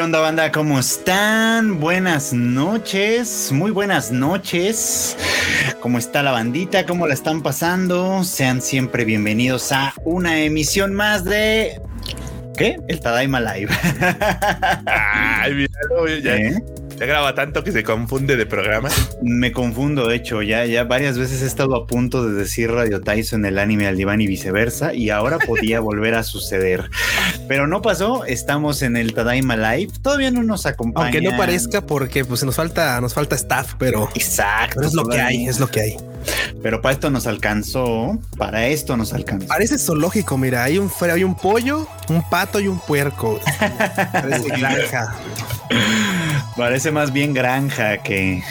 ¿Qué onda, banda? ¿Cómo están? Buenas noches, muy buenas noches. ¿Cómo está la bandita? ¿Cómo la están pasando? Sean siempre bienvenidos a una emisión más de. ¿Qué? El Tadaima Live. Ay, míralo, ya, ¿Eh? Ya graba tanto que se confunde de programa. Me confundo, de hecho, ya, ya varias veces he estado a punto de decir Radio Tyson el anime al diván y viceversa, y ahora podía volver a suceder. Pero no pasó, estamos en el Tadaima Live, todavía no nos acompaña. Aunque no parezca porque pues nos falta, nos falta staff, pero, Exacto. pero es lo que hay, es lo que hay. Pero para esto nos alcanzó, para esto nos alcanzó. Parece zoológico, mira, hay un hay un pollo, un pato y un puerco. Parece granja, Parece más bien granja que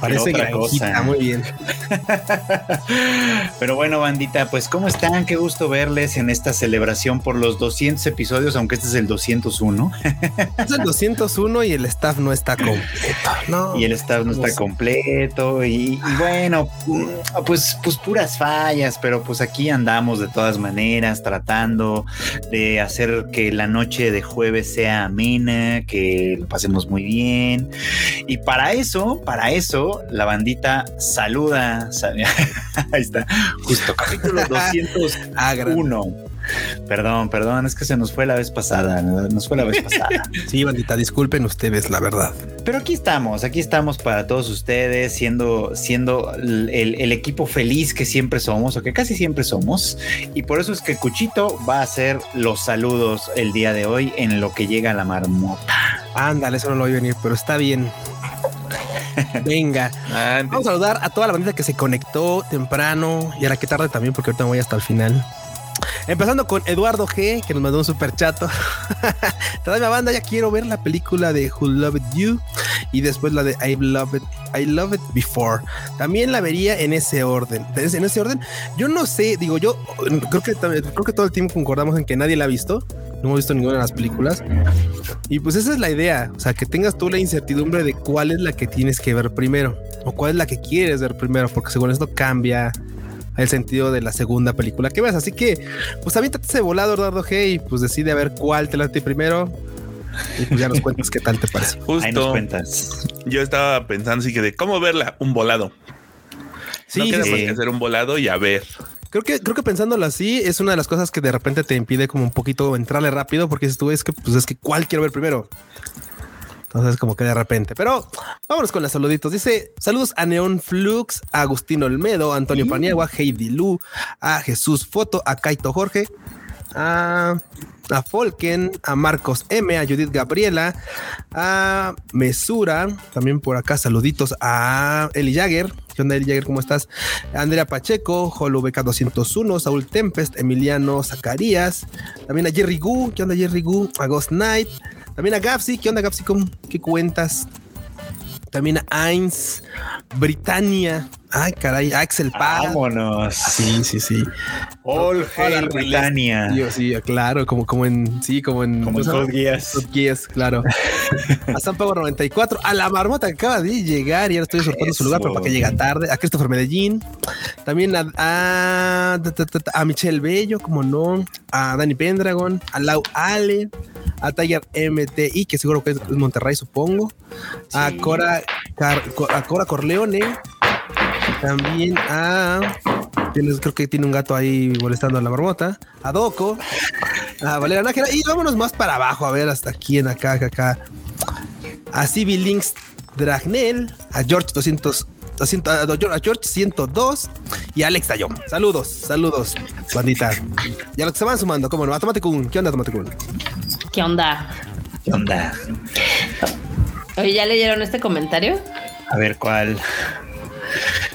parece otra granjita, cosa. muy bien. Pero bueno, bandita, pues ¿cómo están? Qué gusto verles en esta celebración por los 200 episodios, aunque este es el 201 Es el 201 y el staff no está completo. No, y el staff no está Vamos. completo y, y bueno, pues, pues puras fallas, pero pues aquí andamos de todas maneras tratando de hacer que la noche de jueves sea amena, que lo pasemos muy bien. Y para eso, para eso, la bandita saluda. sa- Ahí está, justo capítulo 201. Perdón, perdón, es que se nos fue la vez pasada, nos fue la vez pasada. Sí, bandita, disculpen ustedes, la verdad. Pero aquí estamos, aquí estamos para todos ustedes, siendo, siendo el, el equipo feliz que siempre somos, o que casi siempre somos. Y por eso es que Cuchito va a hacer los saludos el día de hoy en lo que llega la marmota. Ándale, eso no lo voy a venir, pero está bien. Venga, vamos a saludar a toda la bandita que se conectó temprano y a la que tarde también, porque ahorita me voy hasta el final. Empezando con Eduardo G, que nos mandó un super chato. Todavía banda, ya quiero ver la película de Who Loved You y después la de I Love It, I Love It Before. También la vería en ese orden. En ese orden, yo no sé, digo yo, creo que creo que todo el tiempo concordamos en que nadie la ha visto. No hemos visto ninguna de las películas. Y pues esa es la idea, o sea, que tengas tú la incertidumbre de cuál es la que tienes que ver primero o cuál es la que quieres ver primero, porque según esto cambia el sentido de la segunda película que ves. Así que, pues aviéntate ese volado, Eduardo G, y pues decide a ver cuál te late primero. Y pues ya nos cuentas qué tal te parece. Ahí nos Justo cuentas. yo estaba pensando así que de cómo verla, un volado. Sí, no queda sí, más que hacer un volado y a ver. Creo que, creo que pensándolo así es una de las cosas que de repente te impide como un poquito entrarle rápido, porque si tú es que, pues es que cuál quiero ver primero. Entonces, como que de repente, pero vámonos con los saluditos. Dice saludos a Neon Flux, a Agustín Olmedo, a Antonio Paniagua, Heidi Lu, a Jesús Foto, a Kaito Jorge, a, a Folken, a Marcos M, a Judith Gabriela, a Mesura, también por acá saluditos a Eli Jagger. ¿Qué onda, Eli Jagger? ¿Cómo estás? Andrea Pacheco, HoloBK 201, Saúl Tempest, Emiliano Zacarías, también a Jerry Gu, ¿qué onda Jerry Gu? A Ghost Knight, también a Gapsi, ¿qué onda Gapsi? ¿Cómo- ¿Qué cuentas? También a Ains, Britannia, ay caray, Axel Paz. Vámonos. Sí, sí, sí. All Hail. Britannia. Sí, sí, claro, como, como en, sí, como en, Como en Geass. Top Geass, claro. A San Pablo 94, a la marmota que acaba de llegar y ahora estoy usurpando su lugar, pero para que llega tarde. A Christopher Medellín, también a, a, a Michelle Bello, como no, a Dani Pendragon, a Lau Ale, a Tiger MTI, que seguro que es Monterrey, supongo, a Cora, Car- a Cora Corleone, también a. tienes- creo que tiene un gato ahí molestando a la marmota. A Doco. A Valera Nájera. Y vámonos más para abajo. A ver hasta quién acá, acá, acá. A Civil Links Dragnel. A George 200. 200, a George 102 y a Alex Dayón. Saludos, saludos, bandita. Y a los que se van sumando, cómo no, a Tomate Kun. ¿Qué onda, Tomate Kun? ¿Qué onda? ¿Qué onda? Oye, ¿ya leyeron este comentario? A ver cuál.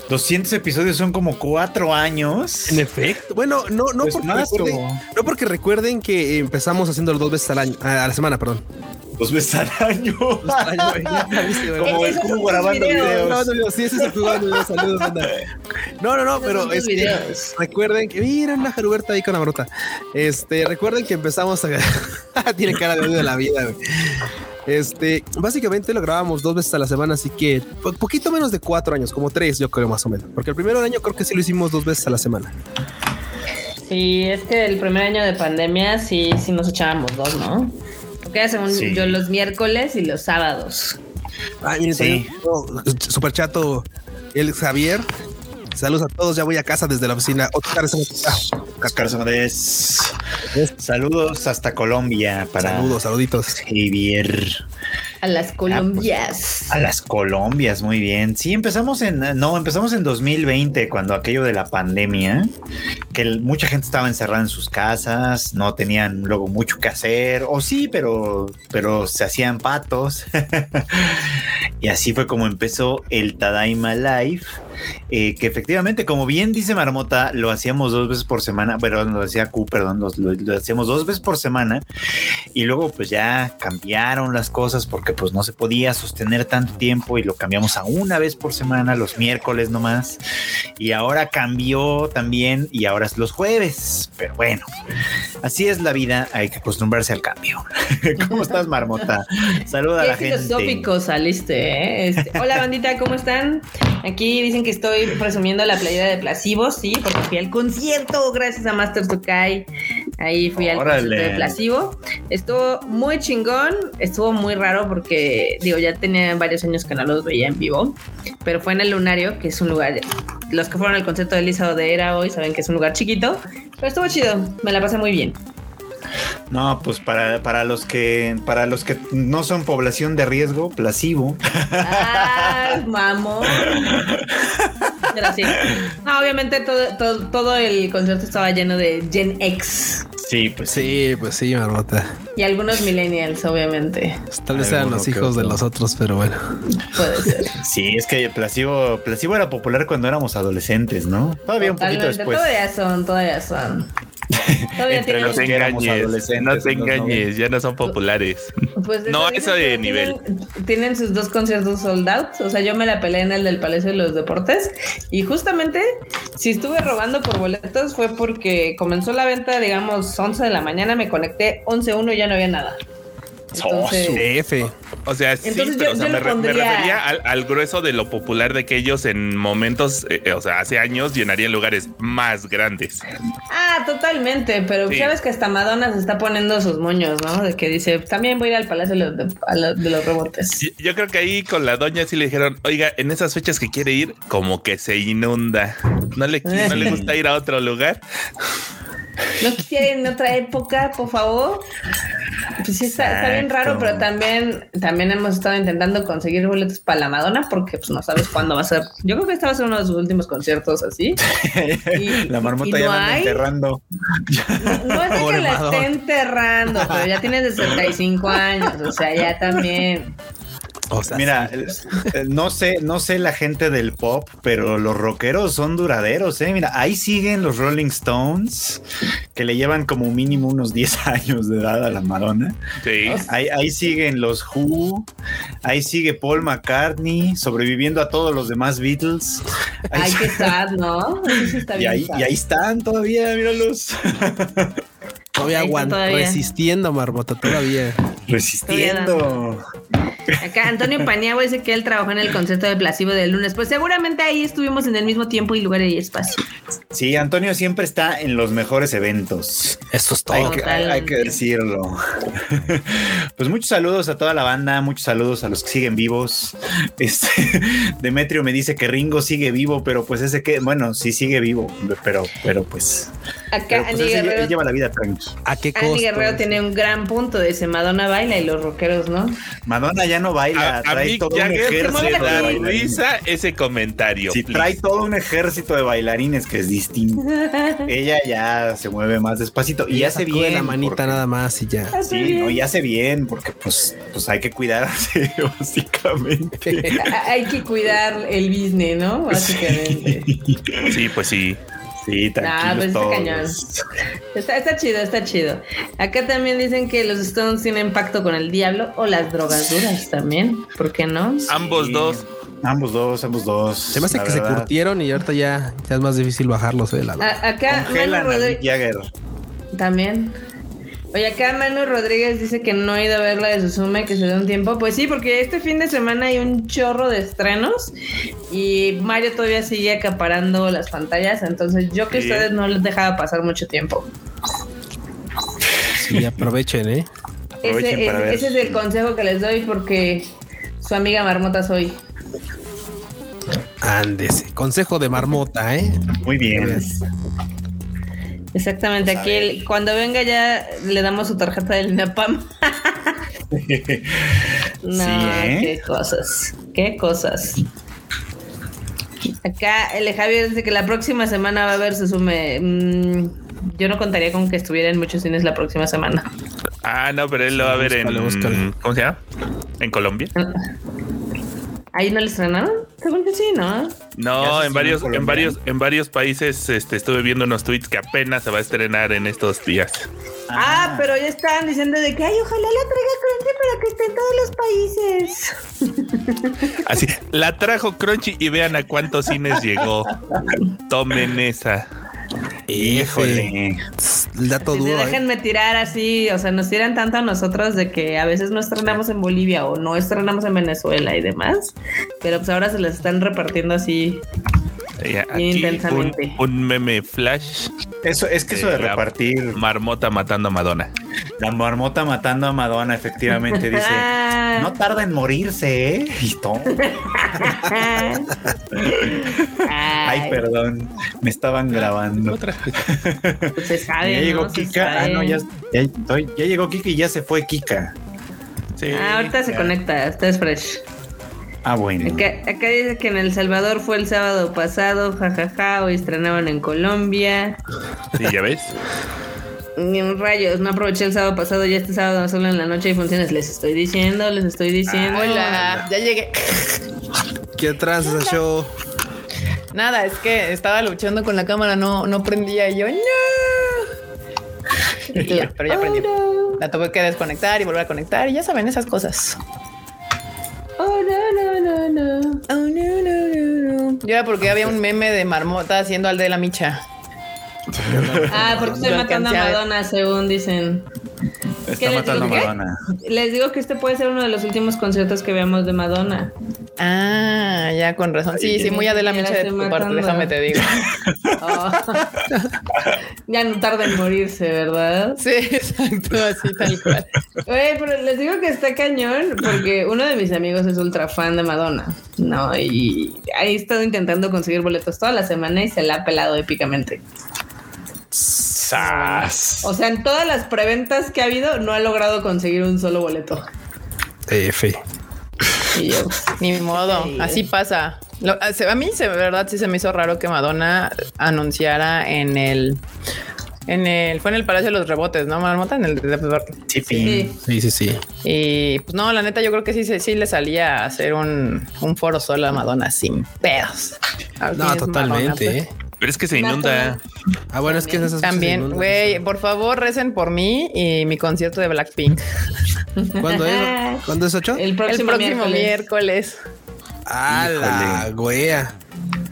200 episodios son como cuatro años. En efecto. Bueno, no, no, Pues porque, recuerden, no porque recuerden que empezamos haciéndolo dos veces al año, a a la semana, perdón. Dos veces al año. Como el cubo grabando videos. videos. No, no, no, sí, ese es el videos. Saludos, banda. No, no, no, pero es que recuerden que mira una jaruberta ahí con la brota. Este, recuerden que empezamos a tiene cara de odio de la vida, güey. Este, básicamente lo grabamos dos veces a la semana, así que po- poquito menos de cuatro años, como tres, yo creo más o menos. Porque el primer año creo que sí lo hicimos dos veces a la semana. Sí, es que el primer año de pandemia sí, sí nos echábamos dos, ¿no? Porque según Sí. yo los miércoles y los sábados. Ay, miren, Sí. super chato, el Javier. Saludos a todos, ya voy a casa desde la oficina. Oscar. Oscar. Saludos hasta Colombia para Saludos, saluditos. Javier. A las Colombias. A las Colombias, muy bien. Sí, empezamos en, no, empezamos en 2020, cuando aquello de la pandemia, que el- mucha gente estaba encerrada en sus casas, no tenían luego mucho que hacer, o sí, pero, pero se hacían patos. y así fue como empezó el Tadaima Live, eh, que efectivamente, como bien dice Marmota, lo hacíamos dos veces por semana, pero lo decía Q, perdón, lo, lo- lo hacíamos dos veces por semana y luego pues ya cambiaron las cosas porque pues no se podía sostener tanto tiempo y lo cambiamos a una vez por semana, los miércoles nomás. Y ahora cambió también y ahora es los jueves. Pero bueno, así es la vida, hay que acostumbrarse al cambio. ¿Cómo estás, Marmota? Saluda a la gente. filosófico saliste, ¿eh? Este, hola, bandita, ¿cómo están? Aquí dicen que estoy presumiendo la playera de Placebo, sí, porque fui al concierto gracias a Master Tokai. Ahí fui al Órale. concierto de Placebo. Estuvo muy chingón, estuvo muy raro porque, digo, ya tenía varios años que no los veía en vivo, pero fue en el Lunario, que es un lugar, los que fueron al concierto de Lisa Odeira hoy saben que es un lugar chiquito, pero estuvo chido, me la pasé muy bien. No, pues para, para los que para los que no son población de riesgo, placebo. Ah, mamón. Sí. No, obviamente todo, todo, todo el concierto estaba lleno de Gen X Sí, pues sí. Sí, pues sí, Marmota. y algunos millennials, obviamente. Tal vez sean los hijos de los otros, pero bueno. Puede ser. Sí, es que placebo, placebo era popular cuando éramos adolescentes, ¿no? Todavía un poquito después. Todavía son, todavía son. Todavía Entre No te engañes, no te engañes, ya no son populares. Pues No, eso de nivel. Tienen, tienen sus dos conciertos sold out. O sea, yo me la peleé en el del Palacio de los Deportes. Y justamente, si estuve robando por boletos, fue porque comenzó la venta, digamos, 11 de la mañana. Me conecté 11.1 y ya no había nada. Entonces, F. O sea, sí, Entonces pero yo- o sea, yo me, refería al, al grueso de lo popular de que ellos en momentos, eh, o sea, hace años llenarían lugares más grandes. Ah, totalmente, pero Sí. sabes que hasta Madonna se está poniendo sus moños, ¿no? De que dice, también voy a ir al Palacio de los, de, los Rebotes. Yo, yo creo que ahí con la doña sí le dijeron, oiga, en esas fechas que quiere ir, como que se inunda. ¿No le, no le gusta ir a otro lugar? ¿No quieren en otra época, por favor? Pues sí, está, está bien raro, pero también, también hemos estado intentando conseguir boletos para la Madonna porque pues no sabes cuándo va a ser. Yo creo que este va a ser uno de sus últimos conciertos así. Y- la marmota y ya no la enterrando. No es de Pobre que la esté enterrando, pero ya tiene 65 años, o sea, ya también. O sea, Mira, sí. no sé, no sé la gente del pop, pero los rockeros son duraderos, eh. Mira, ahí siguen los Rolling Stones, que le llevan como mínimo unos 10 años de edad a la Madonna. Sí. Ahí, ahí siguen los Who, ahí sigue Paul McCartney, sobreviviendo a todos los demás Beatles. Ahí Ay, qué sad, ¿no? Eso está y, bien ahí, sad. y ahí están todavía, míralos, todavía todavía. resistiendo, Marmota, todavía. resistiendo. Acá Antonio Paniagua dice que él trabajó en el concierto de Placebo del lunes. Pues seguramente ahí estuvimos en el mismo tiempo y lugar y espacio. Sí, Antonio siempre está en los mejores eventos. Eso es Hay todo. que, hay que decirlo. pues muchos saludos a toda la banda, muchos saludos a los que siguen vivos. Este Demetrio me dice que Ringo sigue vivo, pero pues ese que, bueno, sí sigue vivo, pero, pero pues, Acá pero, pues Guerrero, lleva la vida ¿A qué Andy costo? Guerrero tiene un gran punto. Dice Madonna baila y los rockeros, ¿no? Madonna ya no baila, A, a trae todo un ejército de bailarines. ese comentario. Sí, please. trae todo un ejército de bailarines que es distinto. Ella ya se mueve más despacito y Y hace de bien. la manita porque- nada más y ya. Sí, no, y hace bien, porque pues, pues hay que cuidarse, básicamente. Hay que cuidar el business, ¿no? Básicamente. Sí, pues sí. Sí, Nah, pues está cañón. Está, está chido, está chido. Acá también dicen que los Stones tienen pacto con el diablo o las drogas duras también. ¿Por qué no? Ambos dos. Ambos dos, ambos dos. Se me hace que se curtieron y ahorita ya, ya es más difícil bajarlos de la A- acá Manu Rodríguez Jagger. también. Oye, acá Manu Rodríguez dice que no ha ido a ver la de Suzume, que se dé un tiempo. Pues sí, porque este fin de semana hay un chorro de estrenos y Mario todavía sigue acaparando las pantallas. Entonces, yo que Sí. ustedes no les dejaba pasar mucho tiempo. Sí, aprovechen, ¿eh? Aprovechen Ese, para ese- ver. ese es el consejo que les doy porque su amiga marmota soy. Ándese. Consejo de marmota, ¿eh? Muy bien. Exactamente, aquí el- cuando venga ya le damos su tarjeta del INAPAM. no, Sí, ¿eh? qué cosas, qué cosas. Acá el Javier dice que la próxima semana va a haber su sume. Mm, yo no contaría con que estuviera en muchos cines la próxima semana. Ah, no, pero él lo va a ver búscalo, en. búscalo. ¿Cómo se llama? En Colombia. ¿Ahí no le estrenaron? Según que sí, ¿no? No, en varios, en varios, en varios países este, estuve viendo unos tweets que apenas se va a estrenar en estos días. Ah, pero ya estaban diciendo de que, ay, ojalá la traiga Crunchy para que esté en todos los países. Así, la trajo Crunchy y vean a cuántos cines llegó. Tomen esa. Híjole. El dato Sí, duro. ¿eh? déjenme tirar así, o sea, nos tiran tanto a nosotros de que a veces no estrenamos en Bolivia o no estrenamos en Venezuela y demás, pero pues ahora se les están repartiendo así. Eh, Aquí un, Intensamente. un meme flash. Eso, es que eso de Eh, repartir Marmota matando a Madonna. la marmota matando a Madonna, efectivamente, dice. No tarda en morirse, ¿eh? Ay, perdón. Me estaban grabando. Otra. pues se sabe, ya llegó ¿no? Se Kika. Ah, no, ya, ya, llegó Kika y ya se fue Kika. Sí. Ah, ahorita se conecta, está es fresh. Ah, bueno. Acá, acá dice que en El Salvador fue el sábado pasado, jajaja, hoy estrenaban en Colombia. Sí, ya ves. Ni un rayos, no aproveché el sábado pasado, ya este sábado solo en la noche hay funciones. Les estoy diciendo, les estoy diciendo. Hola, ya llegué. ¿Qué atrás show? Nada, es que estaba luchando con la cámara, no, no prendía y yo, no. Y ya, pero ya prendió. La tuve que desconectar y volver a conectar y ya saben esas cosas. Oh, no, no, no, no. Oh, no, no, no, no. Yo era porque había un meme de marmota haciendo al de la micha. Ah, porque estoy matando a. Madonna, según dicen. Está ¿qué les matando a. Madonna. Les digo que este puede ser uno de los últimos conciertos que veamos de Madonna. Ah, ya con razón. Sí, sí, muy Adela Ya la Micha de tu parte, déjame te digo. Oh. ya no tarda en morirse, ¿verdad? Sí, exacto, así tal cual. Oye, pero les digo que está cañón porque uno de mis amigos es ultra fan de Madonna, ¿no? Y ha estado intentando conseguir boletos toda la semana y se la ha pelado épicamente. ¡Sas! O sea, en todas las preventas que ha habido, no ha logrado conseguir un solo boleto. F. Y yo, Ni modo, Sí. así pasa. Lo- a mí, se, de verdad, sí se me hizo raro que Madonna anunciara en el. En el. Fue en el Palacio de los Rebotes, ¿no? Marmota, en el. Sí, sí. Sí, sí, sí. Y pues no, la neta, yo creo que sí, se- sí le salía a hacer un, un foro solo a Madonna sin pedos. No, totalmente, Madonna, pues. Pero es que se inunda. Ah, bueno, es que esas También, güey, por favor, recen por mí y mi concierto de Blackpink. ¿Cuándo es? ¿Cuándo es ocho? El próximo, el próximo miércoles. miércoles. Ah, la güey.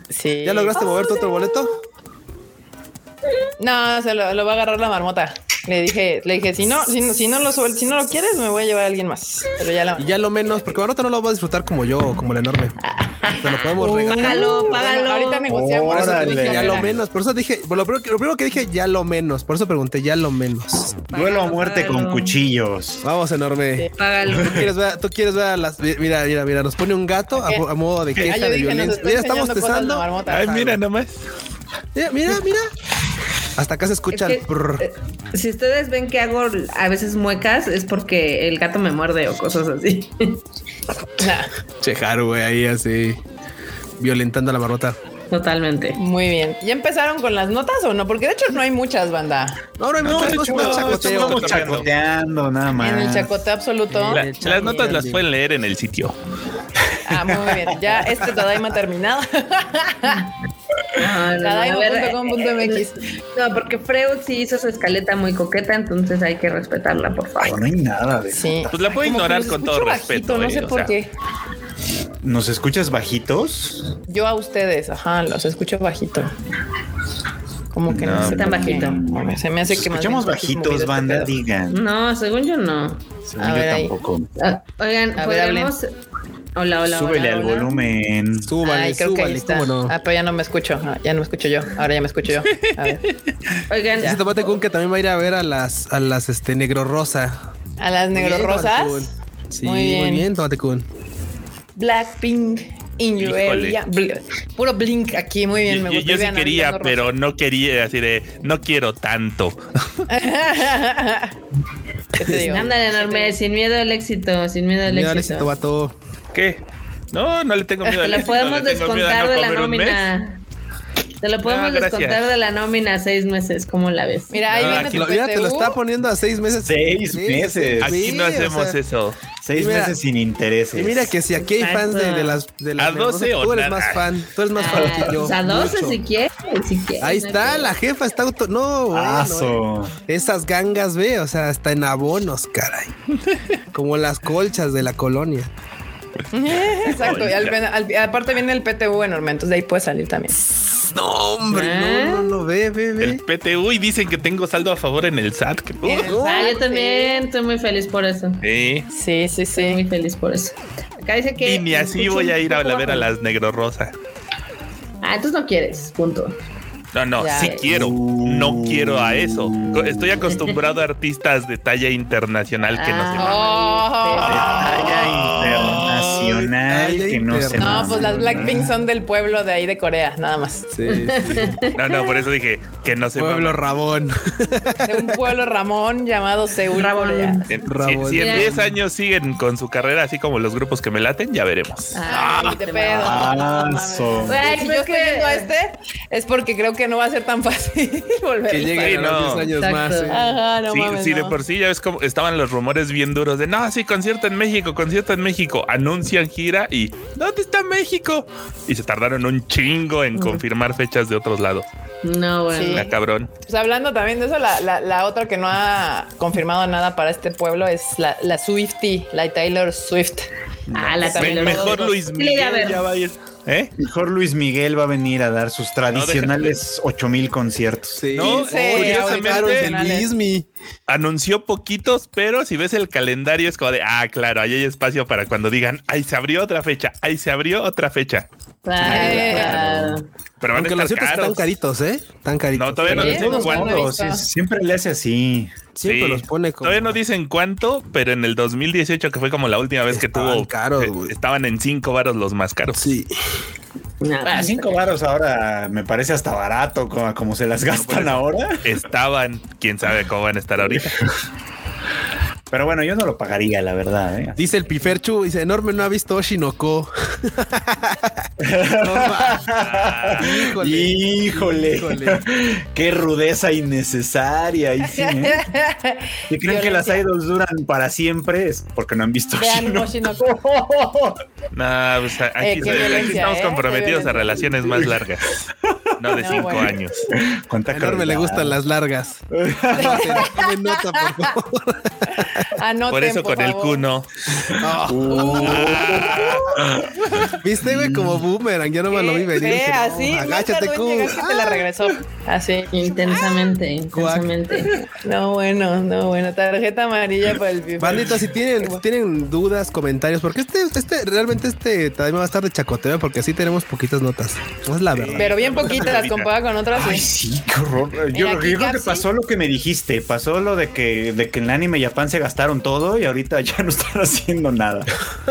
Sí. ¿Ya lograste mover tu otro boleto? No, se lo, lo va a agarrar la marmota. Le dije, le dije, si no, si no, si no lo suel- si no lo quieres, me voy a llevar a alguien más. Pero ya la Y ya lo menos, porque ahorita no lo va a disfrutar como yo, como el enorme. Te lo podemos regalar. Págalo, págalo. Bueno, ahorita negociamos. Por dije ya lo menos. Por eso dije, lo primero, que- lo primero que dije, ya lo menos. Por eso pregunté, ya lo menos. Duelo a muerte con Págalo. cuchillos. Vamos, enorme. Págalo. ¿Tú quieres ver, tú quieres ver a las. Mira, mira, mira, nos pone un gato a, modo de Ah, queja de dije, violencia. Mira, estamos testando. Ay, mira nomás. Mira, mira, mira. Hasta acá se escucha Es el prrr. eh, si ustedes ven que hago a veces muecas, es porque el gato me muerde o cosas así. Chejar, güey, ahí así. Violentando a la marmota. Totalmente. muy bien. ¿Ya empezaron con las notas o no? Porque de hecho no hay muchas, banda. No, no hay No, muchas no, chacoteo. estamos Estamos chacoteando nada más. En el chacote absoluto. La- las notas las pueden leer en el sitio. Ah, muy bien. Ya este Tadaima terminado. No, no, no, Tadaima.com.mx. No, porque Freud sí hizo su escaleta muy coqueta, entonces hay que respetarla, por favor. No hay nada de Sí. Pues la puedo ignorar con todo bajito, respeto, No eh, sé o por sea. qué. ¿Nos escuchas bajitos? Yo a ustedes, ajá, los escucho bajito. Como que no, No, sé tan bajito. Se me hace que más Escuchamos bien bajitos, banda, este digan. No, según yo no. Según A yo ver, ahí. tampoco. Ah, oigan, A ver. Hola, hola, Súbele hola, al hola. volumen. Súbale, Ay, creo que ahí súbale, está. cómo no. Ah, pero ya no me escucho. Ah, ya no me escucho yo. Ahora ya me escucho yo. A ver. Oigan, Dice Tomate Kun que también va a ir a ver a las, a las este negro rosa. A las negro rosas. Sí, Muy muy bien. bien, Tomate Kun. Blackpink in your area. Puro blink aquí, muy bien. Yo, me yo- gusta. yo sí quería, pero no quería, así de, no quiero tanto. rosa. ¿Qué te digo? Ándale, enorme, sin miedo al éxito, sin miedo al éxito. éxito, vato. ¿Qué? No, no le tengo miedo al lo éxito, podemos miedo a descontar no de la nómina. Te lo podemos Ah, gracias. descontar de la nómina seis meses, ¿cómo la ves? Mira, ahí No, viene aquí tu Lo- mira, te lo está poniendo a seis meses. Seis Sí, meses. sí, Aquí no o hacemos sea, eso. Seis mira- meses sin intereses. Y mira que si aquí hay fans de, de las de las A 12 negrosas, o tú eres nada. más fan, tú eres más fan Ah, que yo. pues a 12 mucho. si quieres, si quieres. Ahí no está, la jefa está auto. No, bueno. Esas gangas, ve, o sea, está en abonos, caray. Como las colchas de la colonia. Exacto. Y al- al- aparte viene el PTU enorme, entonces de ahí puede salir también. No, hombre, ¿Eh? no, no, no, ve, ve, ve. El PTU y dicen que tengo saldo a favor en el SAT. que- En el problema. Ah, SAT, yo también estoy muy feliz por eso. Sí. Sí, sí, Estoy muy feliz por eso. Acá dice que. Y ni así voy a ir a ver a las negro rosa. Ah, entonces no quieres, punto. No, no, Ya sí ves. quiero. No quiero a eso. Estoy acostumbrado a artistas de talla internacional que no se maman. Oh. Talla internacional Que no se No, pues las Blackpink son del pueblo de ahí de Corea, nada más. Sí, sí. No, no, por eso dije que no se Pueblo. Rabón. De un pueblo Ramón llamado Seúl, Ramón. Si, Rabón. si en Mira. 10 años siguen con su carrera así como los grupos que me laten, ya veremos. Ay, de pedo. Ah, No so. Güey, si pues yo estoy que- viendo a este, es porque creo que no va a ser tan fácil volver Que a lleguen no. los 10 años Exacto. más. ¿eh? Ajá, no sí, mames, sí, de por sí ya ves como estaban los rumores bien duros de no, sí, concierto en México, concierto en México. Anuncian gira y ¿dónde está México? Y se tardaron un chingo en confirmar fechas de otros lados. No, bueno. Sí. La cabrón. Pues hablando también de eso, la, la- la otra que no ha confirmado nada para este pueblo es la, la Swifty, la Taylor Swift. Ah, la Taylor mejor Swift. Luis iré a Miguel ya va a ir. ¿Eh? Mejor Luis Miguel va a venir a dar sus tradicionales ocho mil conciertos. Sí. No, Quince curiosamente-. Anunció poquitos, pero si ves el calendario es como de, ah, claro, ahí hay espacio para cuando digan, ahí se abrió otra fecha, ahí se abrió otra fecha. Claro. Pero van Aunque a los están caritos, ¿eh? Están caritos. No, todavía no dicen cuánto. Sí, siempre le hace así. Siempre Sí. los pone como. Todavía no dicen cuánto, pero en el 2018, que fue como la última vez que tuvo, caros, eh, estaban en cinco varos los más caros. Sí. Ah, cinco varos ahora me parece hasta barato como, como se las gastan ahora. Estaban, quién sabe cómo van a estar ahorita. Pero bueno, yo no lo pagaría, la verdad. ¿eh? Dice el Piferchu, dice, enorme no ha visto Oshinoko. No híjole. Híjole. Híjole. Qué rudeza innecesaria. ahí sí, ¿eh? Si creen que las idols duran para siempre, es porque no han visto Vean. Oshinoko. Nah, pues, aquí, Eh, qué aquí estamos ¿eh? comprometidos Qué a relaciones más largas, no de No, cinco bueno. años. Cuánta enorme le gustan las largas. Tomen nota, por favor. Anoten, Por eso con el cuno. Viste, güey, como boomerang. Yo no me lo vi venir. Dije, no, así. no agáchate, tardó en cu. llegar que te la regresó. Así. Intensamente, intensamente. No, bueno, no, bueno. Tarjeta amarilla para el FIFA. Bandita, si tienen, si tienen dudas, comentarios, porque este, este, realmente este también va a estar de chacoteo, porque sí tenemos poquitas notas. Es la verdad. Pero bien poquitas comparado con otras. Ay, sí. qué horror. Yo, Mira, yo aquí creo que pasó lo que me dijiste. Pasó lo de que, de que en el anime Japan se gastaron todo y ahorita ya no están haciendo nada.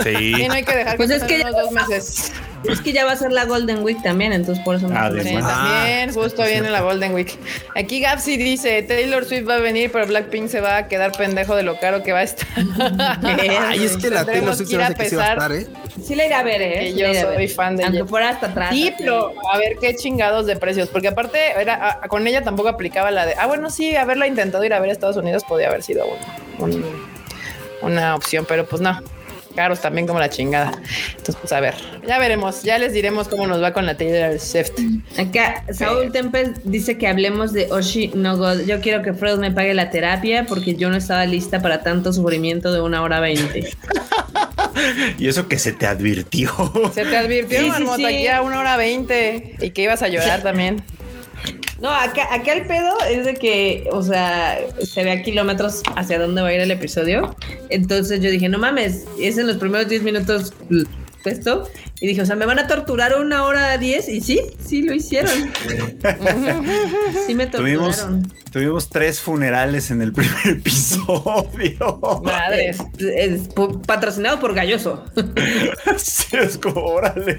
Sí. Sí, no hay que dejar Pues que es pasen que unos dos meses. Es que ya va a ser la Golden Week también, entonces por eso me acordé. también, Ah, justo viene la Golden Week. Aquí Gapsi dice, Taylor Swift va a venir, pero Blackpink se va a quedar pendejo de lo caro que va a estar. Ay, es que la Taylor Swift se me a hace que sí va a pesar. estar, ¿eh? Sí la iré a ver, ¿eh? Que Sí yo soy ver. fan de Aunque ella. fuera hasta atrás. Sí, así. pero a ver qué chingados de precios, porque aparte era, a- con ella tampoco aplicaba la de, ah, bueno, sí, haberla intentado ir a ver a Estados Unidos podía haber sido un- un- una opción, pero pues no, caros también como la chingada. Entonces, pues a ver, ya veremos, ya les diremos cómo nos va con la Taylor Swift. Acá Saúl Tempest dice que hablemos de Oshi no God. Yo quiero que Freud me pague la terapia porque yo no estaba lista para tanto sufrimiento de una hora veinte. Y eso que se te advirtió. Se te advirtió, Sí, sí, Marmota, sí. aquí a una hora veinte y que ibas a llorar también. No, acá, acá el pedo es de que, o sea, se ve a kilómetros hacia dónde va a ir el episodio. Entonces yo dije, no mames, es en los primeros 10 minutos esto. Y dije, o sea, me van a torturar una hora a diez. Y sí, sí lo hicieron. sí me Tuvimos, torturaron. tuvimos tres funerales en el primer episodio. Madres. Es patrocinado por Galloso. Sí, es como, órale,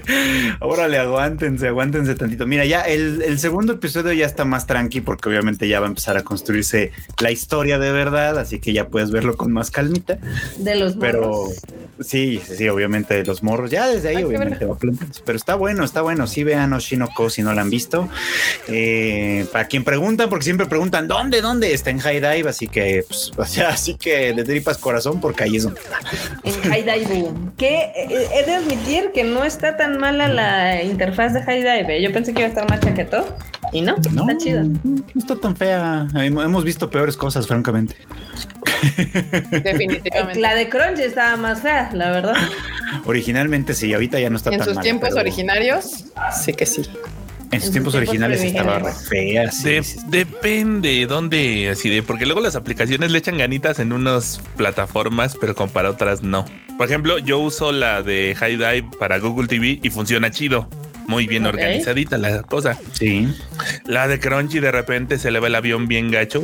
órale, aguántense, aguántense tantito. Mira, ya el, el segundo episodio ya está más tranqui porque obviamente ya va a empezar a construirse la historia de verdad, así que ya puedes verlo con más calmita. De los Pero morros. sí, sí, sí, obviamente los morros, ya desde ahí obviamente va. Pero está bueno, está bueno. Sí vean Oshinoko si no la han visto. Eh, para quien pregunta, porque siempre preguntan, ¿dónde, dónde? Está en High Dive, así que, pues, o sea, así que de tripas corazón porque ahí es donde está. En High Dive. Que eh, he de admitir que no está tan mala la interfaz de High Dive. ¿eh? Yo pensé que iba a estar más chaquetó. Y no, No, está chido. no está tan fea. Hem- Hemos visto peores cosas, francamente. Definitivamente. La de Crunch estaba más fea, la verdad. Originalmente sí, ahorita ya no está En tan sus mala, tiempos pero originarios, sí que sí. En sus tiempos originales estaba re fea. sí, De- sí, sí. depende dónde, así de, porque luego las aplicaciones le echan ganitas en unas plataformas, pero para otras no. Por ejemplo, yo uso la de High Dive para Google TV y funciona chido. Muy bien organizadita la cosa. Sí. La de Crunchy de repente se le va el avión bien gacho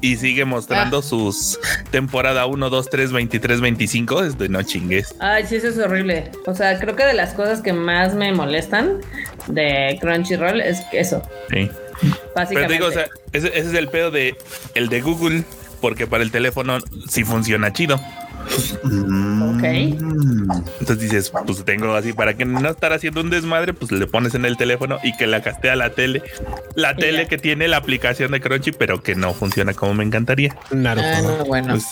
y sigue mostrando Ah. sus temporada 1, 2, 3, 23, 25. Es de no chingues. Ay, sí, eso es horrible. O sea, creo que de las cosas que más me molestan de Crunchyroll es eso, Sí. Pero básicamente. te digo, o sea, ese, ese es el pedo de el de Google, porque para el teléfono sí funciona chido. Ok. Mm. Entonces dices, pues tengo así, para que no estar haciendo un desmadre, pues le pones en el teléfono y que la castea la tele. La Y tele ya. que tiene la aplicación de Crunchy, pero que no funciona como me encantaría. Naruto. Ah, no, bueno. Pues.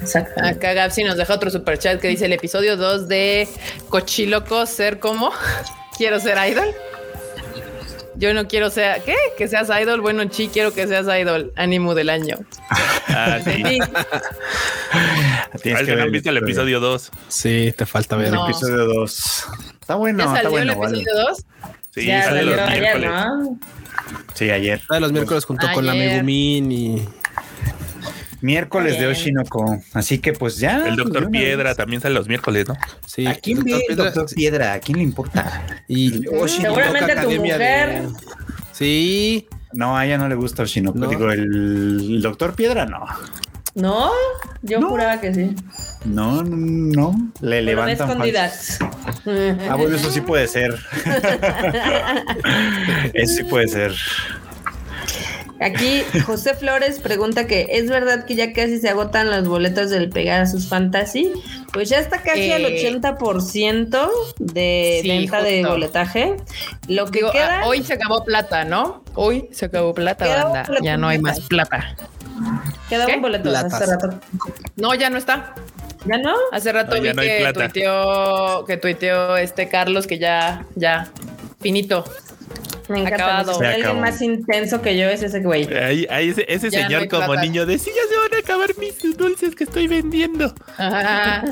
Exacto. Acá Gapsi nos deja otro super chat que dice el episodio 2 de Cochiloco ser como quiero ser idol. Yo no quiero ser ¿qué? Que seas idol. Bueno, chi, quiero que seas idol. Ánimo del año. Ah, sí. Sí, Tienes que no han visto el episodio 2. Sí, te falta ver. No. Episodio 2. Está bueno, ¿Ya está salió bueno. el vale. episodio 2? Sí, ya sale los salió ayer, miércoles. ¿no? Sí, ayer. Ah, los miércoles junto con la Ayer. Megumin y Miércoles de. Oshinoko. Así que pues ya. El pues, doctor de una Piedra vez. también sale los miércoles, ¿no? sí. ¿A quién ve el doctor Piedra? ¿A quién le importa? Y Oshinoko. Seguramente a tu Academia mujer. Sí, No, a ella no le gusta Oshinoko. No. Digo, el, el doctor Piedra no. No, yo No. juraba que sí. No, no. Le Pero de levantan falsos. escondidas. Ah, bueno, eso sí puede ser. eso sí puede ser. Aquí José Flores pregunta que es verdad que ya casi se agotan los boletos del Pegasus Fantasy. Pues ya está casi Eh, al 80% de sí, venta de boletaje. Lo que Digo, queda, ah, hoy se acabó plata, ¿no? Hoy se acabó plata, banda. Ya no hay más plata. queda ¿qué? un boleto Platas. hace rato. No, ya no está. ¿Ya no? Hace rato No, vi no que tuiteó, que tuiteó este Carlos que ya, ya, finito. Me encanta. Acabado. Se alguien acabó. más intenso que yo es ese güey. Ahí, ahí ese, ese Ya no señor hay como plata. niño de sí, ya se van a acabar mis dulces que estoy vendiendo. Ajá.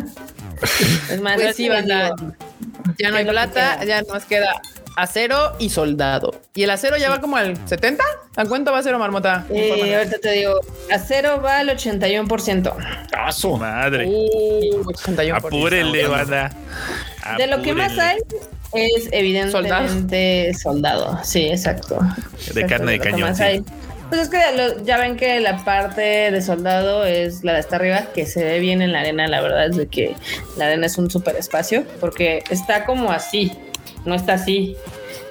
Es más, Pues sí, les banda. digo, Ya no ¿Qué hay es lo que plata, queda? ya nos queda acero y soldado. ¿Y el acero ya va como al 70? ¿A cuánto va acero, Marmota? eh, ahorita te digo, acero va al 81%. Paso. Madre. Uh, 81%. Apúrenle, banda. De lo que más hay es evidentemente soldado. Sí, exacto. De carne de cañón. sí. Pues es que lo- ya ven que la parte de soldado es la de hasta arriba, que se ve bien en la arena. La verdad es de que la arena es un super espacio, porque está como así, no está así.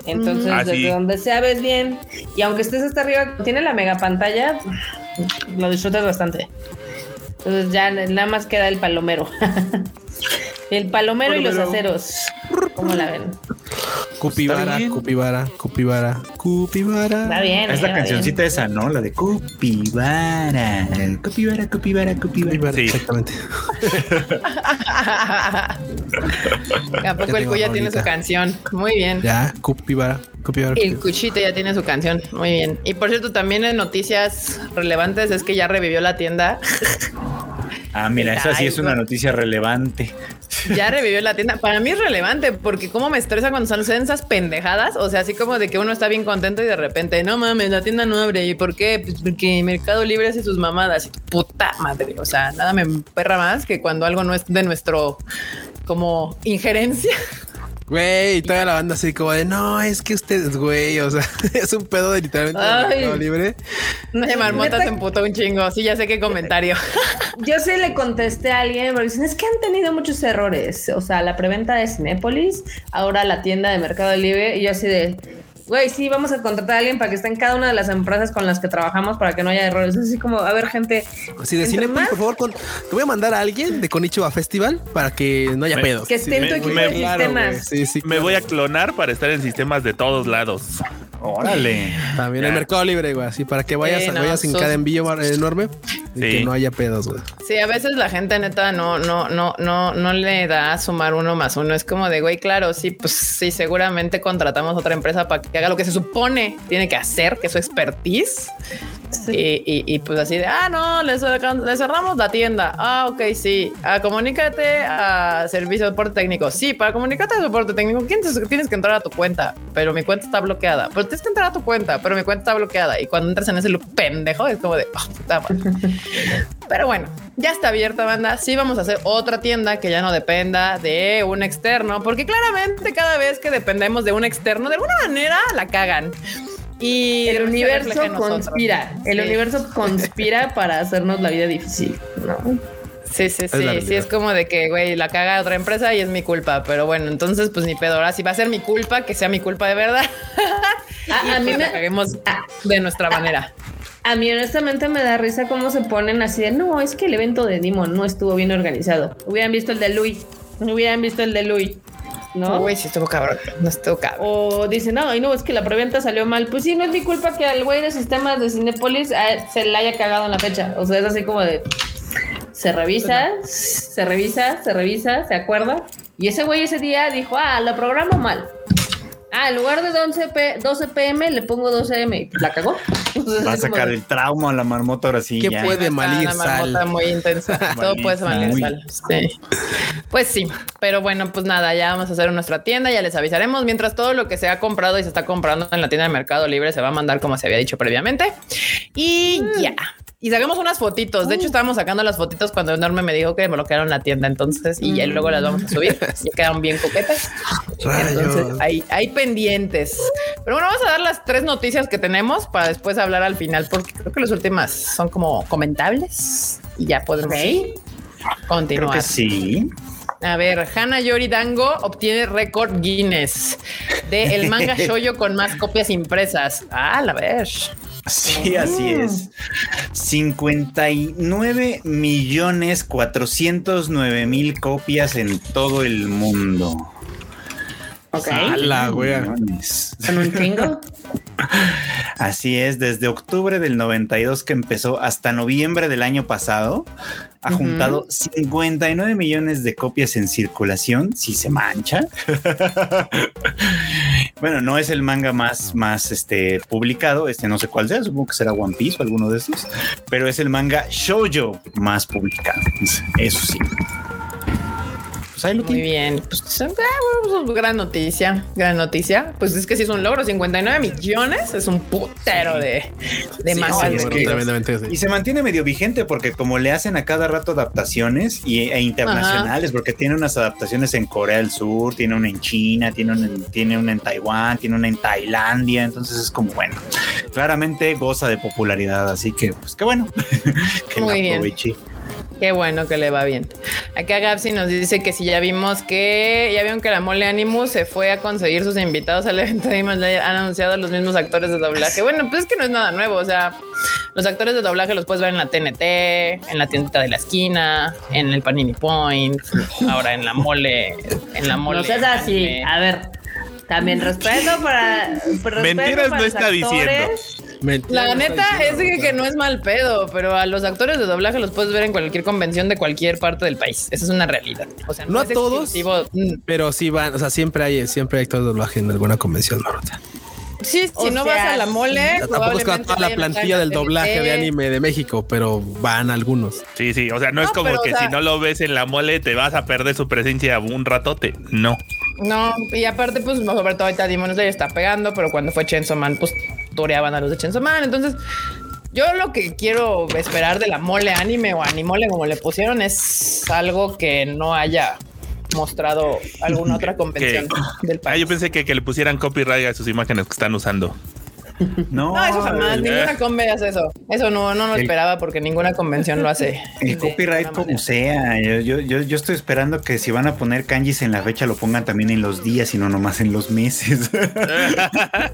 Entonces, Ah, desde sí. donde sea ves bien. Y aunque estés hasta arriba, tiene la mega pantalla, lo disfrutas bastante. Entonces ya nada más queda el palomero. el palomero y los aceros. ¿Cómo la ven? Cupibara, Está bien. Cupibara, Cupibara, Cupibara. Va bien. Es la cancioncita esa, ¿no? La de Cupibara. Cupibara, Cupibara, Cupibara. Cupibara, Sí. Exactamente. ¿A Ya poco el Cuya tiene su canción? Muy bien. Ya, Cupibara, Cupibara. El Cuchite ya tiene su canción. Muy bien. Y por cierto, también en noticias relevantes es que ya revivió la tienda. Ah, mira, esa sí es una no. noticia relevante. Ya revivió la tienda. Para mí es relevante porque cómo me estresa cuando salen esas pendejadas. O sea, así como de que uno está bien contento y de repente, no mames, la tienda no abre. ¿Y por qué? Pues porque Mercado Libre hace sus mamadas. Y tu puta madre. O sea, nada me perra más que cuando algo no es de nuestro como injerencia. Güey, y toda la banda así como de no, es que ustedes, güey, o sea, es un pedo de literalmente de Ay. Mercado libre. No marmota se emputó un chingo. Sí, ya sé qué comentario. Yo sí le contesté a alguien, porque dicen, es que han tenido muchos errores. O sea, la preventa de Cinépolis, ahora la tienda de Mercado Libre, y yo así de, güey, sí, vamos a contratar a alguien para que esté en cada una de las empresas con las que trabajamos para que no haya errores. Es así como, a ver, gente. Así de más por favor, con- te voy a mandar a alguien de Konichiwa Festival para que no haya Me- pedos. Que esté en tu me- equipo me- de sistemas. sí, sí. Me voy a clonar para estar en sistemas de todos lados. Órale. También el Mercado Libre, güey, así para que vayas, Sí, no, vayas en sus- cada envío enorme y Sí. que no haya pedos, güey. Sí, a veces la gente neta no, no, no, no, no le da a sumar uno más uno. Es como de güey, claro, sí, pues sí, seguramente contratamos otra empresa para que haga lo que se supone tiene que hacer, que es su expertise. Y, y- y, pues así de ah, no, le, cerramos la tienda. Ah, ok, sí. Ah, comunícate a servicio de soporte técnico. Sí, para comunicarte a soporte técnico, ¿quién te- tienes que entrar a tu cuenta, pero mi cuenta está bloqueada. Pero tienes que entrar a tu cuenta, pero mi cuenta está bloqueada. Y cuando entras en ese loop pendejo, es como de "Ah, puta madre". Pero bueno, ya está abierta, banda. Sí, vamos a hacer otra tienda que ya no dependa de un externo, porque claramente cada vez que dependemos de un externo, de alguna manera la cagan. Y El universo conspira. El Sí. universo conspira para hacernos la vida difícil. ¿no? Sí, sí, sí. Sí, realidad. es como de que, güey, la caga otra empresa y es mi culpa. Pero bueno, entonces, pues ni pedo. Ahora sí va a ser mi culpa, que sea mi culpa de verdad. A, Y a mí me, la caguemos de nuestra manera. A mí honestamente me da risa cómo se ponen así de, no, es que el evento de Demon no estuvo bien organizado. Hubieran visto el de Louis, hubieran visto el de Louis, ¿no? Güey, sí estuvo cabrón. No estuvo cabrón. O dicen, no, ay, no, es que la preventa salió mal. Pues sí, no es mi culpa que al güey de sistemas de Cinepolis se le haya cagado en la fecha. O sea, es así como de, se revisa, se revisa, se revisa, se acuerda. Y ese güey ese día dijo, ah, lo programo mal. Ah, en lugar de 11 p 12 pm le pongo 12 m. Y la cagó. Entonces, Va a como sacar el trauma a la marmota ahora sí. ¿Qué ya. puede malir una marmota sal? muy intensa. Todo puede Malir sal. sal. Sí. Pues sí, pero bueno, pues nada, ya vamos a hacer nuestra tienda, ya les avisaremos. Mientras todo lo que se ha comprado y se está comprando en la tienda de Mercado Libre se va a mandar como se había dicho previamente. Y ya. Y sacamos unas fotitos. De hecho, estábamos sacando las fotitos cuando Enorme me dijo que bloquearon la tienda. Entonces, y ya luego las vamos a subir. Ya quedaron bien coquetas. Entonces, hay, hay pendientes. Pero bueno, vamos a dar las tres noticias que tenemos para después hablar al final, porque creo que las últimas son como comentables y ya podemos continuar. que sí. A ver, Hana Yori Dango obtiene récord Guinness de el manga shoyo con más copias impresas. Ah, la ver. Sí, así es. 59 millones 409 mil copias en todo el mundo. Ok. ¡Hala, güey! Son un chingo. Así es, desde octubre del 92 que empezó hasta noviembre del año pasado, ha Ujú. juntado 59 millones de copias en circulación, si se mancha. bueno, no es el manga más, más este, publicado, este no sé cuál sea, supongo que será One Piece o alguno de esos, pero es el manga shoujo más publicado, eso sí. Pues ahí lo Muy tiene. bien. Pues, ah, bueno, pues, gran noticia, gran noticia. Pues es que sí es un logro, 59 millones es un putero de, de Sí, no, que- sí. Y se mantiene medio vigente porque como le hacen a cada rato adaptaciones y, e internacionales, porque tiene unas adaptaciones en Corea del Sur, tiene una en China, tiene una en, tiene una en Taiwán, tiene una en Tailandia, entonces es como bueno, claramente goza de popularidad, así que pues qué bueno que Muy la bien. aproveche. Qué bueno que le va bien. Acá Gapsi nos dice que si ya vimos que ya vieron que la mole Animus se fue a conseguir sus invitados al evento de Slayer, han anunciado los mismos actores de doblaje. Bueno, pues es que no es nada nuevo. O sea, los actores de doblaje los puedes ver en la TNT, en la tiendita de la esquina, en el Panini Point, ahora en la mole, en la mole. No seas así. A ver, también respeto para. respeto Mentiras para no los está actores. diciendo. Mentira, La neta es que, que no es mal pedo, pero a los actores de doblaje los puedes ver en cualquier convención de cualquier parte del país. Esa es una realidad. O sea, No a todos. exclusivo. Mm, Pero sí van, o sea, siempre hay, siempre hay actores de doblaje en alguna convención, Marota. Sí, si O no sea, vas a la mole, Tampoco es toda la plantilla del la doblaje de anime de México, pero van algunos. Sí, sí. O sea, no, es como que o sea- si no lo ves en la mole te vas a perder su presencia un ratote. No. No, y aparte, pues, sobre todo ahorita Demon Slayer está pegando, pero cuando fue Chainsaw Man, pues, toreaban a los de Chainsaw Man. Entonces, yo lo que quiero esperar de la mole anime o animole, como le pusieron, es algo que no haya mostrado alguna otra convención del Ah, país. yo pensé que, que le pusieran copyright a sus imágenes que están usando. No, No, eso jamás, el, ninguna conve hace eso. Eso no, no lo El- esperaba porque ninguna convención lo hace. el copyright como sea. Yo, yo, yo, estoy esperando que si van a poner kanjis en la fecha lo pongan también en los días y no nomás en los meses.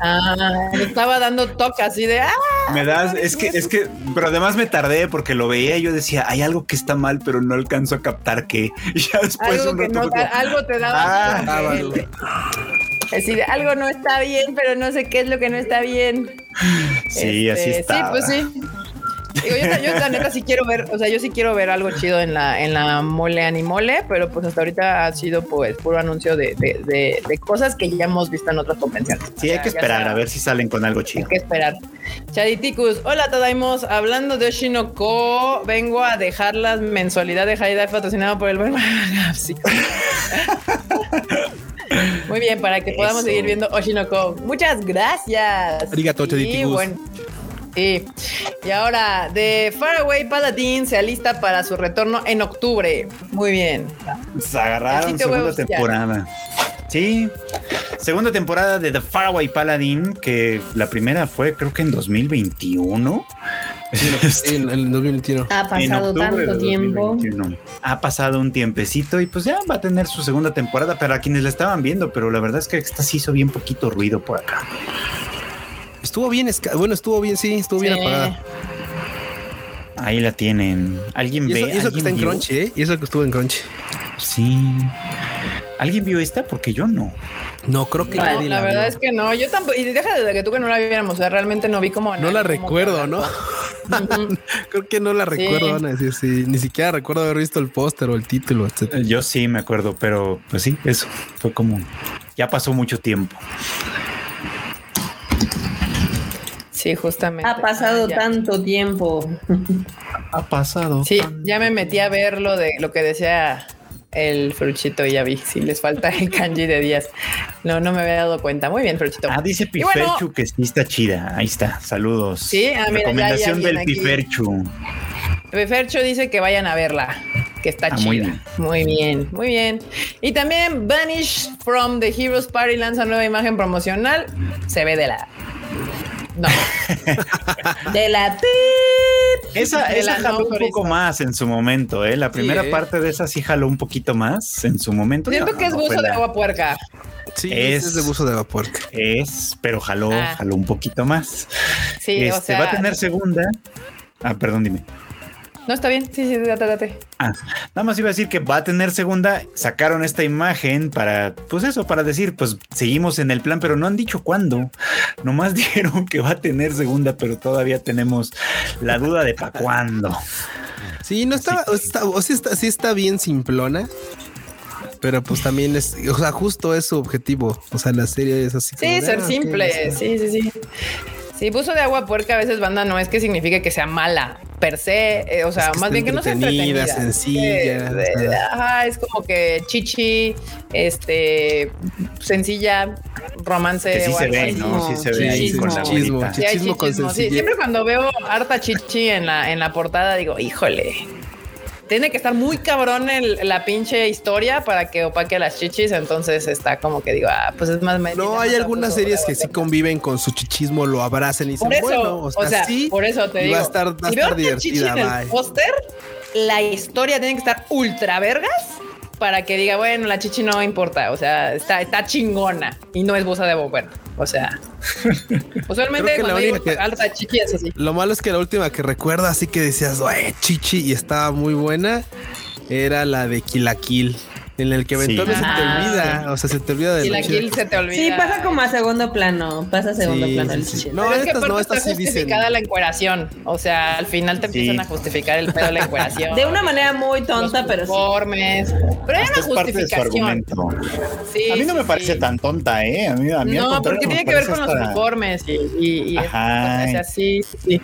Ah, estaba dando toque así de ah, me das, es que, es que, pero además me tardé porque lo veía y yo decía, hay algo que está mal, pero no alcanzo a captar que Y ya después algo un que rato no, algo te daba. Ah, Es decir, algo no está bien, pero no sé qué es lo que no está bien. Sí, así está. Sí, pues sí. Digo, yo, yo la neta sí quiero ver, o sea, yo sí quiero ver algo chido en la, en la mole animole, pero pues hasta ahorita ha sido pues puro anuncio de, de, de- de cosas que ya hemos visto en otras convenciones. Sí, O hay que esperar sea- a ver si salen con algo Hay chido. que esperar. Chaditicus, hola Tadaimos, hablando de Oshinoko, vengo a dejar la mensualidad de Haida patrocinado por el buen Sí. Muy bien, para que podamos Eso. seguir viendo Oshinoko. Muchas gracias. Arigato, Y bueno. Sí. Y ahora, de Faraway Paladin se alista para su retorno en octubre. Muy bien. Se agarraron Así te segunda temporada. Sí, segunda temporada de The Faraway Paladin, que la primera fue creo que en 2021. Sí, en el 2021. Ha pasado tanto tiempo. 2021. Ha pasado un tiempecito y pues ya va a tener su segunda temporada para quienes la estaban viendo, pero la verdad es que esta sí hizo bien poquito ruido por acá. Estuvo bien, bueno, estuvo bien, sí, estuvo bien Sí. apagada. Ahí la tienen. ¿Alguien Y ve? y eso que ¿Alguien está en vio? Crunchy, ¿eh? Y eso que estuvo en Crunchy. Sí. ¿Alguien vio esta? Porque yo no. No, creo que No, nadie la verdad vio. es que no, yo tampoco, y deja de que tú que no la viéramos, o sea, realmente no vi como No la como recuerdo, ¿no? Creo que no la Sí. recuerdo, van a decir, sí. Ni siquiera recuerdo haber visto el póster o el título, etcétera. Yo sí me acuerdo, pero pues sí, eso fue como. Ya pasó mucho tiempo. Sí, justamente. Ha pasado Ah, ya. tanto tiempo. Ha pasado. Sí, ya me metí a ver lo de lo que decía el fruchito ya vi si les falta el kanji de días. No, no me había dado cuenta. Muy bien, fruchito. Ah, dice bueno- Piferchu que sí está chida. Ahí está. Saludos. Sí, ah, mira, Recomendación del aquí. Piferchu. Fercho dice que vayan a verla, que está Ah, chida. muy bien. Muy bien, muy bien. Y también Vanish from the Heroes Party lanza nueva imagen promocional. Se ve de la. No, De la Esa, De esa la jaló no un poco más en su momento, ¿eh? La primera ¿eh? parte de esa sí jaló un poquito más en su momento. siento No, que es no buzo de agua puerca. Sí, Es- es, de buzo de vapor. Es, pero jaló, Ah. jaló un poquito más. Sí, o este, sea. va a tener segunda. Ah, perdón, dime. No está bien. Sí, sí, date, date. Ah, nada más iba a decir que va a tener segunda. Sacaron esta imagen para, pues eso, para decir, pues seguimos en el plan, pero no han dicho cuándo. Nomás dijeron que va a tener segunda, pero todavía tenemos la duda de para cuándo. Sí, no estaba, o, está, o sí, está, sí está bien simplona. Pero pues también es, o sea, justo es su objetivo. O sea, la serie es así. Sí, como ser ah, simple. Sí, sí, sí. Sí, buzo de agua puerca a veces banda no es que signifique que sea mala per se, eh, o sea, Es que más bien que no sea entretenida, sencilla, Eh, ajá, es como que chichi, este, sencilla, romance. Que sí o se algo ve, así. ¿no? Sí se ve ahí con la Chichismo. Sí, Chichismo con. Sí, siempre cuando veo harta chichi en la, en la portada digo, híjole. Tiene que estar muy cabrón el- la pinche historia para que opaque a las chichis. Entonces está como que digo, ah, pues es más. No, hay algunas abuso, series que sí conviven con su chichismo, lo abrazan y dicen, Por eso, bueno, o sea, sí, por eso te digo. va a estar, va a estar una chichi divertida, en el póster, la historia tiene que estar ultra vergas para que diga, bueno, la chichi no importa, o sea, está, está chingona y no es busa de bober. O sea, usualmente cuando digo que- alta chichi es así. Lo malo es que la última que recuerdo, así que decías, "Güey, chichi, y estaba muy buena, era la de Kill, en el que Sí. eventualmente se te Ah, olvida, o sea, se te olvida de Y la kill que se te olvida. Sí, pasa como a segundo plano. Pasa a segundo Sí, plano sí, el sí. No, Pero es que estas no, aparte estas está sí dicen. justificada la encueración. O sea, al final te Sí. empiezan a justificar el pedo de la encueración. De una manera muy tonta, los pero sí. uniformes. Pero hay una es parte de su justificación. argumento. Sí, a mí no sí, me parece sí. tan tonta, ¿eh? A mí, a mí No, porque tiene que ver con los uniformes y, y, y Ajá. o sea, sí, sí.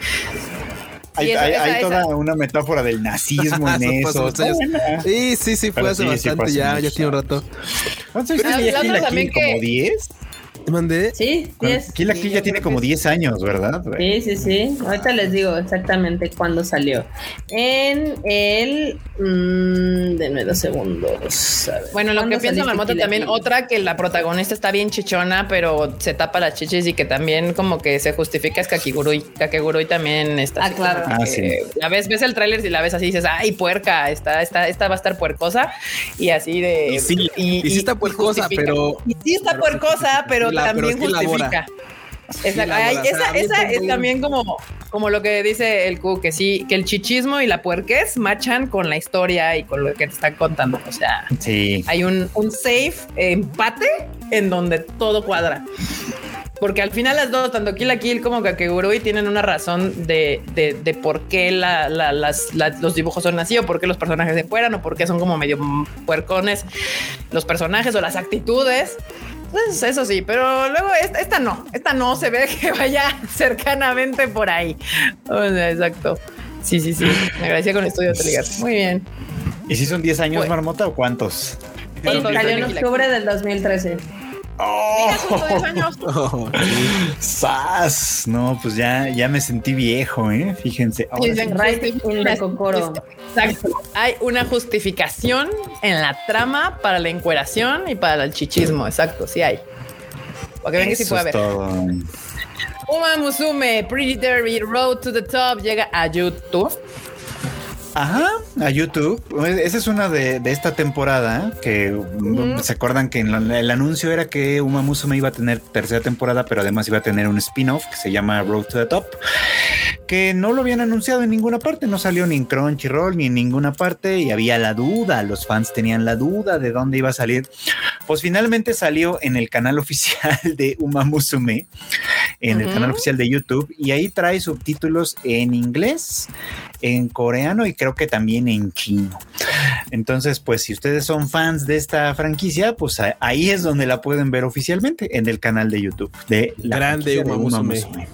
Hay, Sí, esa- hay- esa- hay esa. toda una metáfora del nazismo en Eso. Sí, sí, sí, fue Pero hace sí, bastante, ya, ya tiene un rato. ¿Cuántos años también ¿Como 10? Mandé. Sí, 10. Kill la Kill ya tiene como 10 años, ¿verdad? Sí, sí, sí. Ahorita les digo exactamente cuándo salió. En el. Mmm, denme dos segundos. A ver, Bueno, lo que ¿cuándo piensa Marmota también, otra que la protagonista está bien chichona, pero se tapa las chichis y que también como que se justifica es Kakigurui. Kakigurui también está. Ah, así claro. Ah, sí. La ves, ves el tráiler y la ves así y dices, ay, puerca, esta, esta, esta va a estar puercosa. Y así de. Y sí, y sí está puercosa, pero- Y sí está puercosa, pero la- pero también es que justifica. Exacto. elabora, Ay, esa esa es también como, como lo que dice el Q, que sí, que el chichismo y la puerquez machan con la historia y con lo que te están contando. O sea, Sí. hay un, un safe empate en donde todo cuadra. Porque al final las dos, tanto Kill la Kill como Kakegurui, tienen una razón de, de, de por qué la- la- las, la- los dibujos son así, o por qué los personajes se fueran, o por qué son como medio puercones los personajes o las actitudes. Eso sí, pero luego esta, esta no, esta no se ve que vaya cercanamente por ahí. O sea, exacto. Sí, sí, sí. Me agradecía con Estudio Telegar. Muy bien. ¿Y si son 10 años, Pues- Marmota, o cuántos? Sí, ¿Cuánto salió en Kill la Kill? octubre del 2013. Mira, justo 10 años. Oh, ¡Sas! No, pues ya, ya me sentí viejo, ¿eh? Fíjense. Ahora sí. Exacto. Hay una justificación en la trama para la encueración y para el chichismo. Exacto, sí hay. Para que vean que sí Eso puede es haber. todo. Uma Musume, Pretty Derby, Road to the Top llega a YouTube. Ajá, a YouTube. Esa es una de, de esta temporada que mm, se acuerdan que en la- el anuncio era que Uma Musume iba a tener tercera temporada, pero además iba a tener un spin-off que se llama Road to the Top, que no lo habían anunciado en ninguna parte, no salió ni en Crunchyroll ni en ninguna parte y había la duda, los fans tenían la duda de dónde iba a salir. Pues finalmente salió en el canal oficial de Uma Musume, en el canal oficial de YouTube y ahí trae subtítulos en inglés, en coreano y creo que también en chino. Entonces, pues si ustedes son fans de esta franquicia, pues ahí es donde la pueden ver oficialmente en el canal de YouTube de la Grande Uma de Musume.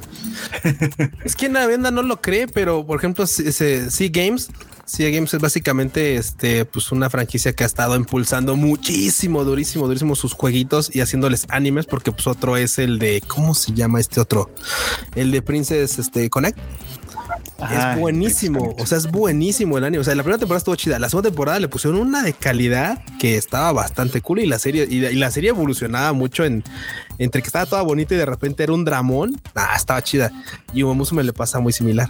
Es que la venda no lo cree, pero por ejemplo, ese Sea Games, Sea Games es básicamente este, pues una franquicia que ha estado impulsando muchísimo, durísimo, durísimo sus jueguitos y haciéndoles animes, porque pues otro es el de ¿cómo se llama este otro? El de Princess este, Connect. Ajá, es buenísimo, o sea, es buenísimo el anime. O sea, la primera temporada estuvo chida, la segunda temporada le pusieron una de calidad que estaba bastante cool y la serie y la, y la serie evolucionaba mucho en entre que estaba toda bonita y de repente era un dramón. Ah, estaba chida. Y a Musume le pasa muy similar.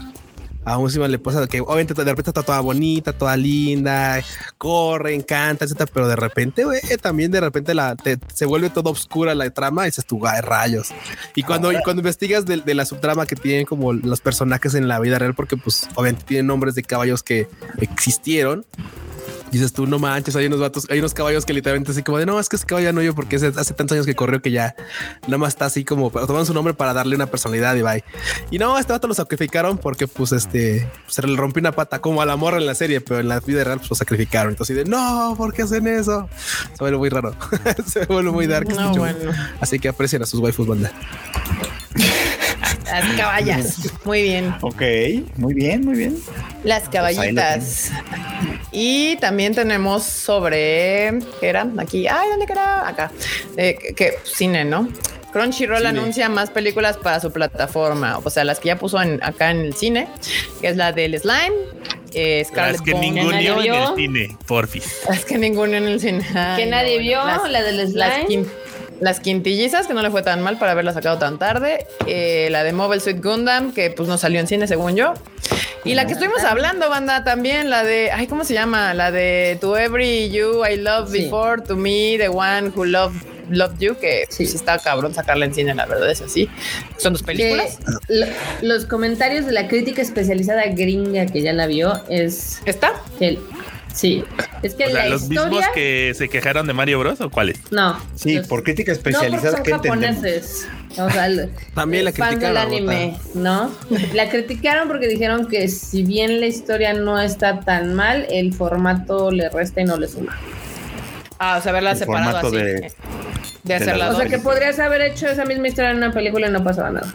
A Musume le pasa que obviamente de repente está toda bonita, toda linda, corre, encanta, etcétera, pero de repente, güey, también de repente la, se vuelve toda oscura la trama y dices tú, ay, rayos. Y cuando, cuando investigas de, de la subtrama que tienen como los personajes en la vida real, porque pues obviamente tienen nombres de caballos que existieron. Dices tú, no manches, hay unos vatos, hay unos caballos que literalmente así como de no, es que ese caballo ya no yo porque hace tantos años que corrió que ya nada más está así como toman su nombre para darle una personalidad y bye. Y no, este vato lo sacrificaron porque pues este se le rompió una pata como al amor en la serie, pero en la vida real pues lo sacrificaron. Entonces, de no, ¿por qué hacen eso? Se vuelve muy raro, se vuelve muy dark. este No, bueno. Así que aprecien a sus waifus, banda. Las caballas. Muy bien. Ok, muy bien, muy bien. Las Pues caballitas. Y también tenemos sobre. ¿Qué era? Aquí. Ay, ¿dónde era? Acá. Eh, que, cine, ¿no? Crunchyroll Cine. anuncia más películas para su plataforma. O sea, las que ya puso en- acá en el cine, que es la del Slime. Eh, Scarlet Las que Bone. ninguno nadie en vio. el cine, porfis. Las que ninguno en el cine. Ay, Que nadie no, vio, las- la del las, slime. quin- las quintillizas, que no le fue tan mal para haberla sacado tan tarde. Eh, la de Mobile Suit Gundam, que pues no salió en cine, según yo. Y la que estuvimos hablando, banda, también, la de, ay, ¿cómo se llama? La de To Every You I Love Sí. Before, To Me, The One Who Loved, loved You, que sí. Sí. está cabrón sacarla en cine, la verdad es así. Son dos películas. Lo- los comentarios de la crítica especializada gringa que ya la vio es ¿Está? que sí, es que O sea, la los historia mismos que se quejaron de Mario Bros o cuáles? no, Sí, los- por crítica no, especializada son que japoneses. O sea, el- También la fans del anime, ¿no? La criticaron porque dijeron que si bien la historia no está tan mal, el formato le resta y no le suma. Ah, o sea, haberla El separado formato así. de- De, de hacerla O sea que podrías haber hecho esa misma historia en una película y no pasaba nada.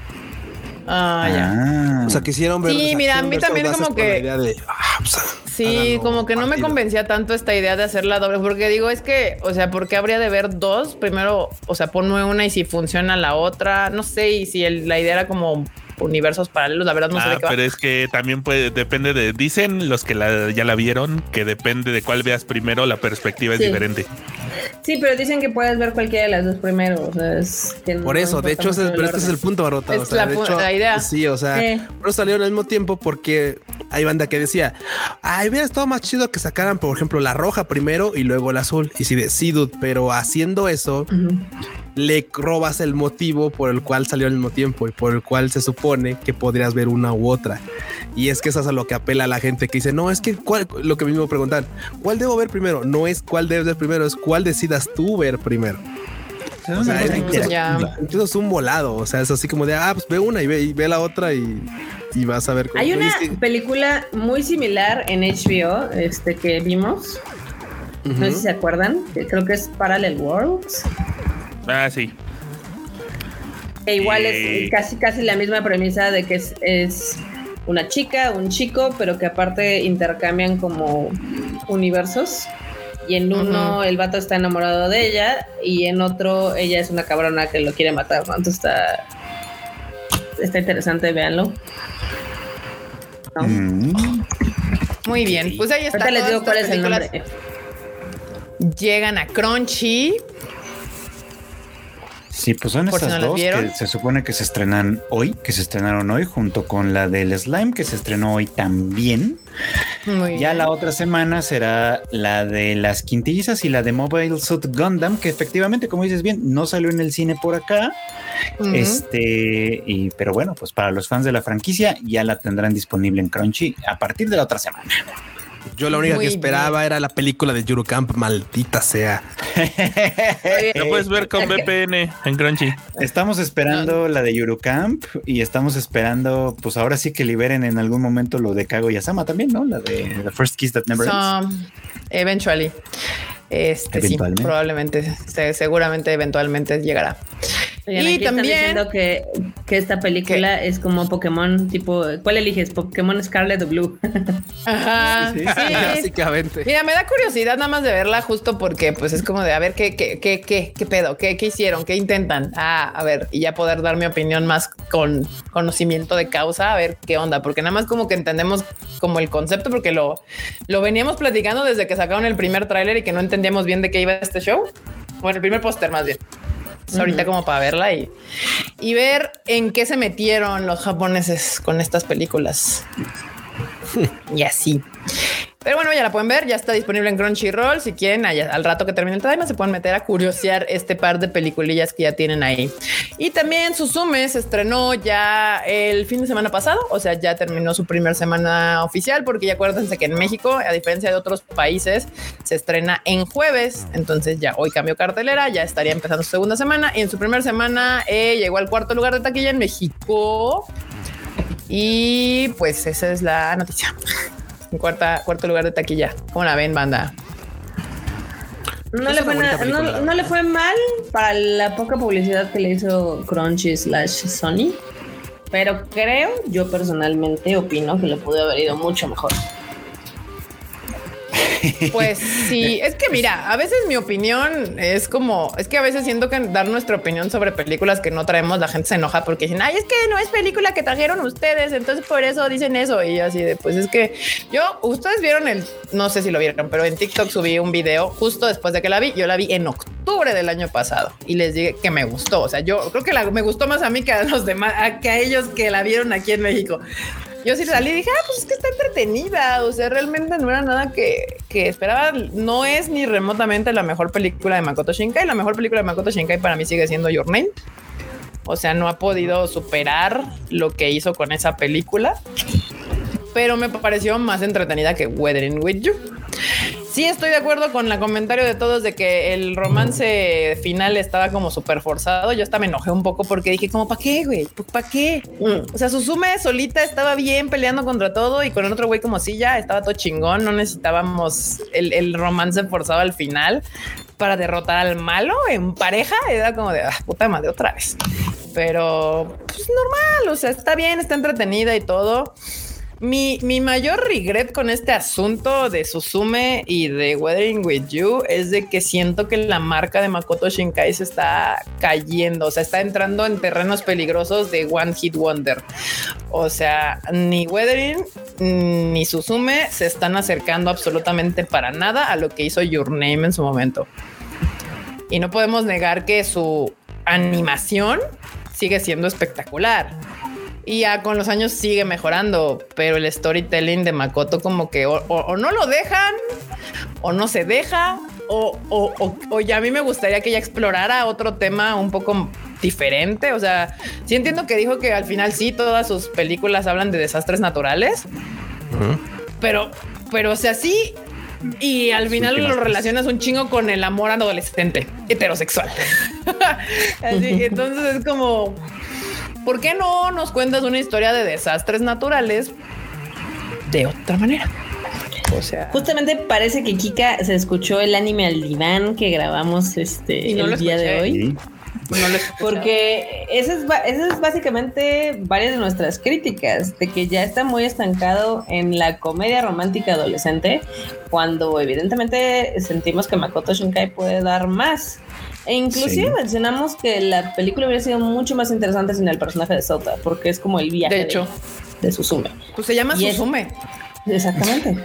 Ah, ya. Ah. O sea, quisieron ver. Sí, o sea, mira, a mí también como que- idea de, ah, pues, Sí, como que no me convencía tanto esta idea de hacerla doble, porque digo, es que, o sea, ¿por qué habría de ver dos? Primero, o sea, ponme una y si funciona la otra, no sé, y si el- la idea era como universos paralelos, la verdad no sé ah, de qué va. pero es que también puede, depende de, dicen los que la- ya la vieron, que depende de cuál veas primero, la perspectiva Sí. es diferente. Sí, pero dicen que puedes ver cualquiera de las dos primero. O sea, es que Por no eso, de hecho, mucho pero este es el punto, Barota. Es la de pu- la idea. Sí, o sea, Sí. por eso salieron al mismo tiempo porque hay banda que decía, ay, hubiera estado más chido que sacaran, por ejemplo, la roja primero y luego el azul. Y si de sí, dude, pero haciendo eso, Ujú. le robas el motivo por el cual salió al mismo tiempo y por el cual se supone que podrías ver una u otra. Y es que eso es a lo que apela a la gente que dice, no, es que ¿cuál? lo que mismo preguntan, ¿cuál debo ver primero? No es cuál debes ver primero, es cuál decidas tú ver primero. O sea, es, incluso, es un volado. O sea, es así como de, ah, pues ve una y ve, y ve la otra y, y vas a ver cómo. Hay una película muy similar en HBO este, que vimos. No sé si se acuerdan. que creo que es Parallel Worlds. Ah, sí. Que igual es casi casi la misma premisa de que es, es una chica, un chico, pero que aparte intercambian como universos. Y en uno el vato está enamorado de ella y en otro ella es una cabrona que lo quiere matar, ¿no? Entonces está, está interesante, véanlo. ¿No? Mm. Muy bien, pues ahí está. Ahorita les digo cuál es el nombre. Llegan a Crunchy. Sí, pues son si estas no dos que se supone que se estrenan hoy, que se estrenaron hoy, junto con la del Slime, que se estrenó hoy también. Muy Ya bien. la otra semana será la de las quintillizas y la de Mobile Suit Gundam, que efectivamente, como dices bien, no salió en el cine por acá. Este, y, pero bueno, pues para los fans de la franquicia ya la tendrán disponible en Crunchy a partir de la otra semana. Yo la única Muy que esperaba era la película de Camp maldita sea. Lo puedes ver con VPN en Crunchy. Estamos esperando la de Eurocamp y estamos esperando, pues ahora sí que liberen en algún momento lo de Kago Yasama también, ¿no? La de The First Kiss That Never Ends. So, eventually. Este Eventualmente. sí, probablemente, se- seguramente eventualmente llegará. Oigan, Y también- que, que esta película es como Pokémon tipo, ¿cuál eliges? Pokémon Scarlet o Blue. Ajá. Sí, Básicamente. Mira, me da curiosidad nada más de verla justo porque pues es como de a ver qué, qué, qué, qué, qué pedo, qué, qué hicieron, qué intentan. Ah, a ver, y ya poder dar mi opinión más con conocimiento de causa, a ver qué onda, porque nada más como que entendemos como el concepto, porque lo, lo veníamos platicando desde que sacaron el primer tráiler y que no entendíamos bien de qué iba este show. Bueno, el primer póster más bien. Entonces, Ahorita como para verla y, y ver en qué se metieron los japoneses con estas películas. y así. Pero bueno, ya la pueden ver, ya está disponible en Crunchyroll. Si quieren, allá- al rato que termine el timer, se pueden meter a curiosear este par de peliculillas que ya tienen ahí. Y también Suzume se estrenó ya el fin de semana pasado, o sea, ya terminó su primera semana oficial, porque ya acuérdense que en México, a diferencia de otros países, se estrena en jueves. Entonces ya hoy cambió cartelera, ya estaría empezando su segunda semana. Y en su primera semana eh, llegó al cuarto lugar de taquilla en México. Y pues esa es la noticia. En cuarta, cuarto lugar de taquilla. ¿Cómo la ven, banda? No le, fue na- no- no le fue mal para la poca publicidad que le hizo Crunchy slash Sony. Pero creo, yo personalmente opino que le pudo haber ido mucho mejor. Pues sí, es que mira, a veces mi opinión es como, es que a veces siento que dar nuestra opinión sobre películas que no traemos, la gente se enoja porque dicen, ay, es que no es película que trajeron ustedes, entonces por eso dicen eso. Y así de, pues es que yo, ustedes vieron el, no sé si lo vieron, pero en TikTok subí un video justo después de que la vi. Yo la vi en octubre del año pasado y les dije que me gustó. O sea, yo creo que me gustó más a mí que a los demás, a, que a ellos que la vieron aquí en México. Yo sí salí y dije, ah, pues es que está entretenida. O sea, realmente no era nada que, que esperaba. No es ni remotamente la mejor película de Makoto Shinkai. La mejor película de Makoto Shinkai para mí sigue siendo Your Name. O sea, no ha podido superar lo que hizo con esa película. Pero me pareció más entretenida que Weathering with You. Sí, estoy de acuerdo con el comentario de todos de que el romance final estaba como súper forzado. Yo hasta me enojé un poco porque dije, como, ¿para qué, güey? ¿Para qué? O sea, Susume solita estaba bien peleando contra todo y con el otro güey como si ya estaba todo chingón. No necesitábamos el, el romance forzado al final para derrotar al malo en pareja. Era como de, ah, puta madre, otra vez. Pero, pues normal, o sea, está bien, está entretenida y todo. Mi, mi mayor regret con este asunto de Suzume y de Weathering with You es de que siento que la marca de Makoto Shinkai se está cayendo, o sea, está entrando en terrenos peligrosos de One Hit Wonder. O sea, ni Weathering ni Suzume se están acercando absolutamente para nada a lo que hizo Your Name en su momento. Y no podemos negar que su animación sigue siendo espectacular. Y ya con los años sigue mejorando, pero el storytelling de Makoto como que o, o- o no lo dejan, o no se deja, o, o- ya a mí me gustaría que ella explorara otro tema un poco diferente. O sea, sí entiendo que dijo que al final sí, todas sus películas hablan de desastres naturales, pero, pero o sea, sí. Y al final lo relacionas un chingo con el amor adolescente heterosexual. Así, entonces es como, ¿por qué no nos cuentas una historia de desastres naturales de otra manera? O sea, Justamente parece que Kika se escuchó el anime al diván que grabamos este Y no el lo día de hoy. Sí. no les Porque esa es, esa es básicamente varias de nuestras críticas, de que ya está muy estancado en la comedia romántica adolescente, cuando evidentemente sentimos que Makoto Shinkai puede dar más. E inclusive Sí. mencionamos que la película hubiera sido mucho más interesante sin el personaje de Sota, porque es como el viaje De hecho. de, de Suzume. pues se llama Y es-. Exactamente.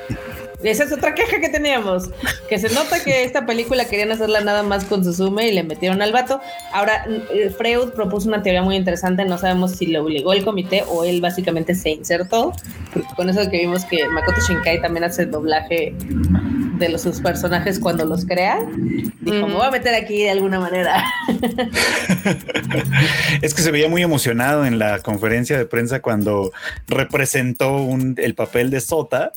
Esa es otra queja que teníamos, que se nota que esta película querían hacerla nada más con Suzume y le metieron al vato. Ahora, eh, Freud propuso una teoría muy interesante, no sabemos si lo obligó el comité o él básicamente se insertó, porque con eso que vimos que Makoto Shinkai también hace el doblaje de los, sus personajes cuando los crea, dijo, Ujú. me voy a meter aquí de alguna manera. Es que se veía muy emocionado en la conferencia de prensa cuando representó un- el papel de Sota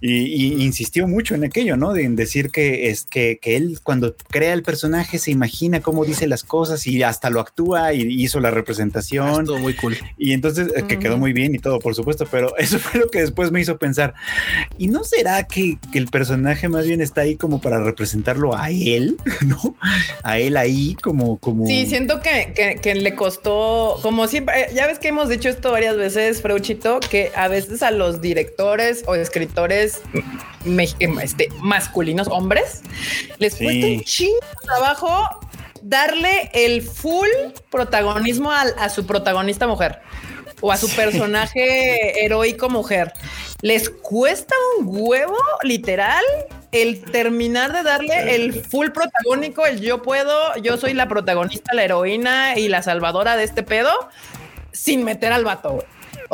y, y insistió mucho en aquello, ¿no? De, en decir que es que, que él cuando crea el personaje se imagina cómo dice las cosas y hasta lo actúa y hizo la representación. Estuvo muy cool. Y entonces, eh, que quedó muy bien y todo, por supuesto, pero eso fue lo que después me hizo pensar, ¿y no será que, que el personaje más bien está ahí como para representarlo a él, ¿no? A él ahí como... como... Sí, siento que, que- que le costó, como siempre, eh, ya ves que hemos dicho esto varias veces, Freuchito, que a veces a los directores o escritores me- este, masculinos, hombres, les Sí. cuesta un chingo trabajo darle el full protagonismo a, su protagonista mujer o a su personaje heroico mujer. Les cuesta un huevo, literal, el terminar de darle el full protagónico, el yo puedo, yo soy la protagonista, la heroína y la salvadora de este pedo, sin meter al vato.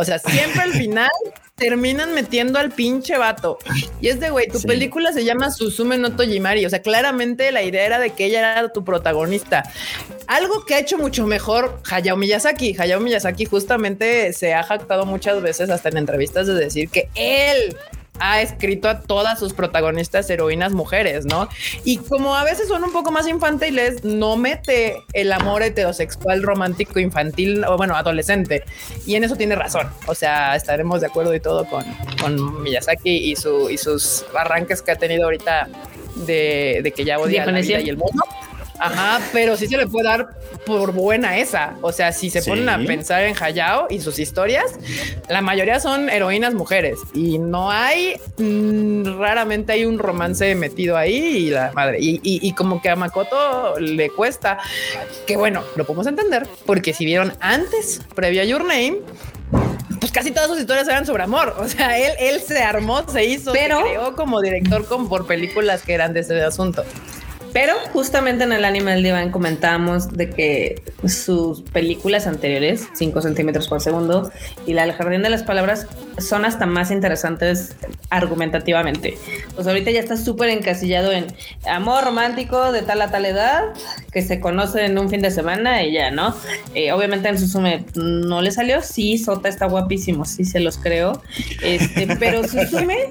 O sea, siempre al final terminan metiendo al pinche vato. Y es de, güey, tu Sí. película se llama Susume no Tojimari. O sea, claramente la idea era de que ella era tu protagonista. Algo que ha hecho mucho mejor Hayao Miyazaki. Hayao Miyazaki justamente se ha jactado muchas veces, hasta en entrevistas, de decir que él ha escrito a todas sus protagonistas heroínas mujeres, ¿no? Y como a veces son un poco más infantiles, no mete el amor heterosexual romántico infantil o bueno, adolescente. Y en eso tiene razón. O sea, estaremos de acuerdo y todo con, con Miyazaki y, su, y sus arranques que ha tenido ahorita de, de que ya odia la vida y el mundo. Ajá, pero sí se le puede dar por buena esa. O sea, si se Sí. ponen a pensar en Hayao y sus historias, la mayoría son heroínas mujeres y no hay, mm, raramente hay un romance metido ahí y la madre. Y, y- y como que a Makoto le cuesta, que bueno, lo podemos entender, porque si vieron antes, previo a Your Name, pues casi todas sus historias eran sobre amor. O sea, él, él se armó, se hizo, Pero- se creó como director con, por películas que eran de ese asunto. Pero justamente en el anime del diván comentábamos de que sus películas anteriores, 5 centímetros por segundo, y la del jardín de las palabras, son hasta más interesantes argumentativamente. Pues ahorita ya está súper encasillado en amor romántico de tal a tal edad, que se conoce en un fin de semana y ya, ¿no? Eh, obviamente en Susume no le salió, sí, Sota está guapísimo, sí se los creo, este, pero Susume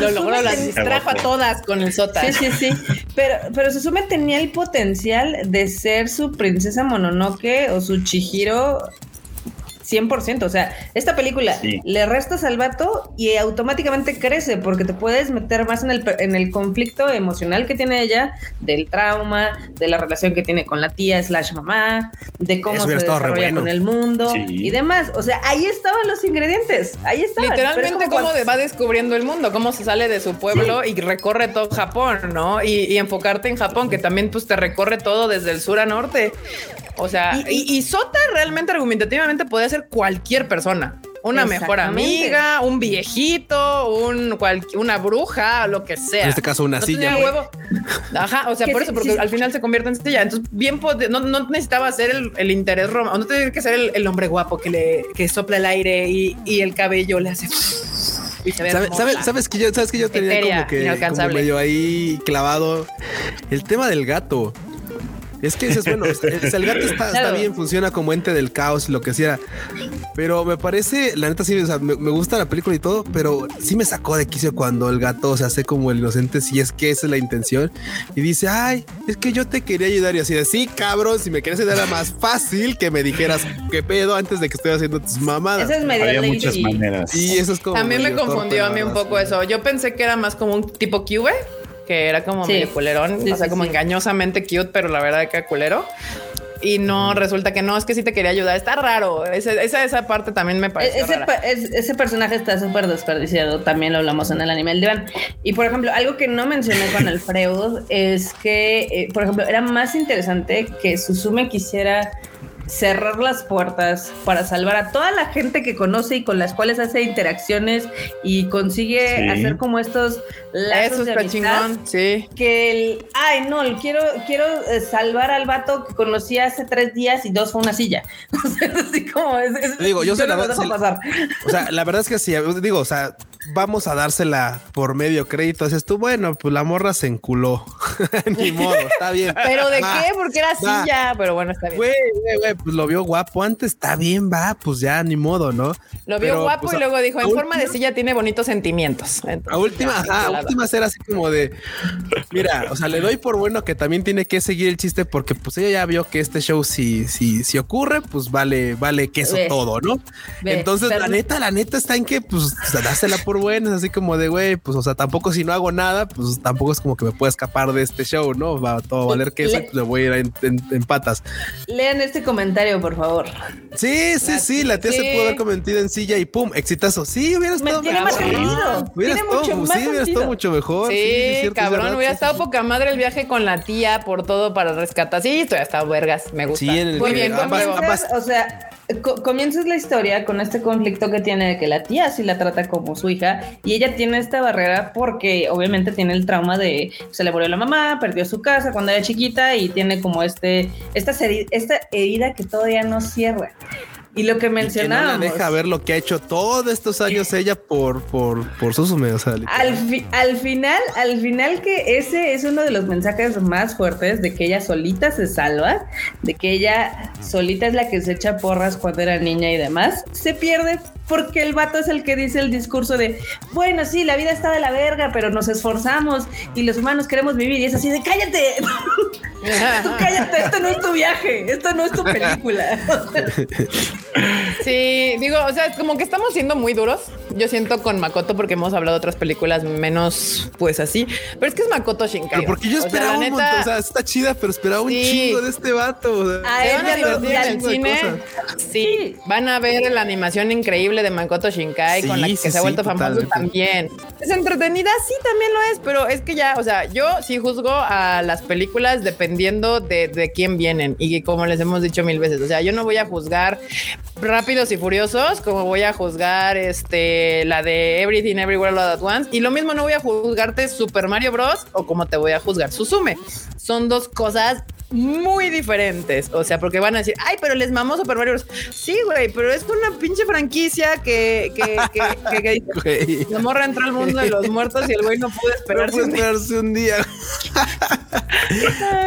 Lo logró, las distrajo a todas con el sota. Sí, sí, sí. Pero, pero Suzume tenía el potencial de ser su princesa Mononoke o su Chihiro 100%. O sea, esta película Sí. le restas al vato y automáticamente crece porque te puedes meter más en el, pe- en el conflicto emocional que tiene ella, del trauma, de la relación que tiene con la tía slash mamá, de cómo Eso se desarrolla bueno. con el mundo Sí. y demás. O sea, ahí estaban los ingredientes. Ahí estaban. Literalmente es como cómo cuando- va descubriendo el mundo, cómo se sale de su pueblo y recorre todo Japón, ¿no? Y, y enfocarte en Japón, que también pues te recorre todo desde el sur a norte. O sea, Y- y, y Sota realmente argumentativamente puede ser cualquier persona. Una mejor amiga, un viejito, un cual- una bruja, lo que sea. En este caso, una No silla. huevo. Ajá, o sea, por eso, porque sí, al final se convierte en silla. Entonces, bien, no, no necesitaba ser el, el interés romántico, no tenía que ser el, el hombre guapo que le que sopla el aire y, y el cabello le hace. ¿Sabe- sabe- ¿Sabes que yo, sabes que yo tenía como que como medio ahí clavado el tema del gato? Es que dices, bueno, gato está, está Claro. bien, funciona como ente del caos y lo que sea. Pero me parece, la neta sí, o sea, me, me gusta la película y todo, pero sí me sacó de quicio cuando el gato se hace como el inocente, si es que esa es la intención. Y dice, ay, es que yo te quería ayudar. Y así de, sí, cabrón, si me quieres ayudar era más fácil que me dijeras qué pedo antes de que estoy haciendo tus mamadas. Esa es medio Había muchas maneras. Y eso es como. También me confundió a mí un poco eso. Yo pensé que era más como un tipo cube, que era como Sí. medio culerón, Sí, o sea, sí, como engañosamente cute, pero la verdad que era culero. Y no, resulta que no, es que sí te quería ayudar. Está raro. Ese- esa, esa parte también me E- pareció Ese, rara. pa- es- ese personaje está súper desperdiciado, también lo hablamos en el anime del diván. Y por ejemplo, algo que no mencioné con el Freud es que, eh, por ejemplo, era más interesante que Suzume quisiera cerrar las puertas para salvar a toda la gente que conoce y con las cuales hace interacciones y consigue Sí. hacer como estos lazos Eso de amistad chingón, sí. que el, ay no, quiero, quiero eh, salvar al vato que conocí hace tres días y dos fue una silla. O sea, es así como es, digo, yo se no la- se la- pasar. O sea, la verdad es que sí, digo, o sea, vamos a dársela por medio crédito. Dices tú, bueno, pues la morra se enculó. Ni modo, está bien. ¿Pero de Va, qué? Porque era va. silla, pero bueno, está bien. Güey, güey, güey, pues lo vio guapo antes, está bien, va, pues ya, ni modo, ¿no? Lo vio Pero, guapo pues, y luego dijo, en forma de silla tiene bonitos sentimientos. Entonces, A última, ajá, a última era así como de, mira, o sea, le doy por bueno que también tiene que seguir el chiste porque pues ella ya vio que este show si, si, si ocurre, pues vale, vale queso Ve. todo, ¿no? Ve, Entonces, pero- la neta, la neta está en que, pues, dásela por buenas, así como de, güey, pues, o sea, tampoco si no hago nada, pues tampoco es como que me pueda escapar de este show, ¿no? Va todo a valer queso, Le- pues le voy a ir en, en- en patas. Lean este comentario, por favor. Sí, sí, La- sí, la tía se sí. pudo haber convertido en silla y pum, exitazo. Sí, hubiera estado más mejor. sentido. Hubiera Tiene estado, mucho más sí, hubiera estado mucho mejor. Sí, cierto, es cabrón, verdad, hubiera sí, estado sí. poca madre el viaje con la tía por todo para rescatar. Sí, esto ya está vergas, me gusta. Sí, en el Muy que bien, ambas- ambas- O sea, co- comienzas la historia con este conflicto que tiene de que la tía sí la trata como su hija y ella tiene esta barrera porque obviamente tiene el trauma de se le murió la mamá, perdió su casa cuando era chiquita y tiene como este esta, esta herida que todavía no cierra. Y lo que Y que no mencionábamos. deja ver lo que ha hecho todos estos años ella por, por, por Susume, o sea. Al, fi- al final, al final que ese es uno de los mensajes más fuertes de que ella solita se salva, de que ella solita es la que se echa porras cuando era niña y demás, se pierde porque el vato es el que dice el discurso de, bueno, sí, la vida está de la verga, pero nos esforzamos y los humanos queremos vivir y es así de, cállate, tú cállate, esto no es tu viaje, esto no es tu película. Sí, digo, o sea, es como que estamos siendo muy duros. Yo siento con Makoto porque hemos hablado de otras películas menos, pues así. Pero es que es Makoto Shinkai. Pero porque yo O sea, esperaba un neta, montón, o sea, está chida, pero esperaba un chingo de este vato. o sea, A él ya lo- en el cine. Sí, van a ver la animación increíble de Makoto Shinkai con la que sí, se ha vuelto sí, famoso totalmente. también. Es entretenida, sí, también lo es, pero es que ya, o sea, yo sí juzgo a las películas dependiendo de, de quién vienen y como les hemos dicho mil veces, o sea, yo no voy a juzgar Rápidos y Furiosos como voy a juzgar este la de Everything Everywhere All at Once y lo mismo no voy a juzgarte Super Mario Bros o como te voy a juzgar Suzume. Son dos cosas muy diferentes. O sea, porque van a decir, ay, pero les mamó Super Mario Bros. Sí, güey, pero es una pinche franquicia que, que, que, que- que la morra entró al mundo de los muertos y el güey no pudo No esperarse. día. esperarse un día.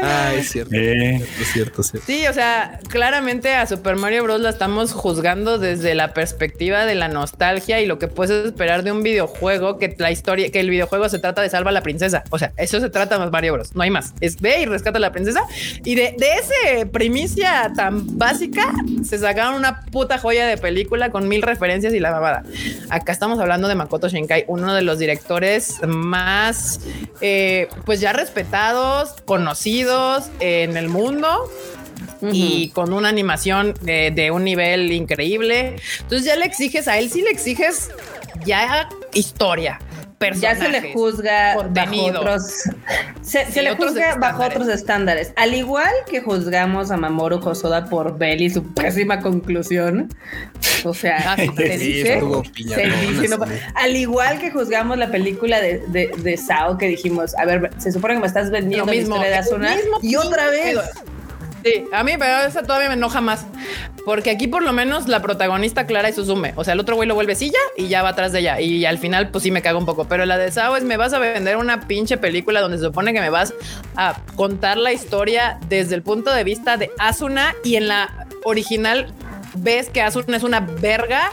Ay, es cierto. Eh, Es cierto, es cierto. Sí, o sea, claramente a Super Mario Bros. la estamos juzgando desde la perspectiva de la nostalgia y lo que puedes esperar de un videojuego que la historia, que el videojuego se trata de salva a la princesa. O sea, eso se trata más Mario Bros. No hay más. Es ve y rescata a la princesa Y de, de ese primicia tan básica, se sacaron una puta joya de película con mil referencias y la babada. Acá estamos hablando de Makoto Shinkai, uno de los directores más, eh, pues ya respetados, conocidos en el mundo y con una animación de, de un nivel increíble. Entonces ya le exiges a él, sí le exiges ya historia. Ya se le juzga bajo contenido. otros. Se, Sí, se le otros juzga bajo otros estándares. Al igual que juzgamos a Mamoru Hosoda por Bell y su pésima conclusión. O sea, Ah, sí, se dice. se dice, no- al igual que juzgamos la película de, de, de Sao, que dijimos, a ver, se supone que me estás vendiendo Lo mismo, historia de Asuna. Y otra vez. Sí, a mí, pero esa todavía me enoja más. Porque aquí por lo menos la protagonista Clara y Suzume. O sea, el otro güey lo vuelve silla y ya va atrás de ella. Y al final, pues sí me cago un poco. Pero la de Sao es me vas a vender una pinche película donde se supone que me vas a contar la historia desde el punto de vista de Asuna y en la original ves que Asuna es una verga.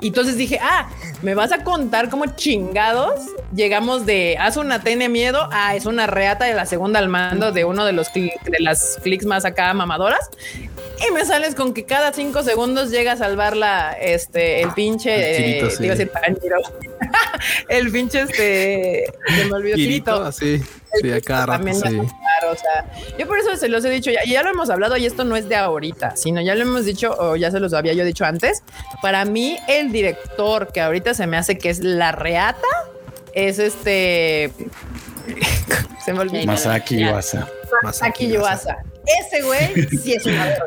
Y entonces dije, ah, me vas a contar cómo chingados llegamos de Asuna tiene miedo a es una reata de la segunda al mando de uno de los cli- de las clics más acá mamadoras. Y me sales con que cada cinco segundos llega a salvarla este el pinche El Kirito, eh, sí. te iba a decir el pinche este se me olvidó así. Sí, a cada rato, También sí. o sea, yo por eso se los he dicho ya, y ya lo hemos hablado y esto no es de ahorita, sino ya lo hemos dicho o ya se los había yo dicho antes. Para mí, el director que ahorita se me hace que es la reata es este. se me olvidó. Masaki. Yuasa. Masaki Yuasa. Ese güey sí es una verga.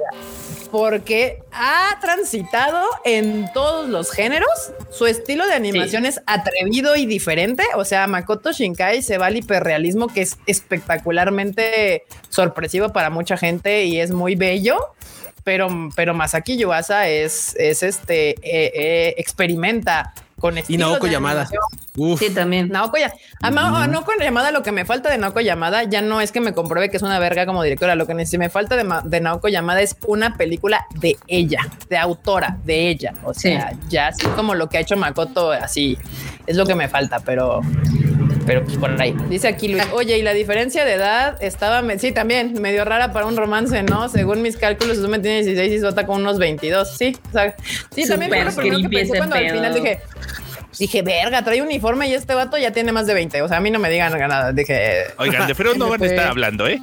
Porque ha transitado en todos los géneros. Su estilo de animación es atrevido y diferente. O sea, Makoto Shinkai se va al hiperrealismo que es espectacularmente sorpresivo para mucha gente y es muy bello. Pero, pero Masaki Yuasa es, es este, eh, eh, experimenta con Y Naoko Yamada. Uf. Sí, también. Naoko ya. A Naoko Yamada, lo que me falta de Naoko Yamada ya no es que me compruebe que es una verga como directora. Lo que me falta de, de Naoko Yamada es una película de ella, de autora, de ella. O sea, ya así como lo que ha hecho Makoto, así es lo que me falta, pero. Pero pues por ahí. Dice aquí Luis, oye, y la diferencia de edad estaba, me- sí, también medio rara para un romance, ¿no? Según mis cálculos, Suzume tiene 16 y Sota con unos 22. Sí, o sea, sí, también fue lo primero que pensé ese cuando al final dije, Dije, verga, trae uniforme y este vato ya tiene más de 20. O sea, a mí no me digan nada. Dije, Oigan, de Freud no van a estar hablando, ¿eh?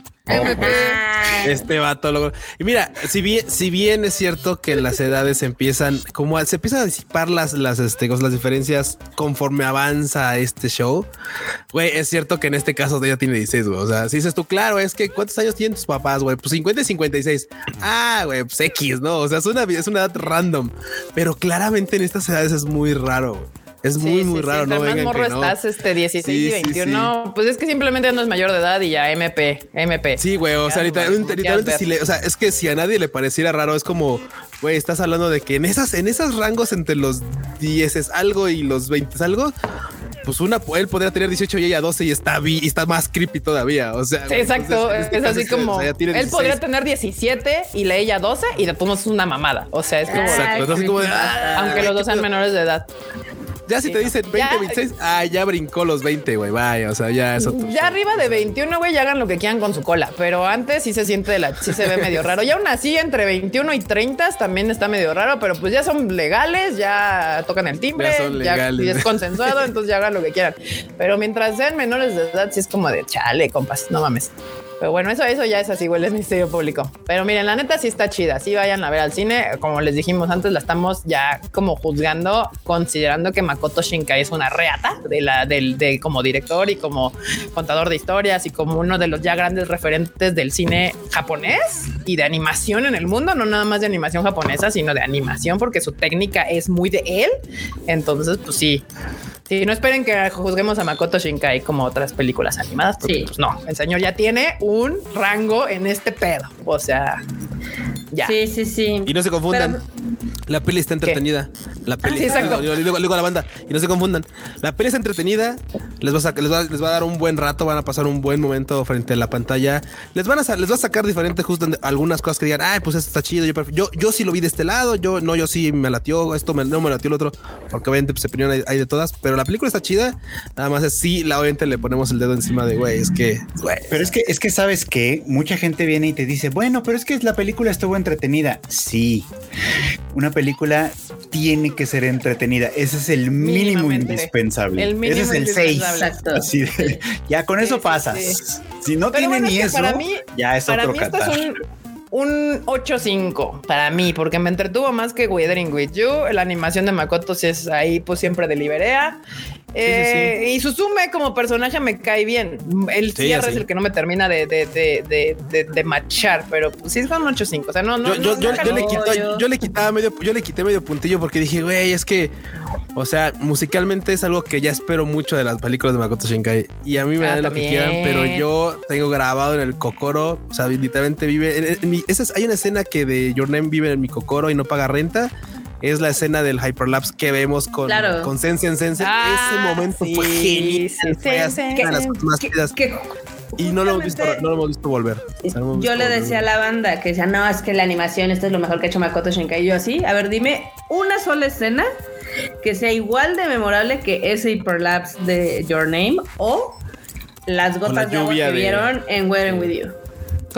Este vato lo- Y mira, si bien, si bien es cierto que las edades empiezan, como se empiezan a disipar las, las, este, las diferencias conforme avanza este show, güey, es cierto que en este caso ella tiene 16, güey. O sea, si dices tú, claro, es que ¿cuántos años tienen tus papás, güey? Pues 50 y 56. Ah, güey, pues X, ¿no? O sea, es una, es una edad random, pero claramente en estas edades es muy raro. Es sí, muy, sí, muy sí, raro, entre ¿no? Vengan morro que no. estás, este 16 y Sí, sí, 21. Pues es que simplemente no es mayor de edad y ya MP, MP. Sí, güey, o sea, literalmente, literalmente si le- o sea, es que si a nadie le pareciera raro, es como, güey, estás hablando de que en esas, en esos rangos entre los 10 es algo y los 20 es algo, pues una, él podría tener 18 y ella 12 y está, y está más creepy todavía, o sea. Sí, güey, exacto, entonces, en es este que es así o como sea, él 16. podría tener 17 y la ella 12 y después es una mamada. O sea, es como Exacto, entonces como de, ah, aunque los dos sean menores de edad. Ya si te dicen 20, Ya. 26, ah, ya brincó los 20, güey, vaya, o sea, ya eso. Ya arriba de 21, güey, ya hagan lo que quieran con su cola, pero antes sí se siente de la, sí se ve medio raro. Y aún así, entre 21 y 30 también está medio raro, pero pues ya son legales, ya tocan el timbre, Ya son ya, legales. y es consensuado, entonces ya hagan lo que quieran. Pero mientras sean menores de edad, sí es como de chale, compas, no mames. Pero bueno, eso, eso ya es así, güey, el ministerio público. Pero miren, la neta sí está chida. Sí vayan a ver al cine. Como les dijimos antes, la estamos ya como juzgando, considerando que Makoto Shinkai es una reata de la, del, de, como director y como contador de historias y como uno de los ya grandes referentes del cine japonés y de animación en el mundo, no nada más de animación japonesa, sino de animación, porque su técnica es muy de él. Entonces, pues sí. Sí, no esperen que juzguemos a Makoto Shinkai como otras películas animadas, porque Sí. pues no, el señor ya tiene un rango en este pedo. O sea, ya. Sí, sí, sí. Y no se confundan. La peli está entretenida. La peli. sí, exacto. Yo le digo, digo a la banda y no se confundan. La peli está entretenida. Les va, a sacar- les, va, les va a dar un buen rato. Van a pasar un buen momento frente a la pantalla. Les van a sa- les va a sacar diferentes justo algunas cosas que digan, ay, pues esto está chido. Yo, yo, yo sí lo vi de este lado. Yo no, yo sí me latió. Esto me- no me latió el otro. Porque obviamente pues opinión hay, hay de todas. Pero la película está chida. Nada más es sí, la obviamente le ponemos el dedo encima de güey. Es que, güey. Pero es que, es que sabes que mucha gente viene y te dice, bueno, pero es que la película estuvo entretenida. Sí, una película tiene que ser entretenida. Ese es el mínimo indispensable. El mínimo Ese es el 6. indispensable. Exacto. Así de- ya con Sí, eso sí, pasas. sí. Si no Pero tiene bueno, ni es que eso, para mí- ya es Para otro mí un, un 8-5 para mí, porque me entretuvo más que Weathering with You. La animación de Makoto es ahí, pues siempre de Liberea. Eh, Y Suzume como personaje me cae bien. El Sí, cierre sí. es el que no me termina de, de, de, de, machar, pero pues sí es con 8-5. O sea, no, no, yo, yo, no, yo, yo le quito- yo- le quitaba medio, yo le quité medio puntillo porque dije, güey, es que, o sea, musicalmente es algo que ya espero mucho de las películas de Makoto Shinkai y a mí me Ah, dan lo que quieran, pero yo tengo grabado en el Kokoro, o sea, literalmente vive, en, en mi- esa es- hay una escena que de Your Name vive en mi Kokoro y no paga renta. Es la escena del hyperlapse que vemos con, Claro. con Sensen. Ah, Ese momento fue genial. sí, fue así, Sensen. una de las cosas más Que- chidas. que Y no lo hemos visto, no lo hemos visto volver. O sea, no lo hemos Yo visto le volver. decía a la banda que decía, no, es que la animación, esto es lo mejor que ha hecho Makoto Shinkai. Y yo así, a ver, dime una sola escena que sea igual de memorable que ese hyperlapse de Your Name o las gotas la de agua que de- vieron en Weathering With You.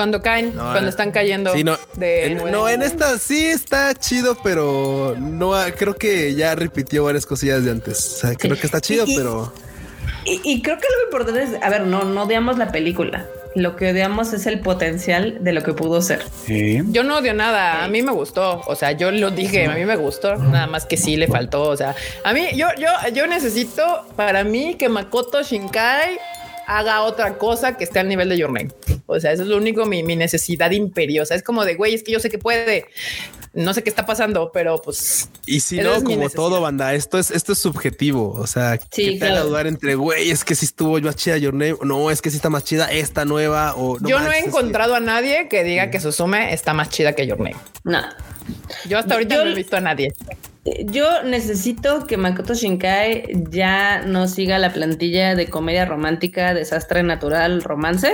Cuando caen, No, cuando están cayendo. Sí, no, de en, nuevo. no, en esta sí está chido, pero no creo que ya repitió varias cosillas de antes. O sea, creo que está chido, y- pero Y, y creo que lo importante es, a ver, no, no odiamos la película. Lo que odiamos es el potencial de lo que pudo ser. Sí. Yo no odio nada, a mí me gustó, o sea, yo lo dije, a mí me gustó, nada más que sí le faltó, o sea, a mí yo yo yo necesito para mí que Makoto Shinkai haga otra cosa que esté al nivel de Your Name. O sea, eso es lo único mi, mi necesidad imperiosa. Es como de güey, es que yo sé que puede. No sé qué está pasando, pero pues y si no, como todo, banda, esto es esto es subjetivo. O sea, Sí, que te claro. dudar entre güey, es que si estuvo más chida Your Name, no, es que sí está más chida esta nueva, o yo no he que- encontrado a nadie que diga que Suzume está más chida que Your Name. No. Yo hasta ahorita Yo- no he visto a nadie. Yo necesito que Makoto Shinkai ya no siga la plantilla de comedia romántica, desastre natural, romance.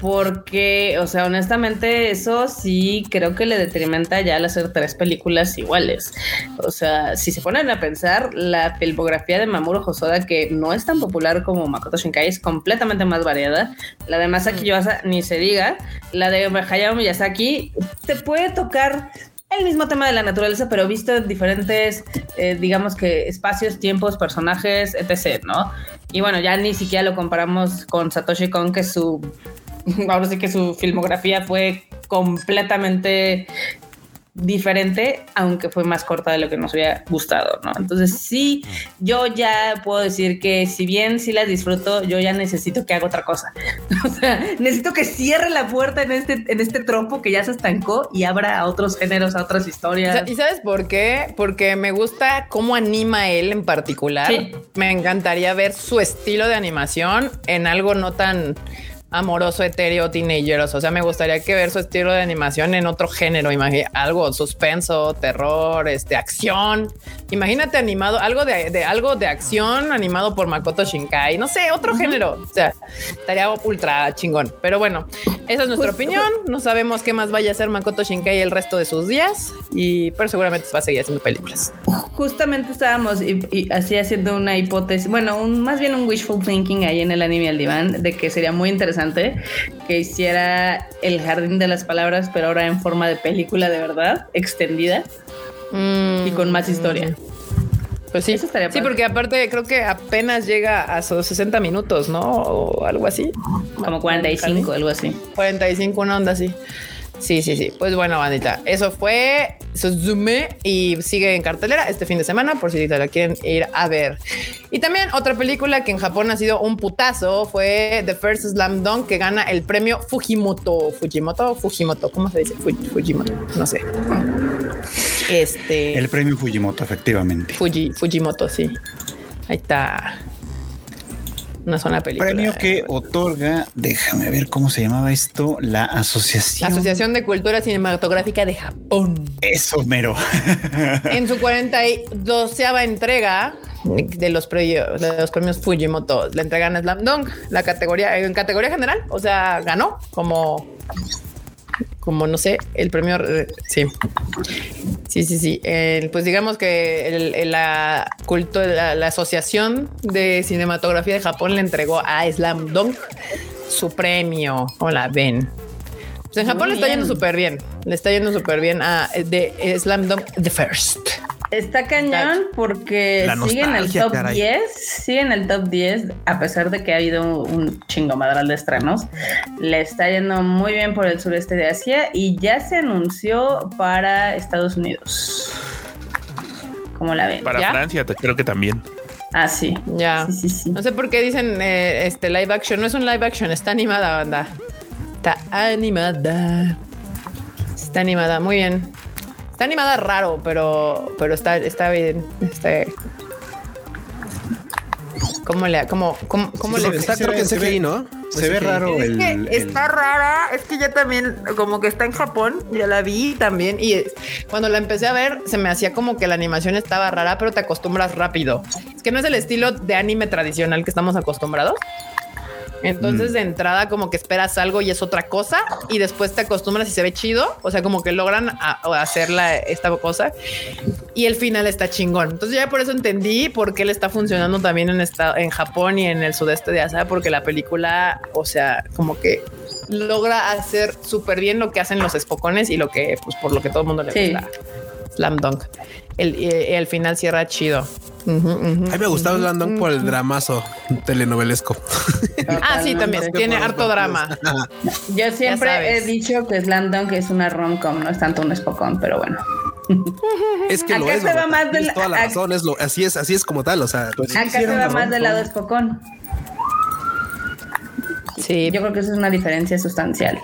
Porque, o sea, honestamente, eso sí creo que le detrimenta ya al hacer tres películas iguales. O sea, si se ponen a pensar, la filmografía de Mamoru Hosoda, que no es tan popular como Makoto Shinkai, es completamente más variada. La de Masaki Yuasa, ni se diga. La de Hayao Miyazaki, te puede tocar el mismo tema de la naturaleza, pero visto en diferentes, eh, digamos que espacios, tiempos, personajes, etc., ¿no? Y bueno, ya ni siquiera lo comparamos con Satoshi Kon, que su, ahora sí que su filmografía fue completamente diferente, aunque fue más corta de lo que nos hubiera gustado, ¿no? Entonces sí, yo ya puedo decir que si bien sí las disfruto, yo ya necesito que haga otra cosa. O sea, necesito que cierre la puerta en este, en este trompo que ya se estancó y abra a otros géneros, a otras historias. ¿Y sabes por qué? Porque me gusta cómo anima él en particular. Sí. Me encantaría ver su estilo de animación en algo no tan amoroso, etéreo, teenageros. O sea, me gustaría que ver su estilo de animación en otro género, imagi- algo suspenso, terror, este, acción. Imagínate animado, algo de, de- algo de acción animado por Makoto Shinkai. No sé, otro género. O sea, estaría ultra chingón. Pero bueno, esa es nuestra Justo. opinión. No sabemos qué más vaya a hacer Makoto Shinkai el resto de sus días, y pero seguramente va a seguir haciendo películas. Justamente estábamos y, y así haciendo una hipótesis, bueno, un, más bien un wishful thinking ahí en el anime al diván, de que sería muy interesante que hiciera el jardín de las palabras, pero ahora en forma de película de verdad, extendida y con más historia. Pues sí, Eso estaría sí, padre. porque aparte creo que apenas llega a sus 60 minutos, ¿no? O algo así. Como 45, algo así. 45, una onda así. Sí, sí, sí. Pues bueno, bandita, eso fue Suzume y sigue en cartelera este fin de semana por si te la quieren ir a ver. Y también otra película que en Japón ha sido un putazo fue The First Slam Dunk que gana el premio Fujimoto. Fujimoto, Fujimoto, ¿cómo se dice? Fuji- Fujimoto, no sé. Este El premio Fujimoto, efectivamente. Fuji, Fujimoto, sí. Ahí está. Una zona película. Premio que otorga, déjame ver cómo se llamaba esto, la Asociación. Asociación de Cultura Cinematográfica de Japón. Eso, mero. en su 42 entrega de los, premios, de los premios Fujimoto, le entregan a Slam Dunk la categoría en categoría general, o sea, ganó como como no sé, el premio. Eh, sí, sí, sí, sí. pues digamos que la culto, la, Asociación de Cinematografía de Japón le entregó a Slam Dunk su premio. Hola, ven. Pues en Japón le está yendo súper bien. Le está yendo súper bien a de Slam Dunk The First. Está cañón porque sigue en el top 10, sigue en el top 10, a pesar de que ha habido un chingo madral de estrenos. Le está yendo muy bien por el sureste de Asia y ya se anunció para Estados Unidos. ¿Cómo la ven? Para Francia, creo que también. Ah, sí. Ya. No sé por qué dicen eh, este live action. No es un live action, está animada, banda. Está animada. Está animada, muy bien. Está animada raro, pero, pero está, está bien. Este. ¿Cómo le, cómo, cómo, cómo le está? Creo que en CGI, ¿no? Se ve raro es el, que Está rara. Es que ya también, como que está en Japón, ya la vi también. Y cuando la empecé a ver, se me hacía como que la animación estaba rara, pero te acostumbras rápido. Es que no es el estilo de anime tradicional que estamos acostumbrados. Entonces, mm. de entrada, como que esperas algo y es otra cosa, y después te acostumbras y se ve chido. O sea, como que logran hacer esta cosa y el final está chingón. Entonces, ya por eso entendí por qué le está funcionando también en, esta, en Japón y en el sudeste de Asia, porque la película, o sea, como que logra hacer súper bien lo que hacen los espocones y lo que, pues, por lo que todo el mundo le gusta. Slam Dunk. El, eh, el, final cierra chido. a mí me gustaba Slam Dunk por el dramazo telenovelesco. ah, sí, también. Tiene harto drama. Yo siempre he dicho que Slam Dunk es una rom-com, no es tanto un espocón, pero bueno. Es que lo es. Se va más toda la razón, es lo, así es, así es como tal. O sea, pues, acá se va más del lado espocón. Sí. Yo creo que eso es una diferencia sustancial.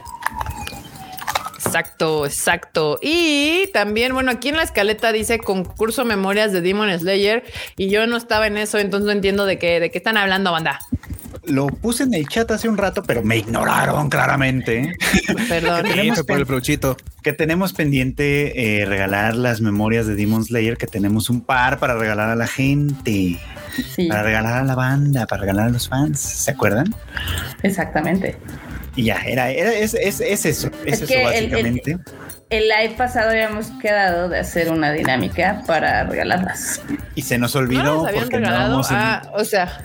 Exacto, exacto. Y también, bueno, aquí en la escaleta dice concurso memorias de Demon Slayer y yo no estaba en eso, entonces no entiendo de qué, de qué están hablando, banda. Lo puse en el chat hace un rato, pero me ignoraron claramente. Perdón. que, tenemos por el que tenemos pendiente eh, regalar las memorias de Demon Slayer, que tenemos un par para regalar a la gente. Para regalar a la banda, para regalar a los fans. ¿Se acuerdan? Exactamente. Y ya, era, era es, es, es, eso, es, eso básicamente. El, live pasado habíamos quedado de hacer una dinámica para regalarlas. Y se nos olvidó. porque regalado. Ah, o sea,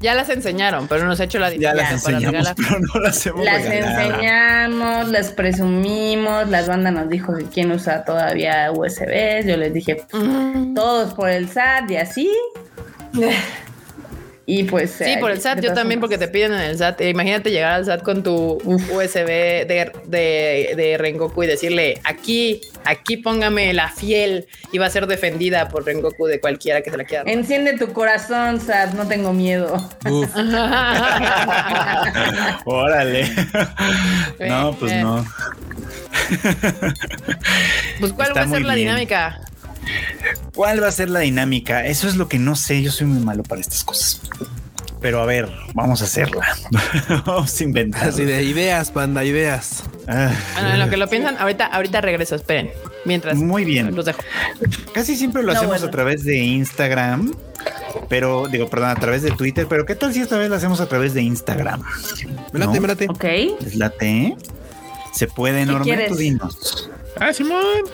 ya las enseñaron, pero nos ha hecho la dinámica. Ya las enseñamos, pero no las hemos Las enseñamos, las presumimos, las bandas nos dijo que quién usa todavía USB, yo les dije mm. todos por el SAT y así. Y pues. Sí, por el SAT, yo también, porque te piden en el SAT. Imagínate llegar al SAT con tu USB de, de, de, Rengoku y decirle: aquí, aquí póngame la fiel y va a ser defendida por Rengoku de cualquiera que se la quiera. Enciende tu corazón, SAT, no tengo miedo. Órale. no, pues no. pues, ¿cuál va a ser la dinámica? ¿Cuál va a ser la dinámica? Eso es lo que no sé. Yo soy muy malo para estas cosas. Pero a ver, vamos a hacerla. vamos a inventar. Así de ideas, panda, ideas. Ah. Bueno, en lo que lo piensan, ahorita, ahorita regreso, esperen. Mientras. Muy bien. Los dejo. Casi siempre lo hacemos a través de Instagram, pero digo, perdón, a través de Twitter, pero ¿qué tal si esta vez lo hacemos a través de Instagram? Me late, me late. Ok. ¿Les late? Se puede, enorme, tú dinos. Ah, Simón.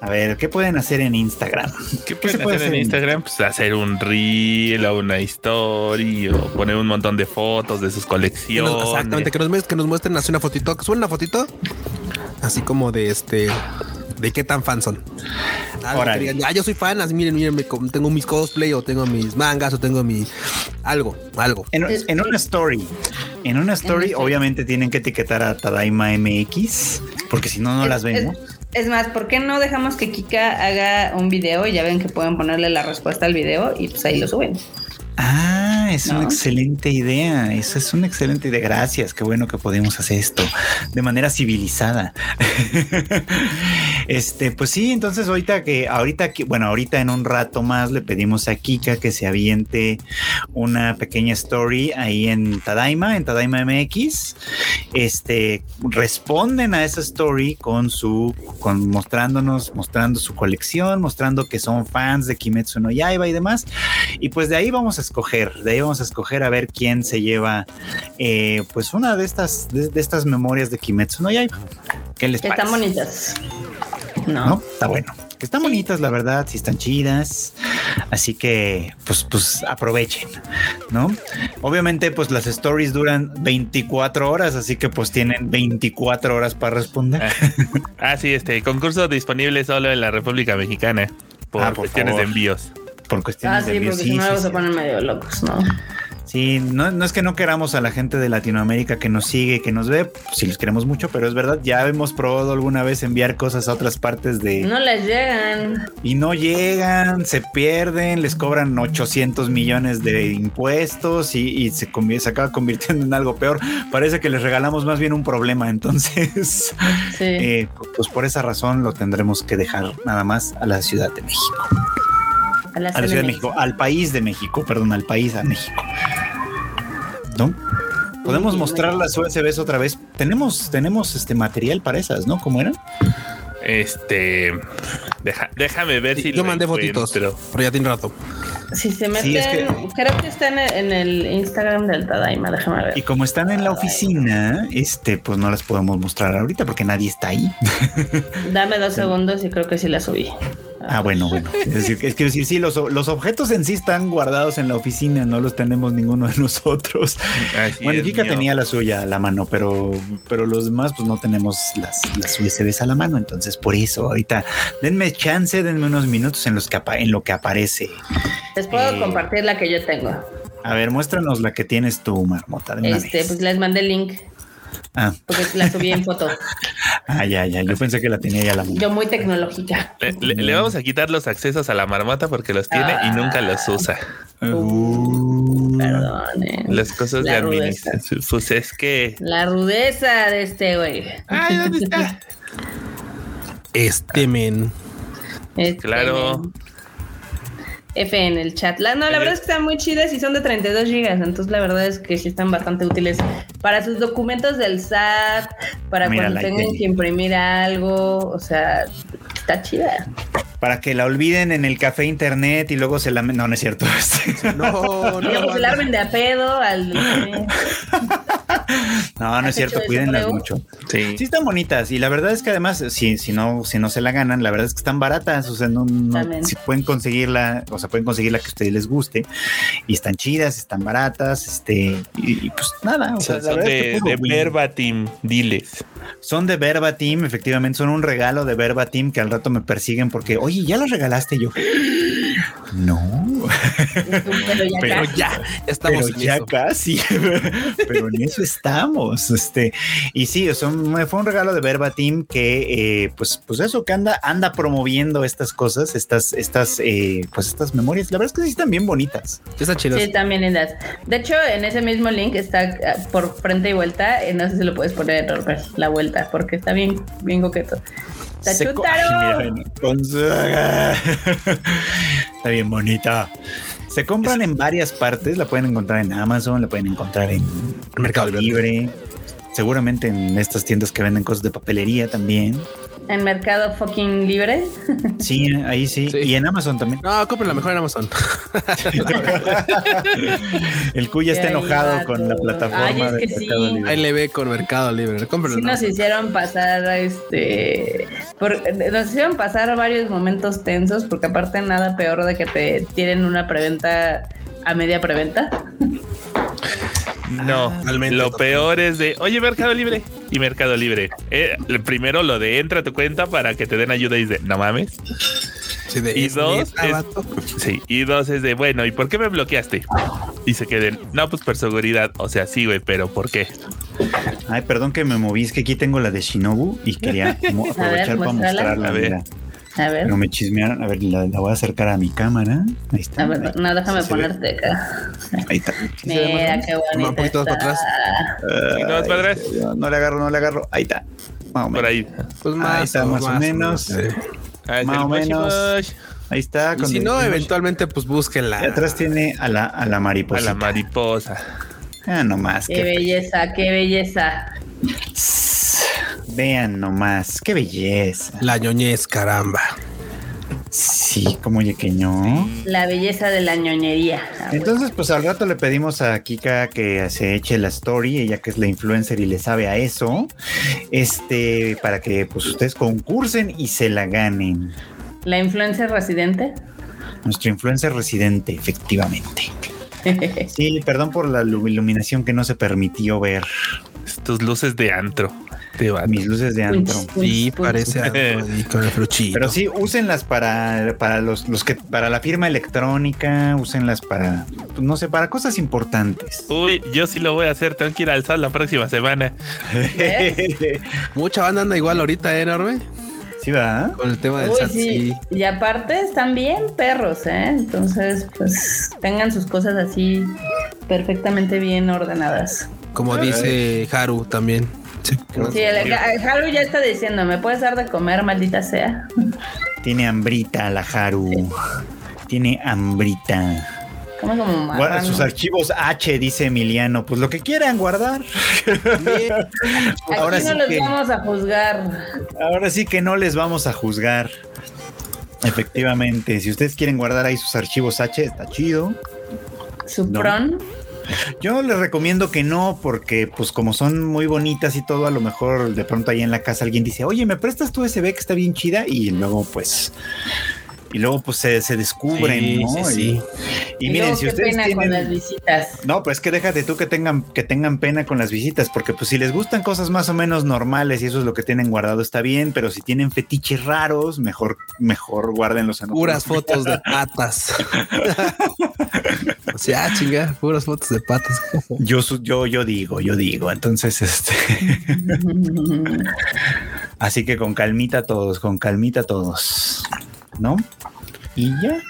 A ver, ¿qué pueden hacer en Instagram? ¿Qué, pueden hacer, en Instagram? Pues hacer un reel o una historia o poner un montón de fotos de sus colecciones. exactamente, que nos, que nos muestren así una fotito, que suene una fotito así como de este de qué tan fan son. Ahora, ah, yo soy fan, así miren, miren, tengo mis cosplay o tengo mis mangas o tengo mi algo, algo. En, una story, en una story, obviamente tienen que etiquetar a Tadaima MX, porque si no, no las vemos. Es más, ¿por qué no dejamos que Kika haga un video y ya ven que pueden ponerle la respuesta al video y pues ahí lo suben? Ah, es una excelente idea. Eso es una excelente idea. Gracias. Qué bueno que podemos hacer esto de manera civilizada. Este, pues sí, entonces ahorita que, ahorita que, bueno, ahorita en un rato más le pedimos a Kika que se aviente una pequeña story ahí en Tadaima, en Tadaima MX. Este, responden a esa story con su, con mostrándonos, mostrando su colección, mostrando que son fans de Kimetsu no Yaiba y demás. Y pues de ahí vamos a escoger, de ahí vamos a escoger a ver quién se lleva, eh, pues una de estas, de, de estas memorias de Kimetsu no Yaiba. ¿Qué les parece? están bonitas. No. ¿no? Está bueno. Que están bonitas, la verdad, sí están chidas. Así que, pues, pues aprovechen, ¿no? Obviamente, pues las stories duran 24 horas, así que pues tienen 24 horas para responder. Ah, sí, este concurso disponible solo en la República Mexicana por, Ah, por cuestiones favor. de envíos. Por Ah, cuestiones sí, de envío. porque Sí, si no sí, luego sí. se ponen medio locos, ¿no? Sí, no, no es que no queramos a la gente de Latinoamérica que nos sigue, que nos ve, pues, sí los queremos mucho, pero es verdad, ya hemos probado alguna vez enviar cosas a otras partes de... No les llegan. y no llegan, se pierden, les cobran 800 millones de impuestos y, y se, se acaba convirtiendo en algo peor. Parece que les regalamos más bien un problema, entonces, Sí. eh, pues por esa razón lo tendremos que dejar nada más a la Ciudad de México. A la, A la Ciudad de. México, al país de México, perdón, al país a México. ¿No? Podemos Sí, mostrar las USBs otra vez. Tenemos, tenemos este material para esas, ¿no? ¿Cómo eran? Este, deja- déjame ver si Yo lo mandé fotitos, encuentro. pero ya tiene rato. Si se meten, Sí, es que- creo que están en el Instagram del Tadaima, déjame ver. Y como están en la oficina, este, pues no las podemos mostrar ahorita porque nadie está ahí. Dame dos segundos y creo que sí la subí. Ah, bueno, bueno. Es decir, es que decir, sí, los, los objetos en sí están guardados en la oficina, no los tenemos ninguno de nosotros. Así bueno, Kika mío. tenía la suya a la mano, pero, pero los demás, pues no tenemos las, las USBs a la mano. Entonces, por eso, ahorita denme chance, denme unos minutos en los que en lo que aparece. Les puedo Eh, compartir la que yo tengo. A ver, muéstranos la que tienes tú, Marmota. de una Este, vez. pues les mandé el link ah, porque la subí en foto. ah, ya, ya. Yo pensé que la tenía ya la mano. Yo muy tecnológica. Le, le- le vamos a quitar los accesos a la marmota porque los tiene y nunca los usa. Uh, Perdonen. Las cosas de La administración. Pues es que. La rudeza de este güey. Ay, ¿dónde está? Este men. Este, Claro. F en el chat. La, no, la verdad es que están muy chidas y son de 32 gigas. Entonces, la verdad es que sí están bastante útiles para sus documentos del SAT, para Mira, cuando tengan que imprimir algo. O sea, está chida. Para que la olviden en el café internet y luego se la... No, no es cierto. No, Y luego se la armen de a pedo al. No, no es ¿Has cierto, cuídenlas mucho. Sí. Sí están bonitas y la verdad es que además si, si no si no se la ganan, la verdad es que están baratas, o sea, no, si pueden conseguirla, o sea, pueden conseguir la que a ustedes les guste y están chidas, están baratas, este y, y pues nada, o sea, Son, verdad es que de, de verbatim, diles. Son de Verbatim, efectivamente, son un regalo de Verbatim que al rato me persiguen porque, "Oye, ya los regalaste yo." No, Pero ya, Pero casi. ya, estamos pero en ya eso. casi, pero en eso estamos. Este, y sí, son, me fue un regalo de Verbatim que, eh, pues, pues eso, que anda, anda promoviendo estas cosas, estas, estas, eh, pues estas memorias. La verdad es que sí están bien bonitas. Está chido. Sí, también lindas. De hecho, en ese mismo link está ah, por frente y vuelta. eh, No sé si lo puedes poner, Robert, la vuelta, porque está bien, bien coqueto. Está Se co- chútaro. Ay, mira, con su- Está bien bonita. Se compran en varias partes, la pueden encontrar en Amazon, la pueden encontrar en Mercado Libre, seguramente en estas tiendas que venden cosas de papelería también. En Mercado Fucking Libre. Sí, ahí sí. Sí. Y en Amazon también. No, cómprenla mejor en Amazon. El cuya está enojado con la plataforma Ay, es de Mercado sí. Libre. Ahí le ve con Mercado Libre. Cómprenla. Sí ¿no? nos hicieron pasar este por- nos hicieron pasar varios momentos tensos porque aparte nada peor de que te tienen una preventa a media preventa. No, Totalmente, lo totalmente. peor es de, oye, Mercado Libre y Mercado Libre. Eh, el primero lo de entra a tu cuenta para que te den ayuda y de, no mames. Sí, de- Y es dos, es-. Sí, y dos es de, bueno, ¿y por qué me bloqueaste? Y se queden, no, pues por seguridad. O sea, sí, güey, pero ¿por qué? Ay, perdón que me moví, es que aquí tengo la de Shinobu y quería aprovechar para mostrarla. A ver. mira. A ver, Pero me chismearon. A ver, la, la voy a acercar a mi cámara. Ahí está. a ver, Ahí, no, déjame ponerte acá. Ahí está. ¿Sí se ve más Mira qué bonito. Un poquito más para está. Sí, no, es para atrás. No le agarro, no le agarro. Ahí está. Más o Por ahí. Pues Ahí está, más o menos. eh. Ah, es Más o. Ahí está. Y si el- no, eventualmente, pues búsquenla. Y atrás tiene a la, a la A mariposa. la mariposa. Ah, nomás. Qué que- belleza, qué belleza. Vean nomás. Qué belleza. La ñoñez, caramba. Sí, como yequeño. La belleza de la ñoñería. Entonces, pues al rato le pedimos a Kika que se eche la story, ella que es la influencer y le sabe a eso, este, para que pues ustedes concursen y se la ganen. La influencer residente. Nuestro influencer residente, efectivamente. Sí, perdón por la lu- iluminación que no se permitió ver Tus luces de antro. Mis luces de antro. Sí, parece algo ahí con el fruchito. Pero sí, úsenlas para, para los, los que para la firma electrónica, úsenlas para, no sé, para cosas importantes. Uy, yo sí lo voy a hacer. Tengo que ir al SAT la próxima semana. Mucha banda anda igual ahorita, ¿eh, enorme. Sí, va. Con el tema del Uy, SAT, sí. sí. Y aparte están bien perros, ¿eh? Entonces, pues tengan sus cosas así perfectamente bien ordenadas. Como dice Haru también. Sí. Sí, el, el Haru ya está diciendo, ¿me puedes dar de comer, maldita sea? Tiene hambrita la Haru. Tiene hambrita. Come como Guarda sus archivos H, dice Emiliano. Pues lo que quieran guardar. Aquí Ahora no sí los que- vamos a juzgar. Ahora sí que no les vamos a juzgar. Efectivamente, si ustedes quieren guardar ahí sus archivos H, está chido. Su No. pron. Yo les recomiendo que no, porque pues como son muy bonitas y todo, a lo mejor de pronto ahí en la casa alguien dice, oye, ¿me prestas tu USB que está bien chida? Y luego pues... Y luego pues se, se descubren, Sí, ¿no? sí, Y- sí. Y, Y, miren, luego si qué ustedes pena con las tienen... visitas. No, pues que déjate tú que tengan, que tengan pena con las visitas, porque pues si les gustan cosas más o menos normales y eso es lo que tienen guardado está bien, pero si tienen fetiches raros, mejor, mejor guárdenlos en Puras fotos de patas. o sea, ah, chinga, puras fotos de patas. Yo, yo, yo digo, yo digo. Entonces, este, así que con calmita todos, con calmita todos, ¿no? Y ya.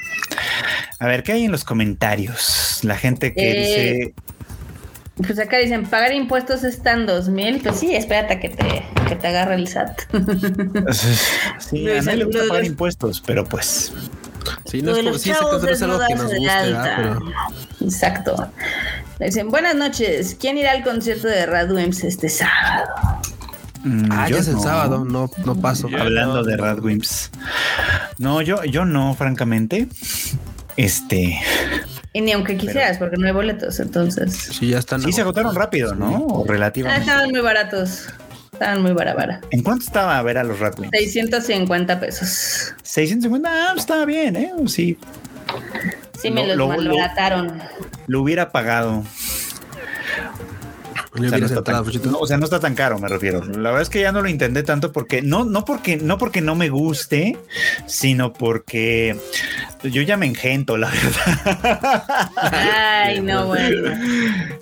A ver, ¿qué hay en los comentarios? La gente que Eh, dice, Pues acá dicen, pagar impuestos están dos mil. Pues sí, espérate a que te, que te agarre el SAT. sí, a nadie le gusta pagar impuestos, pero pues, Sí, no es, los sí, exacto, es algo que nos guste, pero Exacto. Dicen, buenas noches. ¿Quién irá al concierto de Radwimps este sábado? mm, Ah, yo ya es el no. sábado, no, no paso. Yo Hablando no. de Radwimps. No, yo, yo no, francamente. Este, Y ni aunque quisieras, porque no hay boletos, entonces. Sí, ya están. sí se agotaron rápido, ¿no? O Ah, relativamente. estaban muy baratos. Estaban muy barabara. ¿En cuánto estaba a ver a los Radwimps? 650 pesos. 650, ah, estaba bien, ¿eh? Sí, Sí, me Lo- los lo- malbarataron. lo hubiera pagado. Le O sea, no hubieras está entrado, tan- Fuchito. no, o sea, no está tan caro, me refiero. La verdad es que ya no lo intenté tanto porque no, no porque no porque no me guste, sino porque yo ya me engento, la verdad. Ay, no, bueno.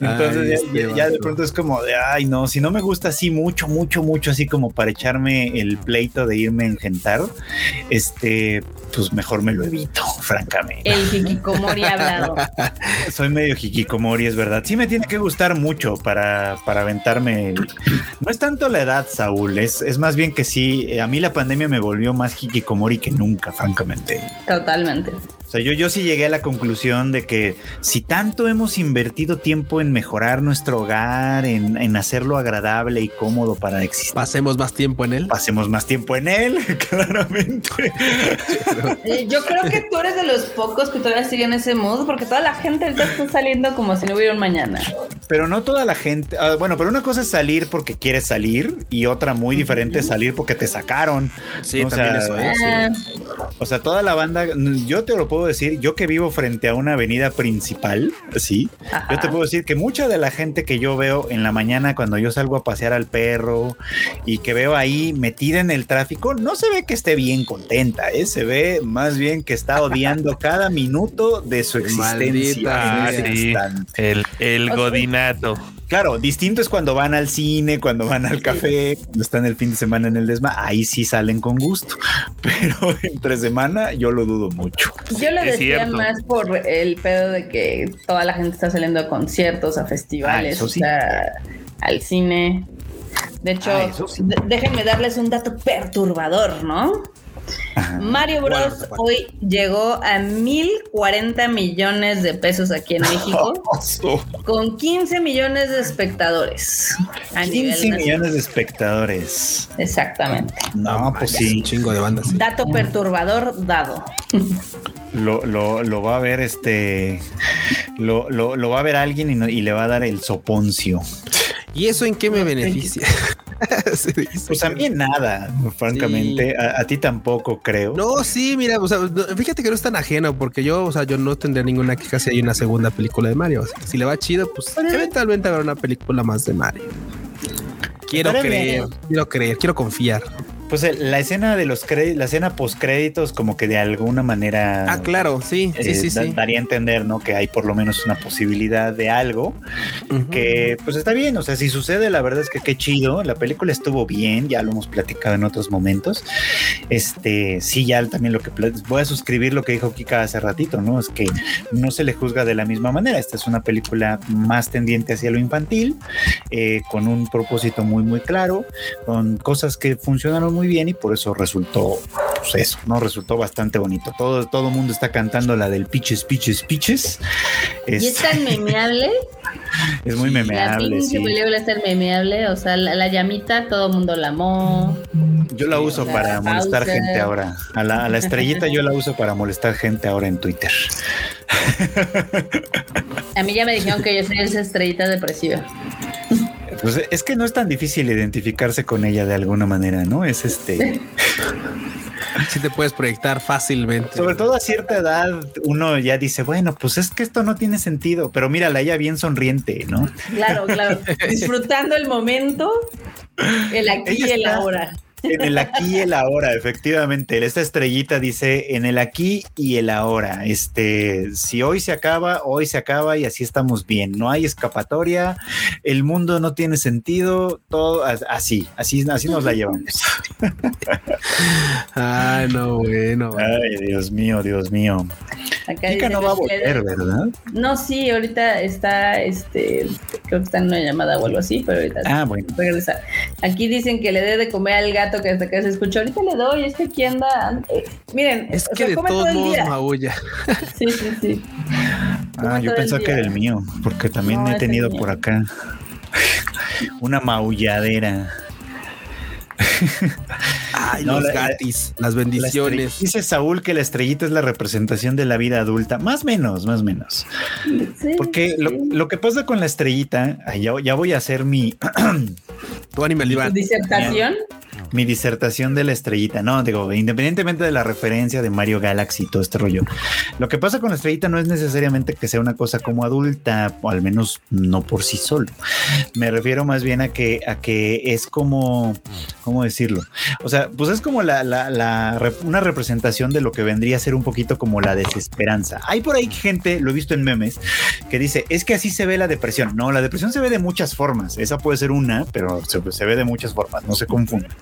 Entonces Ay, ya- este ya, ya de pronto es como de ay no, si no me gusta así mucho, mucho, mucho, así como para echarme el pleito de irme a engentar, este, pues mejor me lo evito, francamente. El Hikikomori hablado. Soy medio hikikomori, es verdad. Sí me tiene que gustar mucho para, para aventarme. el- No es tanto la edad, Saúl, es, es más bien que sí, eh, a mí la pandemia me volvió más hikikomori que nunca, francamente. Totalmente. Limited. O sea, yo, yo sí llegué a la conclusión de que si tanto hemos invertido tiempo en mejorar nuestro hogar, en, en hacerlo agradable y cómodo para existir, Pasemos más tiempo en él. pasemos más tiempo en él, claramente. Yo creo que tú eres de los pocos que todavía siguen ese mood, porque toda la gente ahorita está saliendo como si no hubiera un mañana. Pero no toda la gente. ah, bueno, pero una cosa es salir porque quieres salir y otra muy diferente es salir porque te sacaron. Sí, O también sea, eso es. Ah, O sea, toda la banda, yo te lo puedo decir, yo que vivo frente a una avenida principal, sí, ajá. yo te puedo decir que mucha de la gente que yo veo en la mañana cuando yo salgo a pasear al perro y que veo ahí metida en el tráfico, no se ve que esté bien contenta, ¿eh? se ve más bien que está odiando cada minuto de su existencia. Maldita en ese sea. Sí. instante. El, el sea- godinato. Claro, distinto es cuando van al cine, cuando van al café, cuando están el fin de semana en el desma, ahí sí salen con gusto. Pero entre semana yo lo dudo mucho. Yo lo Es decía cierto. más por el pedo de que toda la gente está saliendo a conciertos, a festivales, Ah, sí. o sea, al cine. De hecho, Ah, sí. déjenme darles un dato perturbador, ¿no? Mario Bros. Hoy llegó a 1040 millones de pesos aquí en México, con 15 millones de espectadores. A 15 nivel nacional. millones de espectadores. Exactamente. No, pues Un sí. chingo de bandas. sí. Dato perturbador dado. Lo, lo, lo va a ver este. Lo, lo, lo va a ver alguien y, no- y le va a dar el soponcio. ¿Y eso en qué me beneficia? Pues a mí en nada, francamente. A, a ti tampoco, creo. No, sí, mira, o sea, no, fíjate que no es tan ajeno porque yo, o sea, yo no tendría ninguna queja si hay una segunda película de Mario. O sea, si le va chido, pues eventualmente habrá una película más de Mario. Quiero Estaré creer, bien. quiero creer, quiero confiar. Pues eh, la escena de los créditos, la escena post créditos, como que de alguna manera. Ah, claro, sí, sí, eh, sí, da- sí. daría a entender, ¿no? Que hay por lo menos una posibilidad de algo que pues está bien, o sea, si sucede, la verdad es que qué chido, la película estuvo bien, ya lo hemos platicado en otros momentos. Este, sí, ya también lo que voy a suscribir lo que dijo Kika hace ratito, ¿no? Es que no se le juzga de la misma manera. Esta es una película más tendiente hacia lo infantil, eh, con un propósito muy, muy claro, con cosas que funcionaron muy bien y por eso resultó, pues eso, ¿no? Resultó bastante bonito. Todo, todo el mundo está cantando la del Piches, Piches, Piches. Y es Es, tan memeable. es muy memeable. sí. es tan memeable. O sea, la, la llamita, todo el mundo la amó. Yo la uso La para molestar gente ahora. A la, a la estrellita yo la uso para molestar gente ahora en Twitter. A mí ya me dijeron que yo soy esa estrellita depresiva. Pues es que no es tan difícil identificarse con ella de alguna manera, ¿no? Es este. Sí te puedes proyectar fácilmente. Sobre todo a cierta edad, uno ya dice, bueno, pues es que esto no tiene sentido, pero mírala, ella bien sonriente, ¿no? Claro, claro. Disfrutando el momento, el aquí Ella y el está- ahora. En el aquí y el ahora, efectivamente. Esta estrellita dice en el aquí y el ahora. Este, si hoy se acaba, hoy se acaba y así estamos bien. No hay escapatoria, el mundo no tiene sentido, todo as- así, así, así nos la llevamos. Ay, no, bueno. Ay, Dios mío, Dios mío. Acá Kika no va a volver, ¿verdad? No, sí, ahorita está, este, creo que está en una llamada o algo así, pero ahorita Ah, bueno. regresa. Aquí dicen que le dé de comer al gato que hasta acá se escuchó. Ahorita le doy, es que aquí anda. eh, miren, Es o que sea, de come todo todos el modos día. maulla. Sí, sí, sí. Ah, yo pensaba que era el mío, porque también No, he tenido por acá una maulladera. Ay, No, los la- gatis, las La bendiciones. Dice Saúl que la estrellita es la representación de la vida adulta. Más menos, más menos. Sí, Porque lo, sí. lo que pasa con la estrellita, ya, ya voy a hacer mi, Tu animal ¿Tu Iván. disertación? mi disertación de la estrellita. No, digo, independientemente de la referencia de Mario Galaxy y todo este rollo. Lo que pasa con la estrellita no es necesariamente que sea una cosa como adulta, o al menos no por sí solo. Me refiero más bien a que, a que es como, ¿cómo decirlo? O sea, pues es como la, una representación de lo que vendría a ser un poquito como la desesperanza. Hay por ahí gente, lo he visto en memes, que dice, es que así se ve la depresión. No, la depresión se ve de muchas formas. Esa puede ser una, pero se, se ve de muchas formas, no se confundan.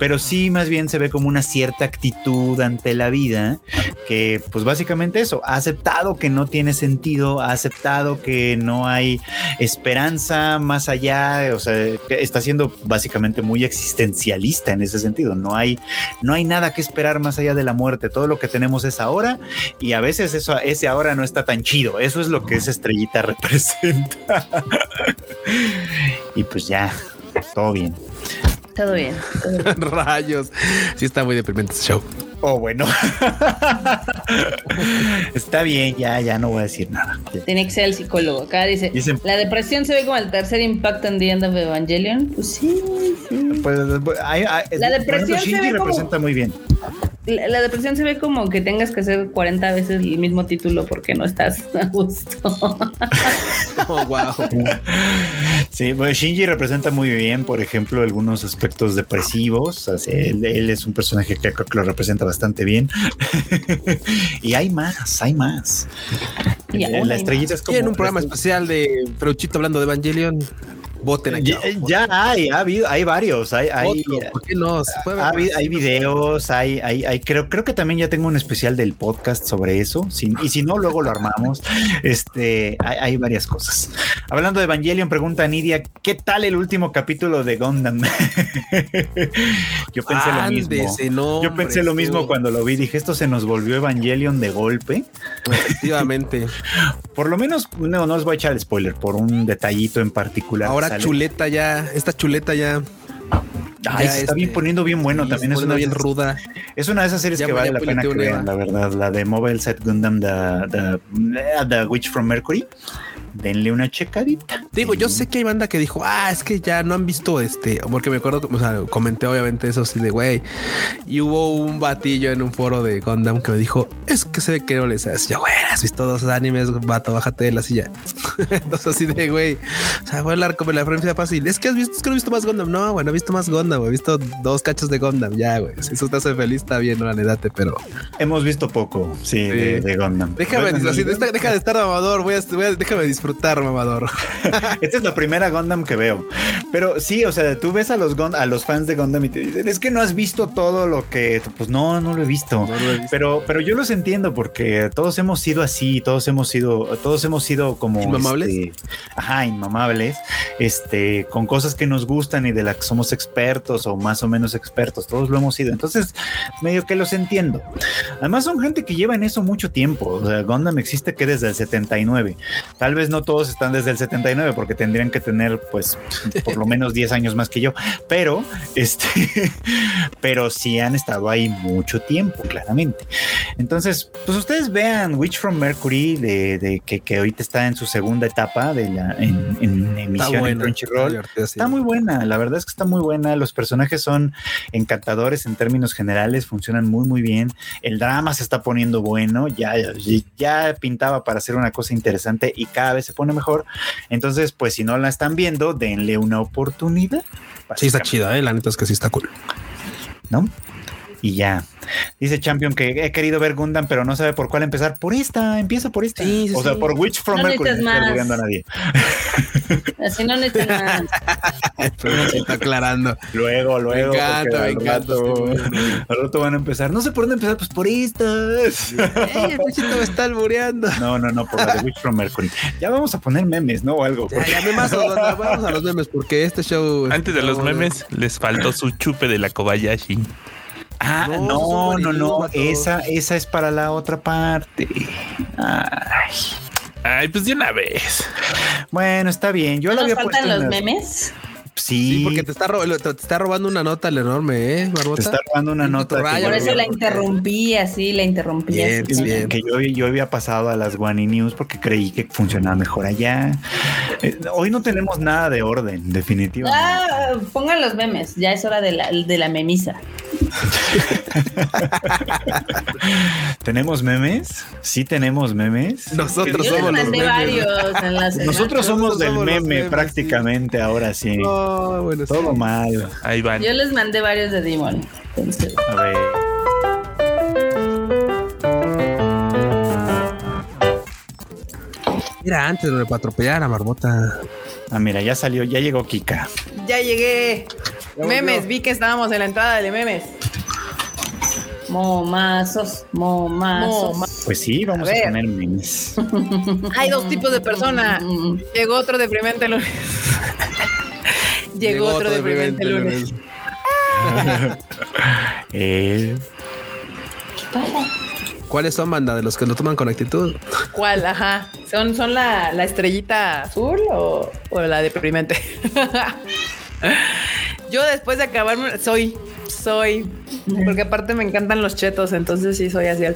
Pero sí, más bien se ve como una cierta actitud ante la vida que, pues básicamente eso, ha aceptado que no tiene sentido, ha aceptado que no hay esperanza más allá, o sea, está siendo básicamente muy existencialista en ese sentido. No hay, no hay nada que esperar más allá de la muerte. Todo lo que tenemos es ahora y a veces eso, ese ahora no está tan chido. Eso es lo que esa estrellita representa. y pues ya, todo bien. Todo bien. todo bien. Rayos. Sí, está muy deprimente este show. Oh, bueno. Está bien, ya, ya no voy a decir nada. Tiene que ser el psicólogo. Acá dice, Dicen- la depresión se ve como el tercer impacto en The End of Evangelion. Pues sí, sí. Pues, hay- hay- La depresión ejemplo, se ve como- representa muy bien. La, la depresión se ve como que tengas que hacer 40 veces el mismo título porque no estás a gusto. Oh, wow. Sí, pues Shinji representa muy bien, por ejemplo, algunos aspectos depresivos. O sea, él, él es un personaje que creo que lo representa bastante bien. y hay más, hay más. Y la estrellita es como Tienen un programa especial de Freuchito hablando de Evangelion. Voten aquí. Ya, ya hay, ha habido, hay varios, hay, hay, Otro, ¿Por qué no? Se puede ver ha habido- más. hay videos, hay, hay, hay- creo, creo que también ya tengo un especial del podcast sobre eso. si- y si no, luego lo armamos. Este, hay, hay varias cosas. Hablando de Evangelion, pregunta a Nidia, ¿qué tal el último capítulo de Gundam? Yo pensé lo mismo. Yo pensé lo mismo tú. cuando lo vi. Dije, esto se nos volvió Evangelion de golpe. Efectivamente. Por lo menos, no, no les voy a echar el spoiler por un detallito en particular. Ahora Sale- chuleta ya, esta chuleta ya. Ay, ya, se está bien este, poniendo bien bueno. sí, También es una, bien de esas- ruda. es una de esas series Ya que vale la pena que vean, la verdad. La de Mobile Set Gundam, the, the, the Witch from Mercury. Denle una checadita. Digo, yo sé que hay banda que dijo, ah, es que ya no han visto este, porque me acuerdo, o sea, comenté obviamente eso así de güey. Y hubo un batillo en un foro de Gundam que me dijo, es que se ve que no les haces. Yo, güey, has visto dos animes, vato, bájate de la silla. Entonces, así de güey, o sea, voy a hablar como la referencia fácil. Es que has visto, es que no he visto más Gundam. No, güey, no he visto más Gundam, güey. He visto dos cachos de Gundam. Ya, güey. Si eso te hace feliz, está bien, no la nedate, pero Hemos visto poco, sí, De, de Gundam. déjame, Bueno, así, deja, deja de estar mamador. Voy a, voy a- déjame disfrutar, mamador. Esta es la primera Gundam que veo. Pero sí, o sea, tú ves a los, Gun- a los fans de Gundam y te dicen, es que no has visto todo lo que... Pues no, no lo he visto. No lo he visto. Pero, pero yo los entiendo porque todos hemos sido así, todos hemos sido, todos hemos sido como... ¿Inmamables? este, ajá, inmamables. Este, con cosas que nos gustan y de las que somos expertos o más o menos expertos. Todos lo hemos sido. Entonces, medio que los entiendo. Además son gente que lleva en eso mucho tiempo. O sea, Gundam existe que desde el 79. Tal vez no todos están desde el 79 porque tendrían que tener pues por lo menos 10 años más que yo. Pero este, pero sí han estado ahí mucho tiempo, claramente. Entonces, pues ustedes vean Witch from Mercury de, de que, que ahorita está en su segunda etapa de la en, en emisión en buena, Crunchyroll. divertida, sí. Está muy buena, la verdad es que está muy buena. Los personajes son encantadores en términos generales, funcionan muy, muy bien. El drama se está poniendo bueno, ya, ya pintaba para hacer una cosa interesante y cada vez se pone mejor. Entonces, pues si no la están viendo, denle una oportunidad. Sí, está chida, eh. La neta es que sí está cool. ¿no? Y ya. Dice Champion que he querido ver Gundam, pero no sabe por cuál empezar. Por esta, empieza por esta. Sí, sí, o sea, sí. por Witch from No Mercury. No necesitas a nadie. Así no necesitan nada. Pero está aclarando. Luego, luego. encanta, me encanta este güey. Al rato van a empezar. No sé por dónde empezar, pues por estas. Ey, el bichito me está albureando. No, no, no, por la de Witch from Mercury. Ya vamos a poner memes, ¿no? O algo. Ya, porque- ya, memes, vamos a los memes porque este show. Antes de los memes, les faltó su chupe de la Kobayashi. Ah, No, no, no. Esa, esa es para la otra parte. Ay. Ay, pues de una vez. Bueno, está bien. Yo ¿No la nos había puesto. faltan los memes? Sí, Sí, porque te está, ro- te está robando una nota el enorme, ¿eh, Barbota? te está robando una nota. Por eso había- la interrumpí así, la interrumpí Bien, así. bien. que yo, yo había pasado a las Guani News porque creí que funcionaba mejor allá. Eh, hoy no tenemos nada de orden, definitivamente. Ah, pongan los memes, ya es hora de la, de la memisa. ¿Tenemos memes? Sí tenemos memes. Nosotros somos los memes. varios en la semana. Nosotros somos Nosotros del somos meme memes, prácticamente ahora sí. No, bueno, sí. Todo mal. Ahí van. Yo les mandé varios de Demon. Entonces, A ver. Mira, antes de atropellar a Barbota. Ah, mira, ya salió, ya llegó Kika. Ya llegué. Ya memes, vi que estábamos en la entrada de memes. momazos, momazos. Moma. Pues sí, vamos A a, poner memes. Hay dos tipos de persona. Mm, Llegó otro deprimente lunes. Llegó, otro deprimente lunes. Eh, ¿Cuáles son, banda? ¿De los que lo toman con actitud? ¿Cuál? Ajá. ¿Son, son la, la estrellita azul o, o la deprimente? Yo después de acabarme, soy, soy, porque aparte me encantan los chetos, entonces sí soy así. al-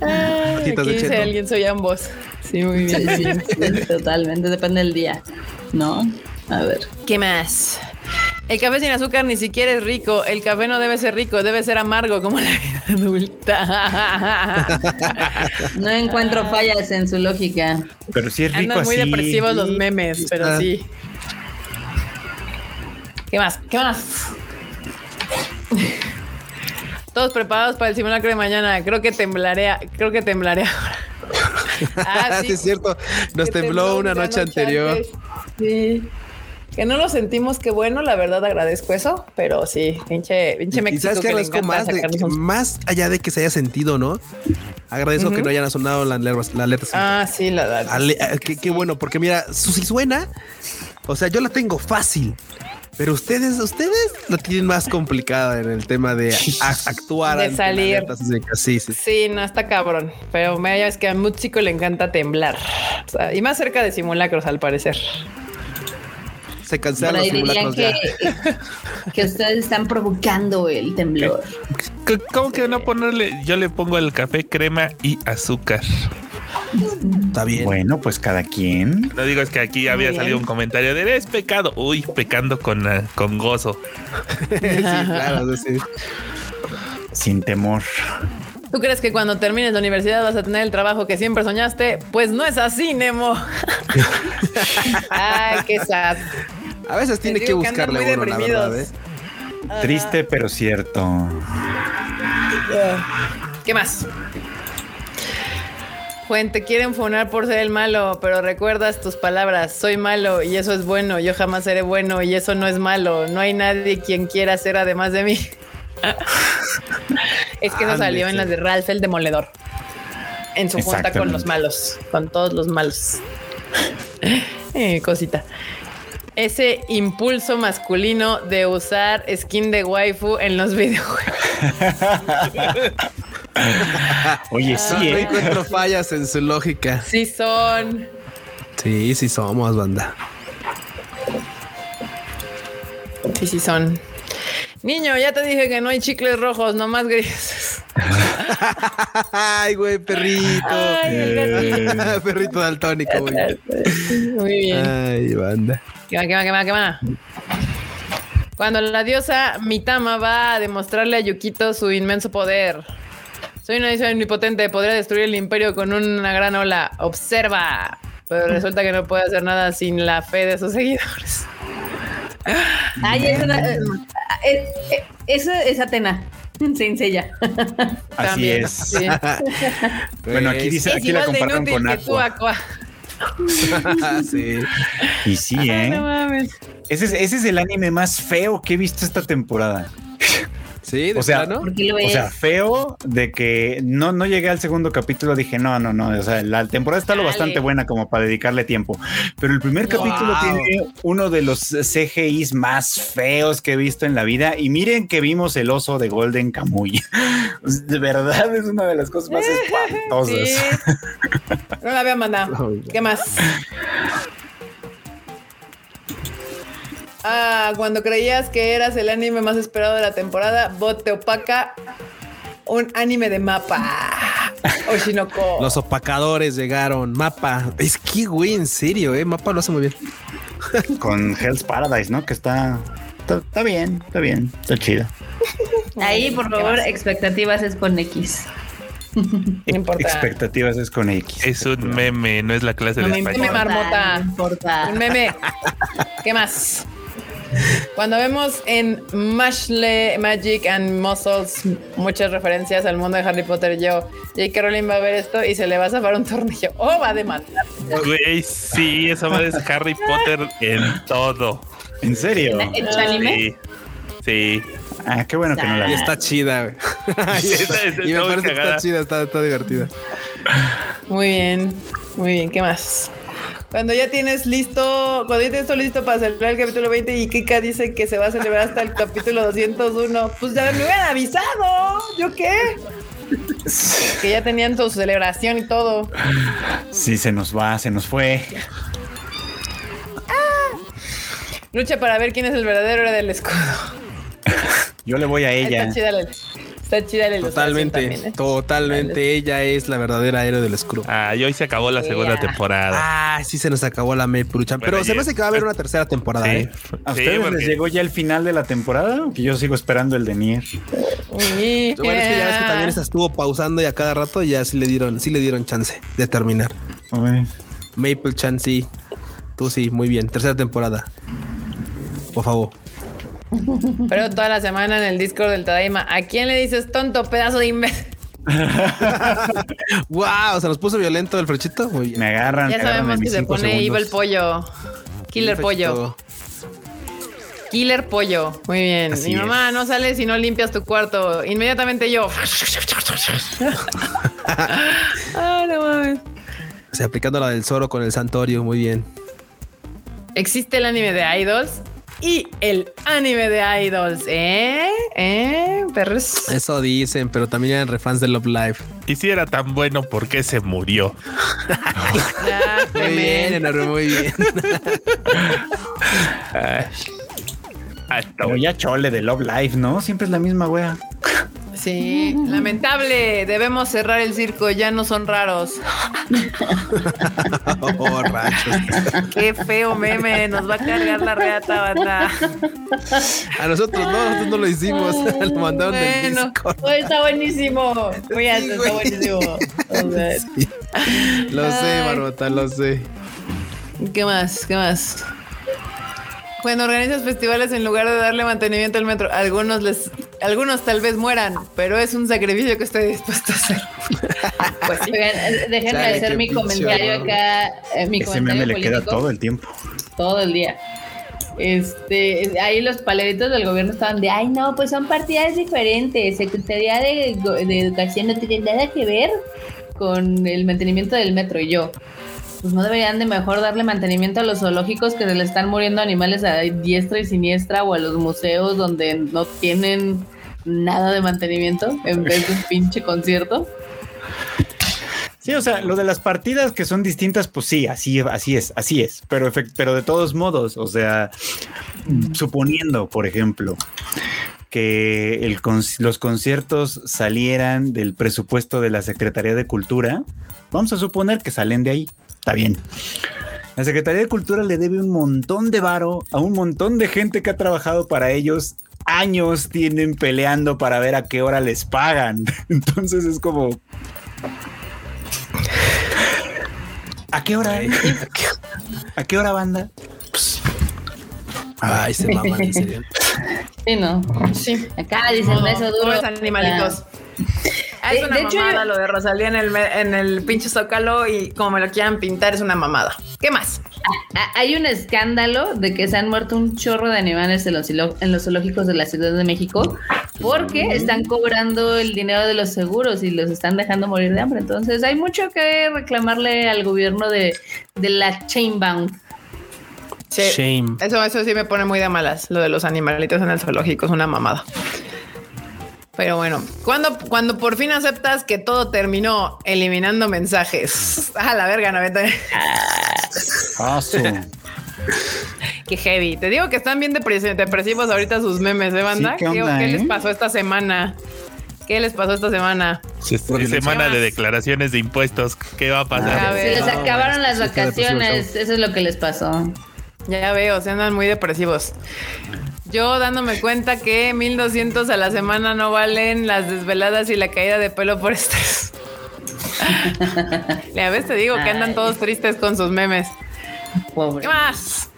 de Aquí dice alguien, soy ambos. Sí, muy bien. Sí, sí, totalmente, depende del día, ¿no? A ver. ¿Qué más? El café sin azúcar ni siquiera es rico. El café no debe ser rico, debe ser amargo como la vida adulta. No encuentro fallas en su lógica. pero sí es rico Andan muy así. depresivos los memes, pero sí. ¿Qué más? ¿Qué más? Todos preparados para el simulacro de mañana. Creo que temblaré. Creo que temblaré ahora. Ah, sí, es cierto. Nos tembló una noche anterior. antes. Sí. Que no lo sentimos, que bueno, la verdad agradezco eso, pero sí, pinche, pinche Y México sabes que agradezco más, de un- más allá de que se haya sentido, ¿no? Agradezco que no hayan sonado la alerta. La alerta Ah, sí, la verdad. Eh, qué, qué bueno, porque mira, si suena, o sea, yo la tengo fácil, pero ustedes, ustedes lo tienen más complicada en el tema de a- actuar. De ante la salir. Sí, sí. Sí, no está cabrón, pero me es que a Músico le encanta temblar O sea, y más cerca de simulacros al parecer. Se cancelan los simulacros que, ya. que ustedes están provocando el temblor. ¿Cómo que no ponerle? Yo le pongo el café, crema y azúcar. Está bien. Bueno, pues cada quien. No digo, es que aquí había bien. salido un comentario de es pecado. Uy, pecando con, ah, con gozo. sí, claro, sí. Sin temor. ¿Tú crees que cuando termines la universidad vas a tener el trabajo que siempre soñaste? Pues no es así, Nemo. Ay, qué sad. A veces tiene que buscarle uno, la verdad, ¿eh? Triste, pero cierto. ¿Qué más? Juan, te quieren funar por ser el malo, pero recuerdas tus palabras. Soy malo y eso es bueno. Yo jamás seré bueno y eso no es malo. No hay nadie quien quiera ser además de mí. es que eso salió en las de Ralph el Demoledor. En su junta con los malos, con todos los malos. Eh, cosita. Ese impulso masculino de usar skin de waifu en los videojuegos. Oye, sí, No ¿eh? encuentro fallas en su lógica. Sí son. Sí, sí somos, banda. Sí, sí son. Niño, ya te dije que no hay chicles rojos, nomás grises. Ay, güey, perrito. Ay, perrito daltónico, güey. Muy bien. Ay, banda. ¿Qué va, qué va, qué va, qué va? Cuando la diosa Mitama va a demostrarle a Yukito su inmenso poder. Soy una diosa omnipotente, podría destruir el imperio con una gran ola. Observa. Pero resulta que no puede hacer nada sin la fe de sus seguidores. Ay, es una. eh, eh, eh, Eso es Atena. Sin sella. Así También, es. sí. Bueno, aquí dice, Es aquí la inútil con Aqua. Aqua. sí. Y sí, Ay, ¿eh? no mames. Ese es, ese es el anime más feo que he visto esta temporada. Sí, de O sea, plano. ¿Por qué lo O sea, feo de que no, no llegué al segundo capítulo. Dije, no, no, no. O sea, la temporada está lo bastante buena como para dedicarle tiempo. Pero el primer capítulo Wow. tiene uno de los CGIs más feos que he visto en la vida. Y miren que vimos el oso de Golden Kamuy. De verdad es una de las cosas más espantosas. Sí. No la había mandado. ¿Qué más? Ah, cuando creías que eras el anime más esperado de la temporada, Bot te opaca un anime de mapa. Oshinoko. Los opacadores llegaron. Mapa. Es que, güey, en serio, eh. Mapa lo hace muy bien. Con Hell's Paradise, ¿no? Que está, está, está bien, está bien, está chido. Ahí, por ¿Qué favor, expectativas es con X. No importa. Expectativas es con X. Es un meme, no es la clase No de me español. importa. marmota. No importa. Un meme. ¿Qué más? Cuando vemos en Mashle Magic and Muscles muchas referencias al mundo de Harry Potter, yo, J.K. Rowling va a ver esto y se le va a zafar un tornillo. O va a demandar. Güey, sí, esa madre es Harry Potter en todo. ¿En serio? ¿Hecho anime? Sí. Sí. Ah, qué bueno que no la Y vi. está chida, güey. Está- está y me muy parece que está chida, está, está divertida. Muy bien, muy bien. ¿Qué más? Cuando ya tienes listo, cuando ya tienes todo listo para celebrar el capítulo 20 y Kika dice que se va a celebrar hasta el capítulo 201, pues ya me hubieran avisado. ¿Yo qué? Que ya tenían su celebración y todo. Sí, se nos va, se nos fue. Lucha para ver quién es el verdadero héroe del escudo. Yo le voy a ella. Está chida la, está chida la Totalmente, también, ¿eh? totalmente. Ella es la verdadera héroe del escudo. Ah, y hoy se acabó la segunda Yeah. temporada. Ah, sí se nos acabó la Maple-Chan. Bueno, Pero se me hace que va a haber una tercera temporada, Sí, ¿eh? ¿A sí, ustedes porque- les llegó ya el final de la temporada? Que yo sigo esperando el de Nier. Uy, Bueno, es que ya ves que también estuvo pausando y a cada rato ya sí le dieron, sí le dieron chance de terminar. Maple Chan, sí. Tú sí, muy bien. Tercera temporada. Por favor. Pero toda la semana en el Discord del Tadaima, ¿a quién le dices tonto pedazo de imbécil? wow, se nos puso violento el frechito. Muy bien. Me agarran. Ya agarran sabemos que se pone segundos. evil pollo. Killer El pollo. Killer pollo. Muy bien. Así Mi es. mamá no sale si no limpias tu cuarto. Inmediatamente yo. ah, no mames. O sea, aplicando la del Zoro con el Santorio, muy bien. Existe el anime de Idols y el anime de Idols. ¿Eh? ¿Eh? Perros. Eso dicen, pero también eran refans de Love Live. Y si era tan bueno, ¿por qué se murió? Ah, Muy bien. Enaru, muy bien. Pero bueno. ya chole de Love Life, ¿no? Siempre es la misma wea. Sí, lamentable. Debemos cerrar el circo. Ya no son raros. Oh, rachos. Qué feo meme. Nos va a cargar la reata, banda. A nosotros no, nosotros no lo hicimos. lo mandaron del Bueno. Discord. Oh, está buenísimo. Muy alto, está buenísimo. O sea, Lo sé. Barbota, lo sé. ¿Qué más? ¿Qué más? Cuando organizas festivales en lugar de darle mantenimiento al metro, algunos les, algunos tal vez mueran, pero es un sacrificio que estoy dispuesto a hacer. Pues, oigan, eh, déjenme hacer mi comentario acá. eh, mi Ese comentario meme le queda todo el tiempo. todo el día. Este, ahí los paleritos del gobierno estaban de, ay no, pues son partidas diferentes. Secretaría de, de Educación no tiene nada que ver con el mantenimiento del metro. Y yo, pues no deberían de mejor darle mantenimiento a los zoológicos que se le están muriendo animales a diestra y siniestra o a los museos donde no tienen nada de mantenimiento en vez de un pinche concierto. Sí, o sea, lo de las partidas que son distintas, pues sí, así, así es, así es. Pero, pero de todos modos, o sea, suponiendo, por ejemplo, que el los conciertos salieran del presupuesto de la Secretaría de Cultura, vamos a suponer que salen de ahí. Está bien. La Secretaría de Cultura le debe un montón de varo a un montón de gente que ha trabajado para ellos. Años tienen peleando para ver a qué hora les pagan. Entonces es como, ¿A qué hora? ¿A qué hora, banda? Ay, se maman, en serio. Sí, ¿no? Sí. Acá dicen beso duro. Animalitos. Ah, es De- una de hecho, mamada yo- lo de Rosalía en el, en el pinche zócalo y como me lo quieran pintar es una mamada. ¿Qué más? Ah, Hay un escándalo de que se han muerto un chorro de animales en los, zilo- en los zoológicos de la Ciudad de México porque están cobrando el dinero de los seguros y los están dejando morir de hambre. Entonces hay mucho que reclamarle al gobierno de, de la Chainbound. Sí. Shame. Eso, eso sí me pone muy de malas. Lo de los animalitos en el zoológico es una mamada. Pero bueno, cuando, cuando por fin aceptas que todo terminó eliminando mensajes. A la verga, 90. Ah, su- Qué heavy. Te digo que están bien depres- depresivos ahorita sus memes, ¿eh, banda? Sí, ¿qué onda, les eh? pasó esta semana? ¿Qué les pasó esta semana? Se- semana de declaraciones de impuestos. ¿Qué va a pasar? Se les acabaron las sí vacaciones. Eso es lo que les pasó. Ya veo, se andan muy depresivos. Yo dándome cuenta que 1200 a la semana no valen las desveladas y la caída de pelo por estrés. Ya ves, te digo que andan todos tristes con sus memes. Pobre. ¿Qué más?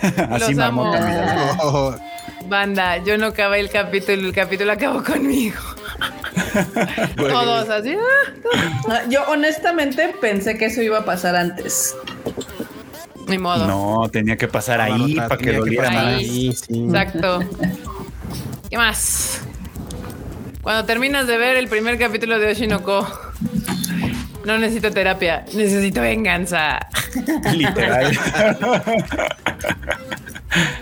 Así Los amo. Banda, yo no acabé el capítulo, el capítulo acabó conmigo. Todos así. ah, Ah, Yo honestamente pensé que eso iba a pasar antes. Ni modo. No, tenía que pasar ahí para que doliera pasar más. ahí. sí. Exacto. ¿Qué más? Cuando terminas de ver el primer capítulo de Oshinoko, no necesito terapia, necesito venganza. Literal.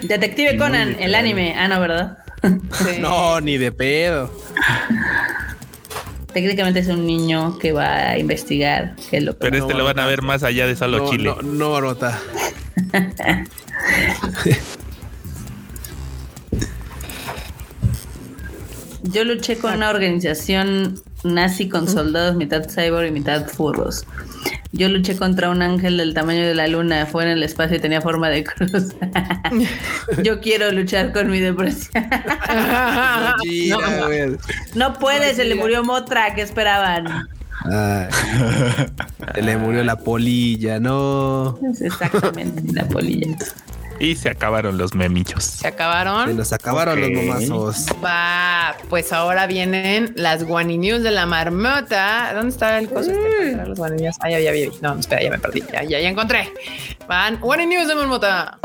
Detective Conan, el anime. Ah, no, ¿verdad? Sí. No, ni de pedo. Técnicamente es un niño que va a investigar qué es lo que Pero este No, lo van a no. ver más allá de solo No, Chile. no, no, Barbota. Yo luché con una organización nazi con soldados, mitad cyborg y mitad furros. Yo luché contra un ángel del tamaño de la luna, fue en el espacio y tenía forma de cruz. Yo quiero luchar con mi depresión. Güey. no puede, se le murió Motra, ¿qué esperaban? Ay. Se le murió la polilla, no. Exactamente, la polilla. Y se acabaron los memillos. Se acabaron. Se nos acabaron los momazos. Va, pues ahora vienen las Guani News de la marmota. ¿Dónde está el coso este para encontrar los Guani News? Ah, ya, ya, ya, ya. No, espera, ya me perdí. Ya, ya, ya encontré. Van Guani News de marmota.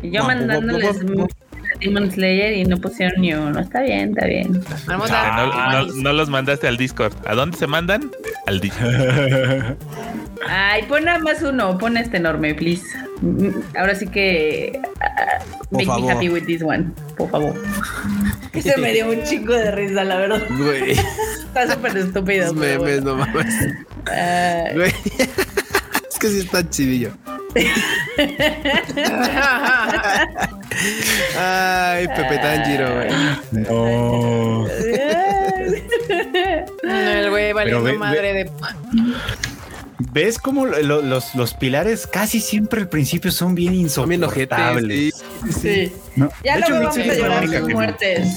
Y yo mandándoles. Demon Slayer y no pusieron ni uno. Está bien, está bien. Marmota. Que no, no- no los mandaste al Discord. ¿A dónde se mandan? Al Discord. Ay, pon nada más uno, pon este enorme, please. Ahora sí que ah, Por make favor. me happy with this one, por favor. Ese me dio un chico de risa, la verdad. Güey, Está súper estúpido. memes, bueno. no mames. Güey. Es que sí está chidillo. Ay, Pepe Tanjiro, güey. No. El güey valiendo ve- ve- madre de. ¿Ves cómo lo- los, los pilares casi siempre al principio son bien insoportables? Sí, sí. ¿no? Ya De hecho, luego vamos Mitsuri a es la llorar única sus que no. muertes.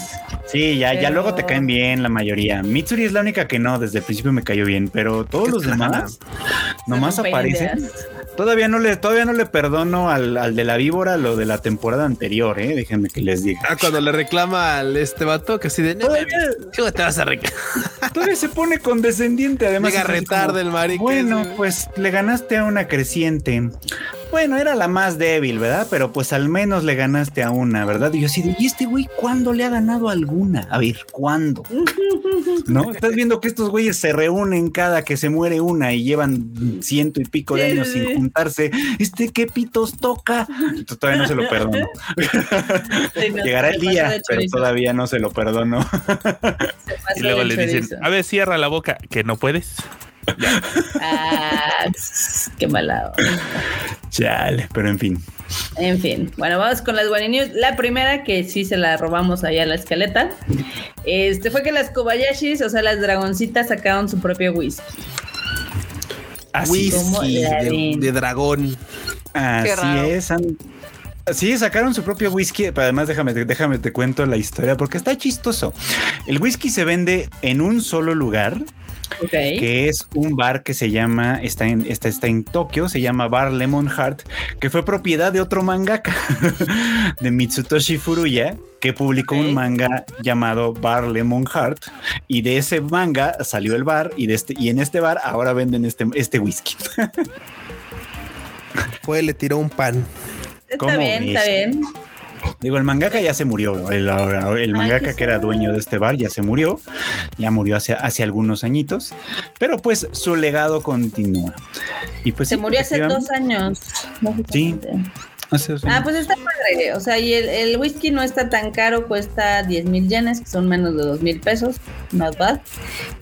Sí, ya, ya luego te caen bien la mayoría. Mitsuri es la única que no, desde el principio me cayó bien, pero todos los demás nomás aparecen. ideas. Todavía no le, todavía no le perdono al, al de la víbora lo de la temporada anterior, eh. Déjenme que les diga. Ah, cuando le reclama al este vato que así de Todavía, ¿cómo te vas a reclamar? todavía se pone condescendiente, además. Llega retarde el marica. Bueno, pues le ganaste a una creciente. Bueno, era la más débil, ¿verdad? Pero pues al menos le ganaste a una, ¿verdad? Y yo así de, ¿y este güey cuándo le ha ganado alguna? A ver, ¿cuándo? ¿No? Estás viendo que estos güeyes se reúnen cada que se muere una y llevan ciento y pico de años sin juntarse. ¿Este qué pitos toca? Entonces, todavía no se lo perdono. Sí, no, Llegará el día, pero todavía no se lo perdono. Y luego le dicen, a ver, cierra la boca, que no puedes. Ah, qué mala. onda. Chale, pero en fin. En fin, bueno, vamos con las Guani News. La primera, que sí se la robamos allá a la escaleta, este fue que las Kobayashis, o sea, las dragoncitas, sacaron su propio whisky. Así, ¿Cómo Whisky de, dragón. así es. han- Sí, sacaron su propio whisky, pero además déjame, déjame te cuento la historia porque está chistoso. El whisky se vende en un solo lugar, Que es un bar que se llama, está en, está, está en Tokio, se llama Bar Lemon Heart, que fue propiedad de otro mangaka, de Mitsutoshi Furuya, que publicó un manga llamado Bar Lemon Heart, y de ese manga salió el bar, y, de este, y en este bar ahora venden este, este whisky. Fue, le tiró un pan. Está ¿Cómo bien, está bien. Digo, el mangaka ya se murió. El, el mangaka que era dueño de este bar ya se murió. Ya murió hace, hace algunos añitos. Pero pues su legado continúa. Y pues Se sí, murió hace dos años. hace dos Ah, pues está padre. O sea, y el, el whisky no está tan caro, cuesta 10 mil yenes, que son menos de 2 mil pesos. Not bad.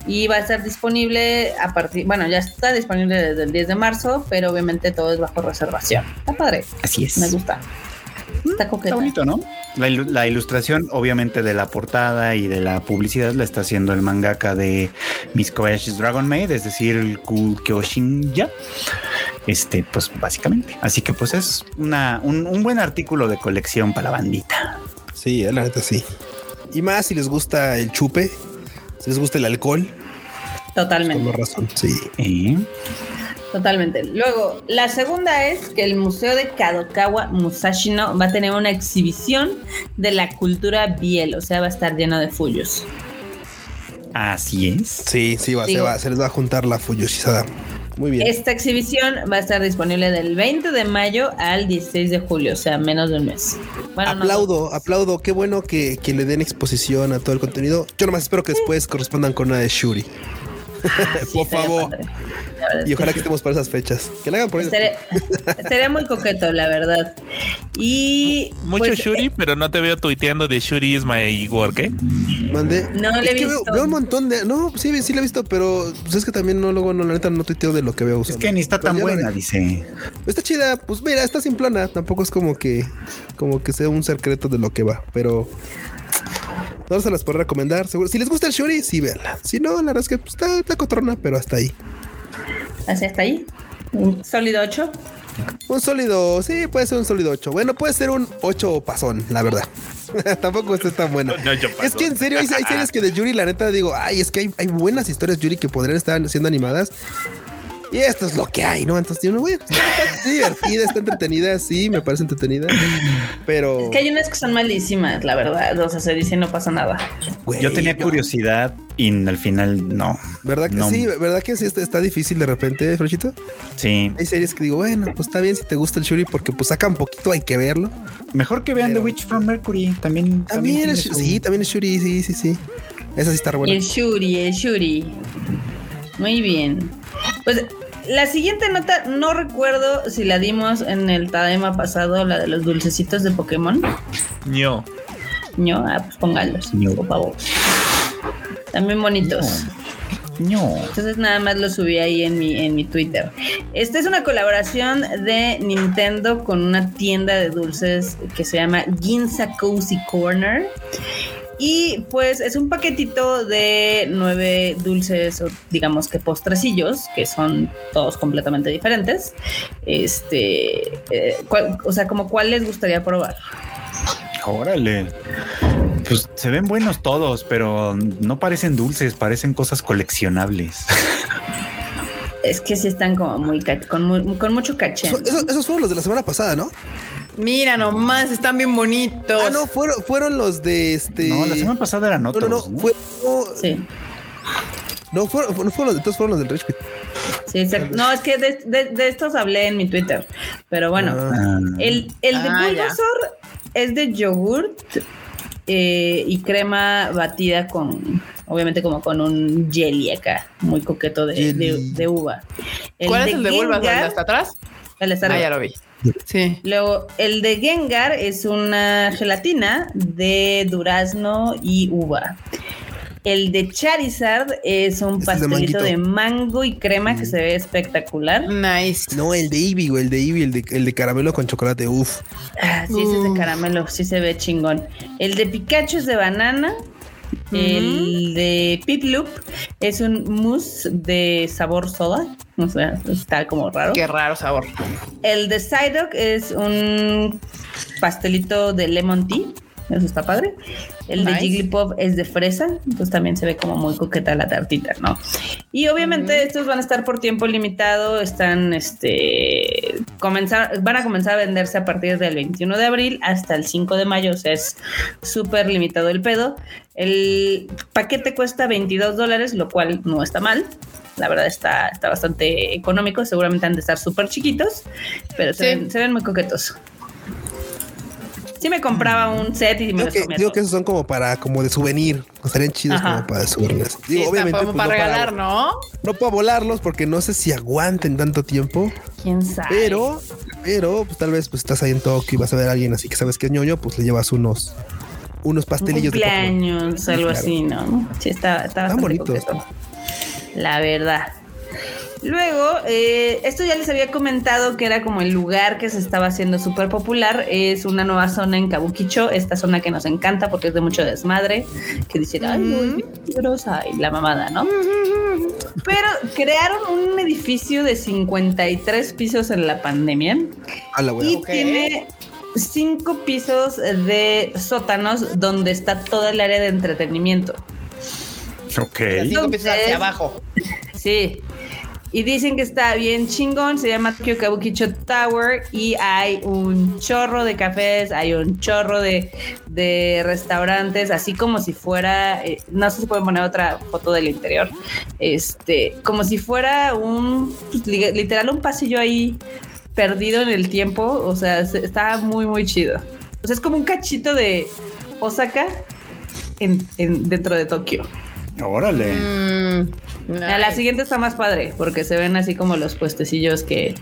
Y va a estar disponible a partir, bueno, ya está disponible desde el 10 de marzo, pero obviamente todo es bajo reservación. Está padre. Así es. Me gusta. Está coqueta. Está bonito, ¿no? La, ilu- la ilustración, obviamente, de la portada y de la publicidad la está haciendo el mangaka de Miss Kobayashi's Dragon Maid, es decir, el Kul Kyoshinya. Este, pues básicamente. Así que, pues es una, un, un buen artículo de colección para la bandita. Sí, eh, la neta sí. Y más si les gusta el chupe, si les gusta el alcohol, con Totalmente. más razón. Sí. ¿Eh? Totalmente. Luego, la segunda es que el Museo de Kadokawa Musashino va a tener una exhibición de la cultura biel, o sea, va a estar lleno de fullos. Así es. Sí, sí, va, se, va, se les va a juntar la Fuyoshisada. Muy bien. Esta exhibición va a estar disponible del 20 de mayo al 16 de julio, o sea, menos de un mes. Bueno, no, aplaudo, aplaudo. Qué bueno que, que le den exposición a todo el contenido. Yo nomás espero que después correspondan con una de Shuri. Ah, sí, por favor. Y ojalá que estemos para esas fechas. Que la hagan por. Estaría, estaría muy coqueto, la verdad. Y. Mucho pues, Shuri, pero no te veo tuiteando de Shuri is my work, ¿eh? Mandé. No le he veo, visto. veo un montón de. No, sí, sí la he visto, pero pues es que también no, luego, no, la neta, no tuiteo de lo que veo Es que ni está Pero tan buena, dice. Está chida, pues mira, está simplona. Tampoco es como que, como que sea un secreto de lo que va, pero no se las puedo recomendar. Seguro. Si les gusta el Shuri, sí, véanla. Si no, la verdad es que pues, está, está cotrona, pero hasta ahí. Así hasta ahí. Un sólido 8. Un sólido, sí, puede ser un sólido 8. Bueno, puede ser un 8 pasón, la verdad. Tampoco esto es tan bueno. No, Es que en serio hay, hay series que de Yuri, la neta, digo, ay, es que hay, hay buenas historias Yuri que podrían estar siendo animadas. Y esto es lo que hay, ¿no? Entonces, yo no voy está divertida, está entretenida, sí, me parece entretenida. Pero, Es que hay unas que son malísimas, la verdad. O sea, se dice no pasa nada. güey, Yo tenía curiosidad y al final no. ¿Verdad que No. sí? ¿Verdad que sí está, está difícil de repente, Frochito? Sí. Hay series que digo, bueno, pues está bien si te gusta el Shuri porque pues saca un poquito, hay que verlo. Mejor que vean Pero- The Witch from Mercury. También. También, tiene es, su- sí, también es Shuri, sí, sí, sí. Esa sí está Y buena. el Shuri, el Shuri. Muy bien. Pues la siguiente nota, no recuerdo si la dimos en el Tadema pasado, la de los dulcecitos de Pokémon. ño. No, ah, pues póngalos, No. por favor. También bonitos. No. Entonces nada más lo subí ahí en mi, en mi Twitter. Esta es una colaboración de Nintendo con una tienda de dulces que se llama Ginza Cozy Corner. Y pues es un paquetito de nueve dulces, o digamos que postrecillos, que son todos completamente diferentes. Este, eh, ¿cuál- o sea, como cuál les gustaría probar. Órale. Pues se ven buenos todos, pero no parecen dulces, parecen cosas coleccionables. Es que sí están como muy con, muy- con mucho caché. So- esos, esos fueron los de la semana pasada, ¿no? Mira nomás, están bien bonitos. Ah, no, fueron, fueron los de este. No, la semana pasada eran otros. no, ¿no? no, fue- no, Sí. no fueron, no fueron los de todos, fueron los del Rich Pit. Sí, exacto. No, es que de, de- de estos hablé en mi Twitter. Pero bueno, Ah. El, el de Ah. Bulbasaur es de yogurt eh, y crema batida con, obviamente como con un jelly acá, muy coqueto de, de- de uva. ¿Cuál es el de Bulbasaur? ¿El de hasta atrás? el de hasta Ah, ya lo vi. Sí. Luego, el de Gengar es una gelatina de durazno y uva. El de Charizard es un Este es de pastelito de mango y crema que se ve espectacular. Nice. No, el de Eevee, güey, el de Eevee, el de, el de caramelo con chocolate, uf. Ah, sí, ese es de caramelo, sí se ve chingón. El de Pikachu es de banana. El de Piplup es un mousse de sabor soda. O sea, está como raro. Qué raro sabor. El de Psyduck es un pastelito de lemon tea. Eso está padre. El de. Jigglypuff es de fresa. Entonces también se ve como muy coqueta la tartita, ¿no? Y obviamente estos van a estar por tiempo limitado. Están, este, comenzar, van a comenzar a venderse a partir del 21 de abril hasta el 5 de mayo. O sea, es súper limitado el pedo. El paquete cuesta 22 dólares, lo cual no está mal. La verdad está, está bastante económico. Seguramente han de estar súper chiquitos, pero se, Sí. ven, se ven muy coquetos. Sí me compraba un set y me Digo los que, comía digo que esos son como para, como de souvenir. Estarían chidos Ajá. como para de souvenirs. Sí, Digo, está obviamente, como pues, para no regalar, ¿no? No para volarlos porque no sé si aguanten tanto tiempo. ¿Quién sabe? Pero, pero, pues tal vez pues estás ahí en Tokio y vas a ver a alguien así que sabes que es ñoño, pues le llevas unos, unos un pastelillos de Pokémon. cumpleaños, algo Claro. así, ¿no? Sí, está, está bastante coqueto. La verdad. Luego, eh, esto ya les había comentado que era como el lugar que se estaba haciendo súper popular. Es una nueva zona en Kabukicho, esta zona que nos encanta porque es de mucho desmadre. Que dicen, ay, muy peligrosa y la mamada, ¿no? Pero crearon un edificio de 53 pisos en la pandemia A la y tiene cinco pisos de sótanos donde está toda el área de entretenimiento. ok. Cinco pisos Entonces- hacia abajo. Sí. Y dicen que está bien chingón, se llama Tokyo Kabukicho Tower y hay un chorro de cafés, hay un chorro de, restaurantes, así como si fuera, eh, no sé si pueden poner otra foto del interior, este, como si fuera un, pues, li- literal un pasillo ahí perdido en el tiempo, o sea, se- está muy, muy chido. O sea, es como un cachito de Osaka en, en- dentro de Tokio. Órale. Mm, A la siguiente está más padre, porque se ven así como los puestecillos que,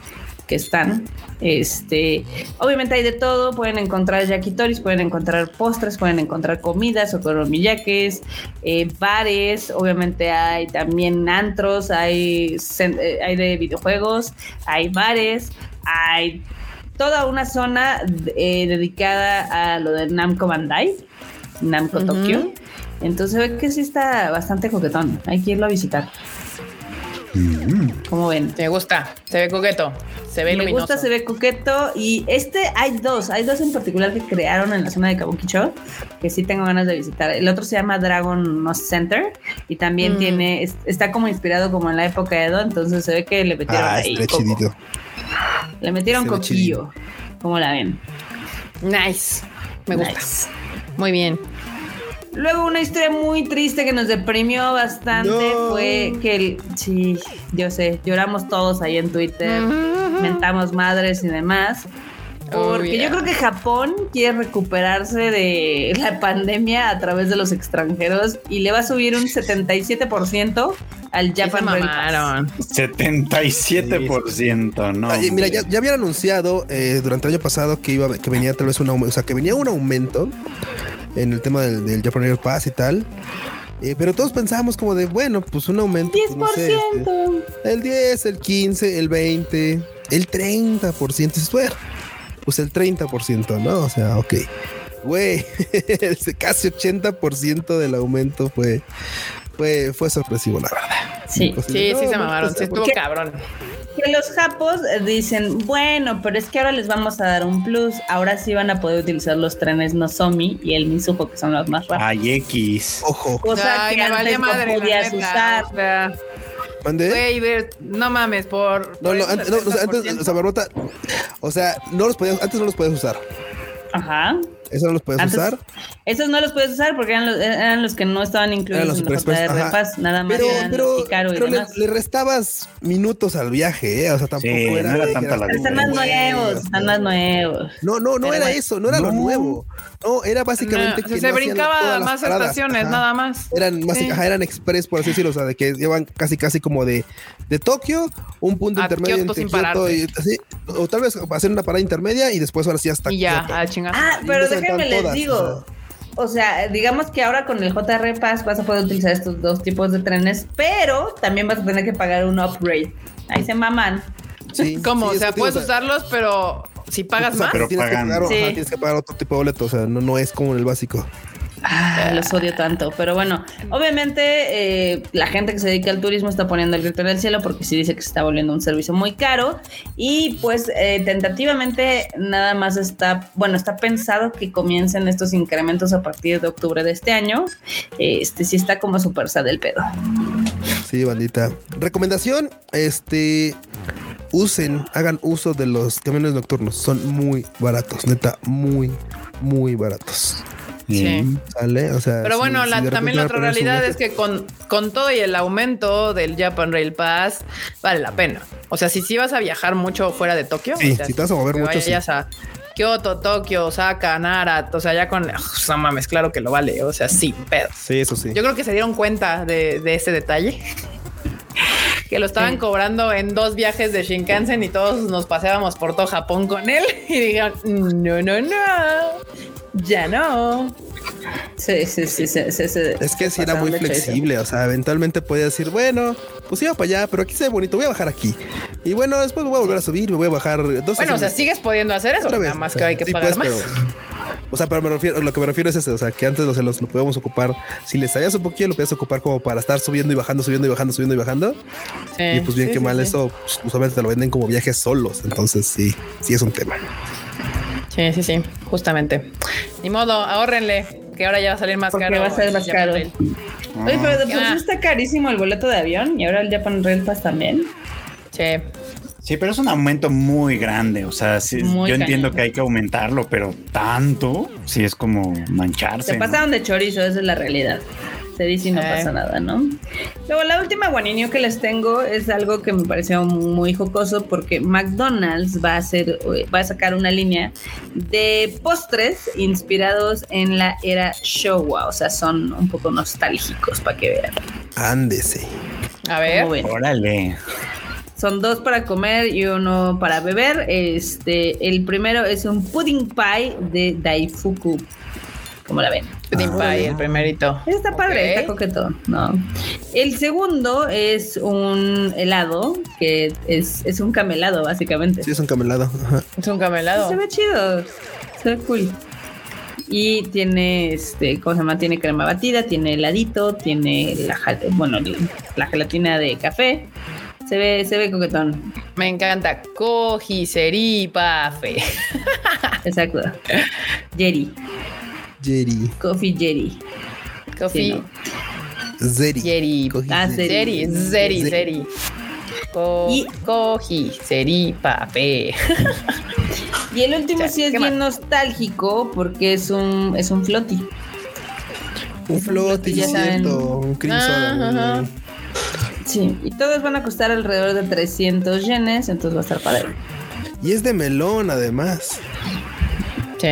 que están. Este, obviamente hay de todo, pueden encontrar yakitoris, pueden encontrar postres, pueden encontrar comidas, okonomiyakes, eh, bares, obviamente hay también antros, hay, eh, hay de videojuegos, hay bares, hay toda una zona eh, dedicada a lo de Namco Bandai, Namco. Tokyo. Entonces ve que sí está bastante coquetón. Hay que irlo a visitar. Como ven. Me gusta, se ve coqueto, se ve Me luminoso. gusta, se ve coqueto. Y este hay dos, hay dos en particular que crearon en la zona de Kabukicho que sí tengo ganas de visitar. El otro se llama Dragon Nose Center y también Mm. tiene, es- está como inspirado como en la época de Edo, entonces se ve que le metieron Ah, ahí está coco. chidito. Le metieron Se coquillo. ¿Cómo la ven? Nice, me gusta. Nice. Muy bien. Luego una historia muy triste que nos deprimió bastante No. fue que el, sí, yo sé, lloramos todos ahí en Twitter, mentamos madres y demás. Oh, Porque yeah. yo creo que Japón quiere recuperarse de la pandemia a través de los extranjeros y le va a subir un 77% al Japan mamaron. 77%, no. Ay, mira, ya, ya habían anunciado eh, durante el año pasado que iba que venía tal vez un aumento, o sea, que venía un aumento en el tema del, del Japan Air Pass y tal. Eh, pero todos pensábamos como de, bueno, pues un aumento. pues, no sé, este, 10%. el 10, el 15, el 20, el 30%. Dices, bueno, pues el 30%, ¿no? O sea, ok. Güey, casi 80% del aumento fue, fue, fue sorpresivo, la verdad. Sí. Sí, sí no, se no, mamaron, sí estuvo cabrón. Que los japos dicen, bueno, pero es que ahora les vamos a dar un plus. Ahora sí van a poder utilizar los trenes Nozomi y el Mizuho, que son los más rápidos. Ay, X. Ojo, Cosa Ay, que me vale antes madre, no podías neta, usar. o sea. Güey, no mames, por. No, por no, antes, no, o sea, antes, 70%. o sea, Barbota, o sea, no los podías, antes no los podías usar. Ajá. Eso no los Antes- usar. Esos no los puedes usar porque eran los, eran los que no estaban incluidos en la JR ajá. Pass, nada más Pero, eran pero, le, demás. le restabas minutos al viaje, ¿eh? O sea, tampoco Sí, era. no era que tanta la Están más nuevos, están más nuevos. No, no, no Pero era bueno. eso, no era lo nuevo. No, era básicamente No, que se brincaba más estaciones, ajá. nada más. Eran más, Sí. ajá, eran express, por así decirlo, o sea, de que llevan casi, casi como de, de Tokio, un punto A intermedio Kioto entre Kioto y así, o tal vez hacer una parada intermedia y después ahora sí hasta Y ya, a chingar. Ah, pero déjenme aventan les todas, digo. O sea, digamos que ahora con el JR Pass vas a poder utilizar estos dos tipos de trenes, pero también vas a tener que pagar un upgrade. Ahí se maman. Sí, ¿Cómo? sí, o sea, puedes usarlos, pero si pagas o sea, más. pero tienes, que pagar, ajá, tienes que pagar otro tipo de boleto, o sea, no, no es como en el básico. Ah, los odio tanto. Pero bueno, obviamente eh, la gente que se dedica al turismo está poniendo el grito en el cielo porque sí dice que se está volviendo un servicio muy caro. Y pues eh, tentativamente nada más está, bueno, está pensado que comiencen estos incrementos a partir de octubre de este año. Este sí está como súper sad el pedo. Sí, bandita. Recomendación, este usen, hagan uso de los camiones nocturnos. Son muy baratos, neta, muy, muy baratos. Sí. ¿Sale? O sea, Pero si- bueno, si la- también la otra realidad es que con, con todo y el aumento del Japan Rail Pass, vale la pena. O sea, si sí vas a viajar mucho fuera de Tokio, Sí, o sea, si te vas a mover mucho, sí. vayas a Kyoto, Tokio, Osaka, Nara, o sea, ya con... uf, no mames, claro que lo vale. O sea, sí, pedo. Sí, eso sí. Yo creo que se dieron cuenta de, de ese detalle. Que lo estaban cobrando en dos viajes de Shinkansen y todos nos paseábamos por todo Japón con él. Y dijeron, no, no, no, ya no. Sí, sí, sí, sí, sí, sí. Es que sí era muy flexible, o sea, eventualmente podía decir, bueno, pues iba para allá, pero aquí se ve bonito, voy a bajar aquí. Y bueno, después me voy a volver a subir, me voy a bajar dos Bueno, o sea, sigues pudiendo hacer eso, nada más que hay que Sí, pagar pues, más. pero- o sea, pero me refiero, lo que me refiero es eso, o sea, que antes o sea, los, lo podíamos ocupar, si les salías un poquillo, lo podías ocupar como para estar subiendo y bajando, subiendo y bajando, subiendo y bajando. Sí, y pues bien sí, que sí, mal sí. eso, pues, usualmente te lo venden como viajes solos, entonces sí, sí es un tema. Sí, sí, sí, justamente. Ni modo, ahórrenle, que ahora ya va a salir más Porque caro. va a ser el más caro. Oye, pero de por Ah. sí está carísimo el boleto de avión y ahora el Japan Rail Pass también. Sí. Sí, pero es un aumento muy grande. O sea, sí, yo entiendo que hay que aumentarlo, pero tanto, sí es como mancharse. Se ¿no? pasaron de chorizo, esa es la realidad. Se dice y no Eh. pasa nada, ¿no? Luego, la última guaninio que les tengo es algo que me pareció muy jocoso porque McDonald's va a hacer, va a sacar una línea de postres inspirados en la era Showa. O sea, son un poco nostálgicos para que vean. Ándese. A ver. Órale. Son dos para comer y uno para beber. Este, el primero es un pudding pie de Daifuku. ¿Cómo la ven? Pudding Ah, pie, el primerito. Está padre, está coqueto, ¿no? El segundo es un helado, que es, es un camelado, básicamente. Sí, es un camelado. Ajá. Es un camelado. Se ve chido, se ve cool. y tiene, este, ¿cómo se llama? Tiene crema batida, tiene heladito, tiene la, jal- bueno, la gelatina de café. Se ve, se ve coquetón. Me encanta. Cojiceripafe. Exacto. Jerry. Jerry. Coffee Jerry. Coffee. Sí, ¿no? Zeri. Jerry. Ah, Zeri. Zeri, Zeri, Zeri. Co Y- Cojiceripafe. Y el último Ya, sí es ¿qué bien más? nostálgico porque es un, es un flotti. Un flote, Ya cierto. Un Ah, mm. Sí, y todos van a costar alrededor de 300 yenes, entonces va a estar padre. Y es de melón, además. Sí.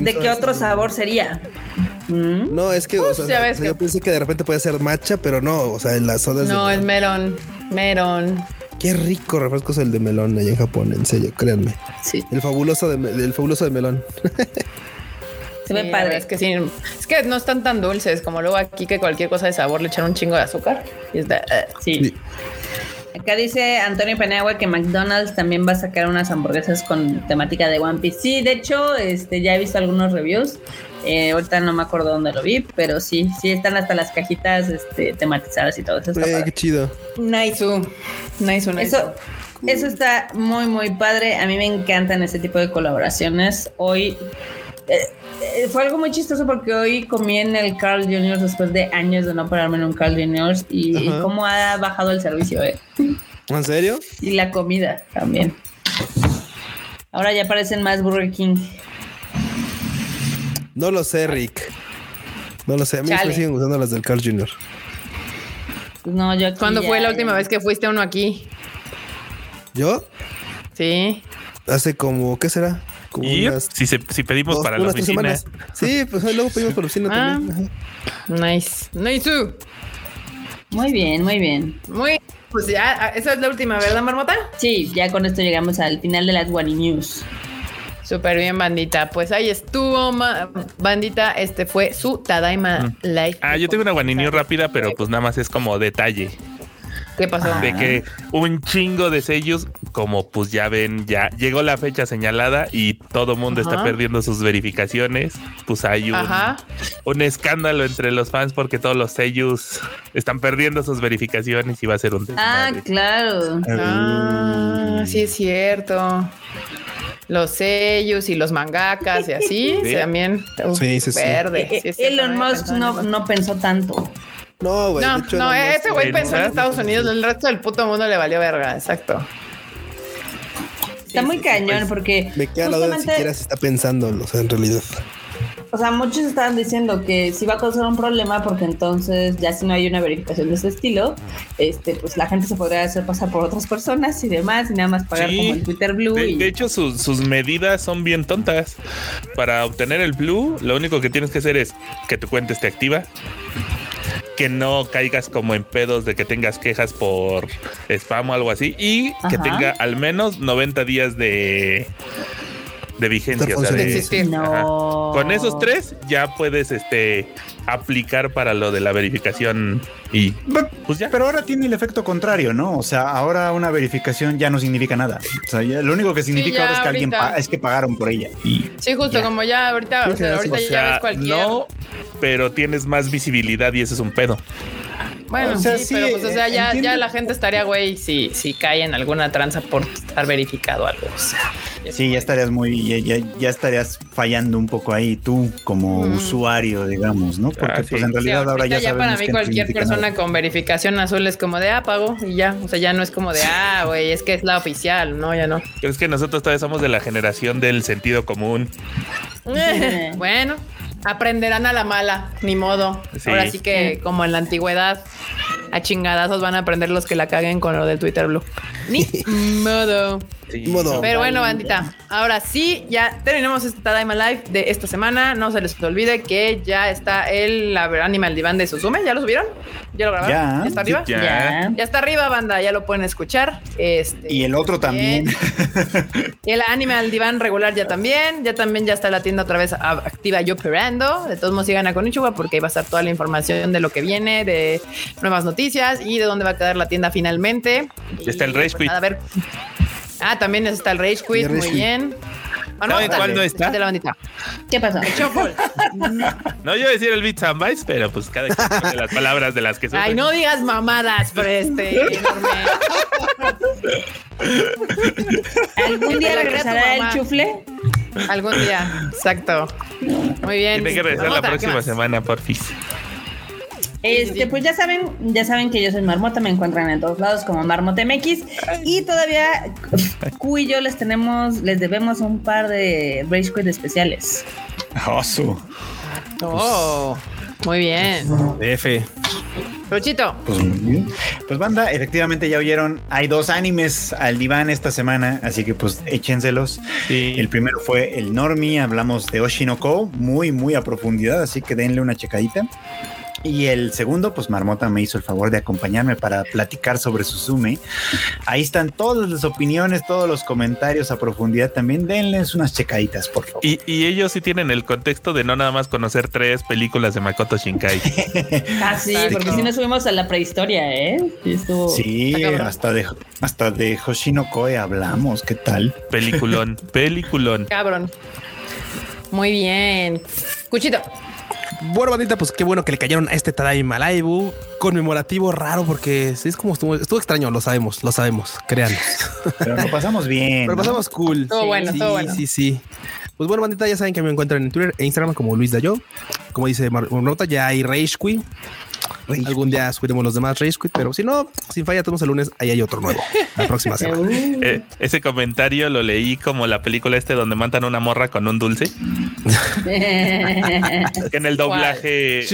¿De qué otro sabor sería? ¿Mm? No, es que, o Pues, sea, ya ves o sea, que- yo pensé que de repente puede ser matcha, pero no, o sea, la soda es de No, es melón. melón. Qué rico refresco es el de melón allá en Japón, en serio, créanme. Sí, El fabuloso de, el fabuloso de melón. se ve Sí, padre. Es que sí, es que no están tan dulces como luego aquí que cualquier cosa de sabor le echan un chingo de azúcar. Y es de, eh. Sí. Sí. Acá dice Antonio Penagua que McDonald's también va a sacar unas hamburguesas con temática de One Piece. Sí, de hecho, este, ya he visto algunos reviews. Eh, ahorita no me acuerdo dónde lo vi, pero sí, sí están hasta las cajitas este, tematizadas y todo eso. está Eh, qué chido. Nice. Nice, nice. Eso, eso está muy, muy padre. A mí me encantan este tipo de colaboraciones. Hoy eh, fue algo muy chistoso porque hoy comí en el Carl Jr. después de años de no pararme en un Carl Jr. y, cómo ha bajado el servicio eh. ¿En serio? y la comida también. Ahora ya parecen más Burger King. No lo sé, Rick. No lo sé. A mí Chale. me siguen gustando las del Carl Jr. Pues no, yo aquí ¿Cuándo ya- fue la última vez que fuiste uno aquí? ¿Yo? Sí. Hace como, ¿qué será? Y si, se- si pedimos dos- para la oficina. semanas. Sí, pues luego pedimos por la oficina Ah. también. Ajá. Nice. Nice. Muy bien, muy bien. Muy. Pues ya, ah, esa es la última, ¿verdad, Marmota? Sí, ya con esto llegamos al final de las Wani News. Súper bien, bandita. Pues ahí estuvo, ma- bandita. Este fue su Tadaima Live. Ah, yo tengo una guaninio rápida, pero pues nada más es como detalle. ¿Qué pasó? Ah. De que un chingo de sellos, como pues ya ven, ya llegó la fecha señalada y todo mundo está perdiendo sus verificaciones. Pues hay un, un escándalo entre los fans porque todos los sellos están perdiendo sus verificaciones y va a ser un Ah, desmadre. claro. Ah, sí es cierto. Los sellos y los mangakas y así Sí. también. Uf, Sí, sí, sí. Verde. Cierto, Elon Musk no, no pensó tanto. No, güey. No, de hecho, no, Elon Musk- ese güey pensó en. Estados Unidos, el resto del puto mundo le valió verga, exacto. Está muy cañón pues. porque Me queda la duda siquiera se está pensando, o sea, en realidad. o sea, muchos estaban diciendo que sí va a causar un problema porque entonces ya si no hay una verificación de ese estilo, este, pues la gente se podría hacer pasar por otras personas y demás y nada más pagar Sí. como el Twitter Blue De, y de hecho, sus, sus medidas son bien tontas. Para obtener el Blue, lo único que tienes que hacer es que tu cuenta esté activa. Que no caigas como en pedos de que tengas quejas por spam o algo así. Y que tenga al menos 90 días de, de vigencia. o sea, De de- existir. no. Ajá. Con esos tres ya puedes este aplicar para lo de la verificación y pues ya. Pero ahora tiene el efecto contrario, ¿no? O sea, ahora una verificación ya no significa nada. O sea, ya lo único que significa ahora es que alguien ahorita. es que pagaron por ella. Y Sí, justo Ya. como ya ahorita, o sea, sí, ahorita O ya ves cualquier. no, pero tienes más visibilidad y ese es un pedo. Bueno, O sea, sí, sí, pero pues, o sea, ya, ya la gente estaría, güey, si, si cae en alguna tranza por estar verificado algo. O sea, sí, ya estarías muy, ya, ya- ya estarías fallando un poco ahí tú como Mm. usuario, digamos, ¿no? Porque Ah, sí. pues en Sí, realidad ahora ahorita ya ya sabemos para mí cualquier persona nada. con verificación azul es como de ah, pago y ya. O sea, ya no es como de ah, güey, es que es la oficial. No, ya no. Es que nosotros todavía somos de la generación del sentido común. bueno, aprenderán a la mala, ni modo. Sí. Ahora sí que, como en la antigüedad, a chingadazos van a aprender los que la caguen con lo del Twitter Blue. Ni modo. Sí. Modo. Pero bueno, bandita, ahora sí, ya terminamos este Tadaima Live de esta semana. No se les olvide que ya está el Animal Divan de Suzume. ¿Ya lo subieron? ¿Ya lo grabaron? Ya. está arriba? Ya. Ya. Ya está arriba, banda, ya lo pueden escuchar. Este, Y el otro también. y el Animal Divan regular ya también. Ya también ya está la tienda otra vez activa y operando. De todos modos, sigan a Konichiwa porque ahí va a estar toda la información de lo que viene, de nuevas noticias y de dónde va a quedar la tienda finalmente. Ya está el Y, Rage pues, nada, a ver. Ah, también está el Rage Quit. El Rage Muy bien. ¿Saben cuál no está? De la bandita. ¿Qué pasó? Shuffle. No yo iba a decir el Bits and Bytes, pero pues cada quien pone las palabras de las que Ay, supe. no digas mamadas, pero este enorme. ¿Algún día regresará el chufle? Algún día, exacto. Muy bien. Tiene que regresar la Marmota, ¿qué próxima semana, porfis. Este, pues ya saben, ya saben que yo soy Marmota, me encuentran en todos lados como Marmota MX y todavía Q y yo les tenemos, les debemos un par de Rage Quit especiales. Oso. Oh, muy bien. F. Luchito. Pues. Pues banda, efectivamente ya oyeron, hay dos animes al diván esta semana, así que pues échenselos. Sí. El primero fue el Normie, hablamos de Oshinoko, muy, muy a profundidad, así que denle una checadita. Y el segundo, pues Marmota me hizo el favor de acompañarme para platicar sobre Suzume. Ahí están todas las opiniones, todos los comentarios a profundidad. También denles unas checaditas, por favor. Y, y ellos sí tienen el contexto de no nada más conocer tres películas de Makoto Shinkai. Ah, sí, porque si nos subimos a la prehistoria, ¿eh? Sí, estuvo- Sí, hasta de, hasta de Hoshinokoe hablamos. ¿Qué tal? Peliculón, peliculón. Cabrón. Muy bien. Cuchito. Bueno, bandita, pues qué bueno que le cayeron a este Tadaima Laibu conmemorativo raro porque sí es como estuvo, estuvo extraño, lo sabemos, lo sabemos, créanos. Pero lo pasamos bien. Pero ¿no? pasamos cool. Estuvo Sí, bueno, sí, estuvo bueno. sí, sí. Pues bueno, bandita, ya saben que me encuentran en Twitter e Instagram como Luis Dayo. Como dice Mar- Marmota, ya hay Rage Quit. Algún día subiremos los demás Rage Quit, pero si no, sin falla, tenemos el lunes, ahí hay otro nuevo. La próxima semana. Eh, ese comentario lo leí como la película este donde matan a una morra con un dulce. Que en el doblaje.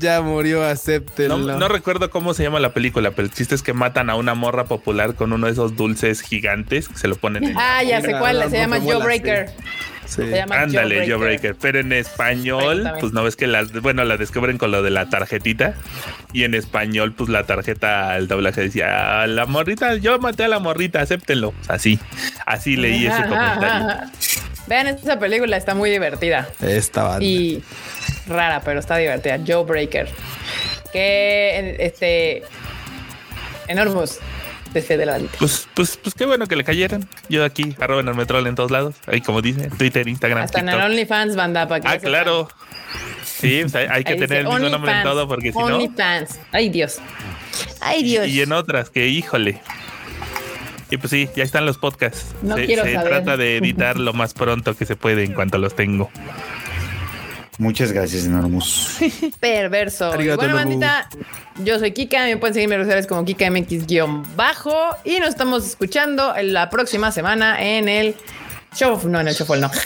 Ya murió, acéptenlo. No, no recuerdo cómo se llama la película, pero el chiste es que matan a una morra popular con uno de esos dulces gigantes que se lo ponen en. Ah, ya sé cuál. Se llama rompemuelas, Jawbreaker. Sí. Se llama Ándale, Jawbreaker. Jawbreaker. Pero en español, pues no ves que las, bueno, la descubren con lo de la tarjetita. Y en español, pues la tarjeta, el doblaje decía, "Ah, la morrita, yo maté a la morrita, acéptenlo. Así, así leí ese comentario. ajá, ajá. Vean esa película, está muy divertida Esta banda. y rara, pero está divertida. Joe Breaker. Que este Enormous desde de la bandita. Pues, pues, pues qué bueno que le cayeron. Yo aquí, arroba en el metrol en todos lados. Ahí como dice, Twitter, Instagram, Hasta en el. OnlyFans banda para que Ah, claro. Sí, hay, hay que Ahí tener dice el mismo nombre en todo porque si no. OnlyFans. Ay, Dios. Ay, Dios. Y en otras, que híjole. Y pues sí, ya están los podcasts. No se quiero se saber. trata de editar lo más pronto que se puede en cuanto los tengo. Muchas gracias, Enormus. Perverso. Arigato, bueno, bandita, yo soy Kika. Me pueden seguir en mis redes sociales como KikaMX-bajo. Y nos estamos escuchando en la próxima semana en el show. No, en el show, no.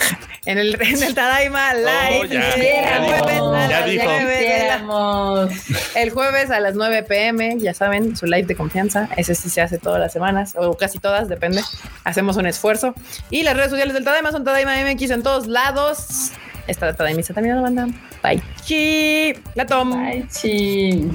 En el, en el Tadaima Live. Oh, ya, el ya jueves dijo, a ya las dijo. 9 de la- Quisiéramos. el jueves a las 9 pm, ya saben, su live de confianza. Ese sí se hace todas las semanas, o casi todas, depende. Hacemos un esfuerzo. Y las redes sociales del Tadaima son Tadaima MX en todos lados. Esta Tadaima está terminando, banda. Bye. Chi. La tom. Ay, sí.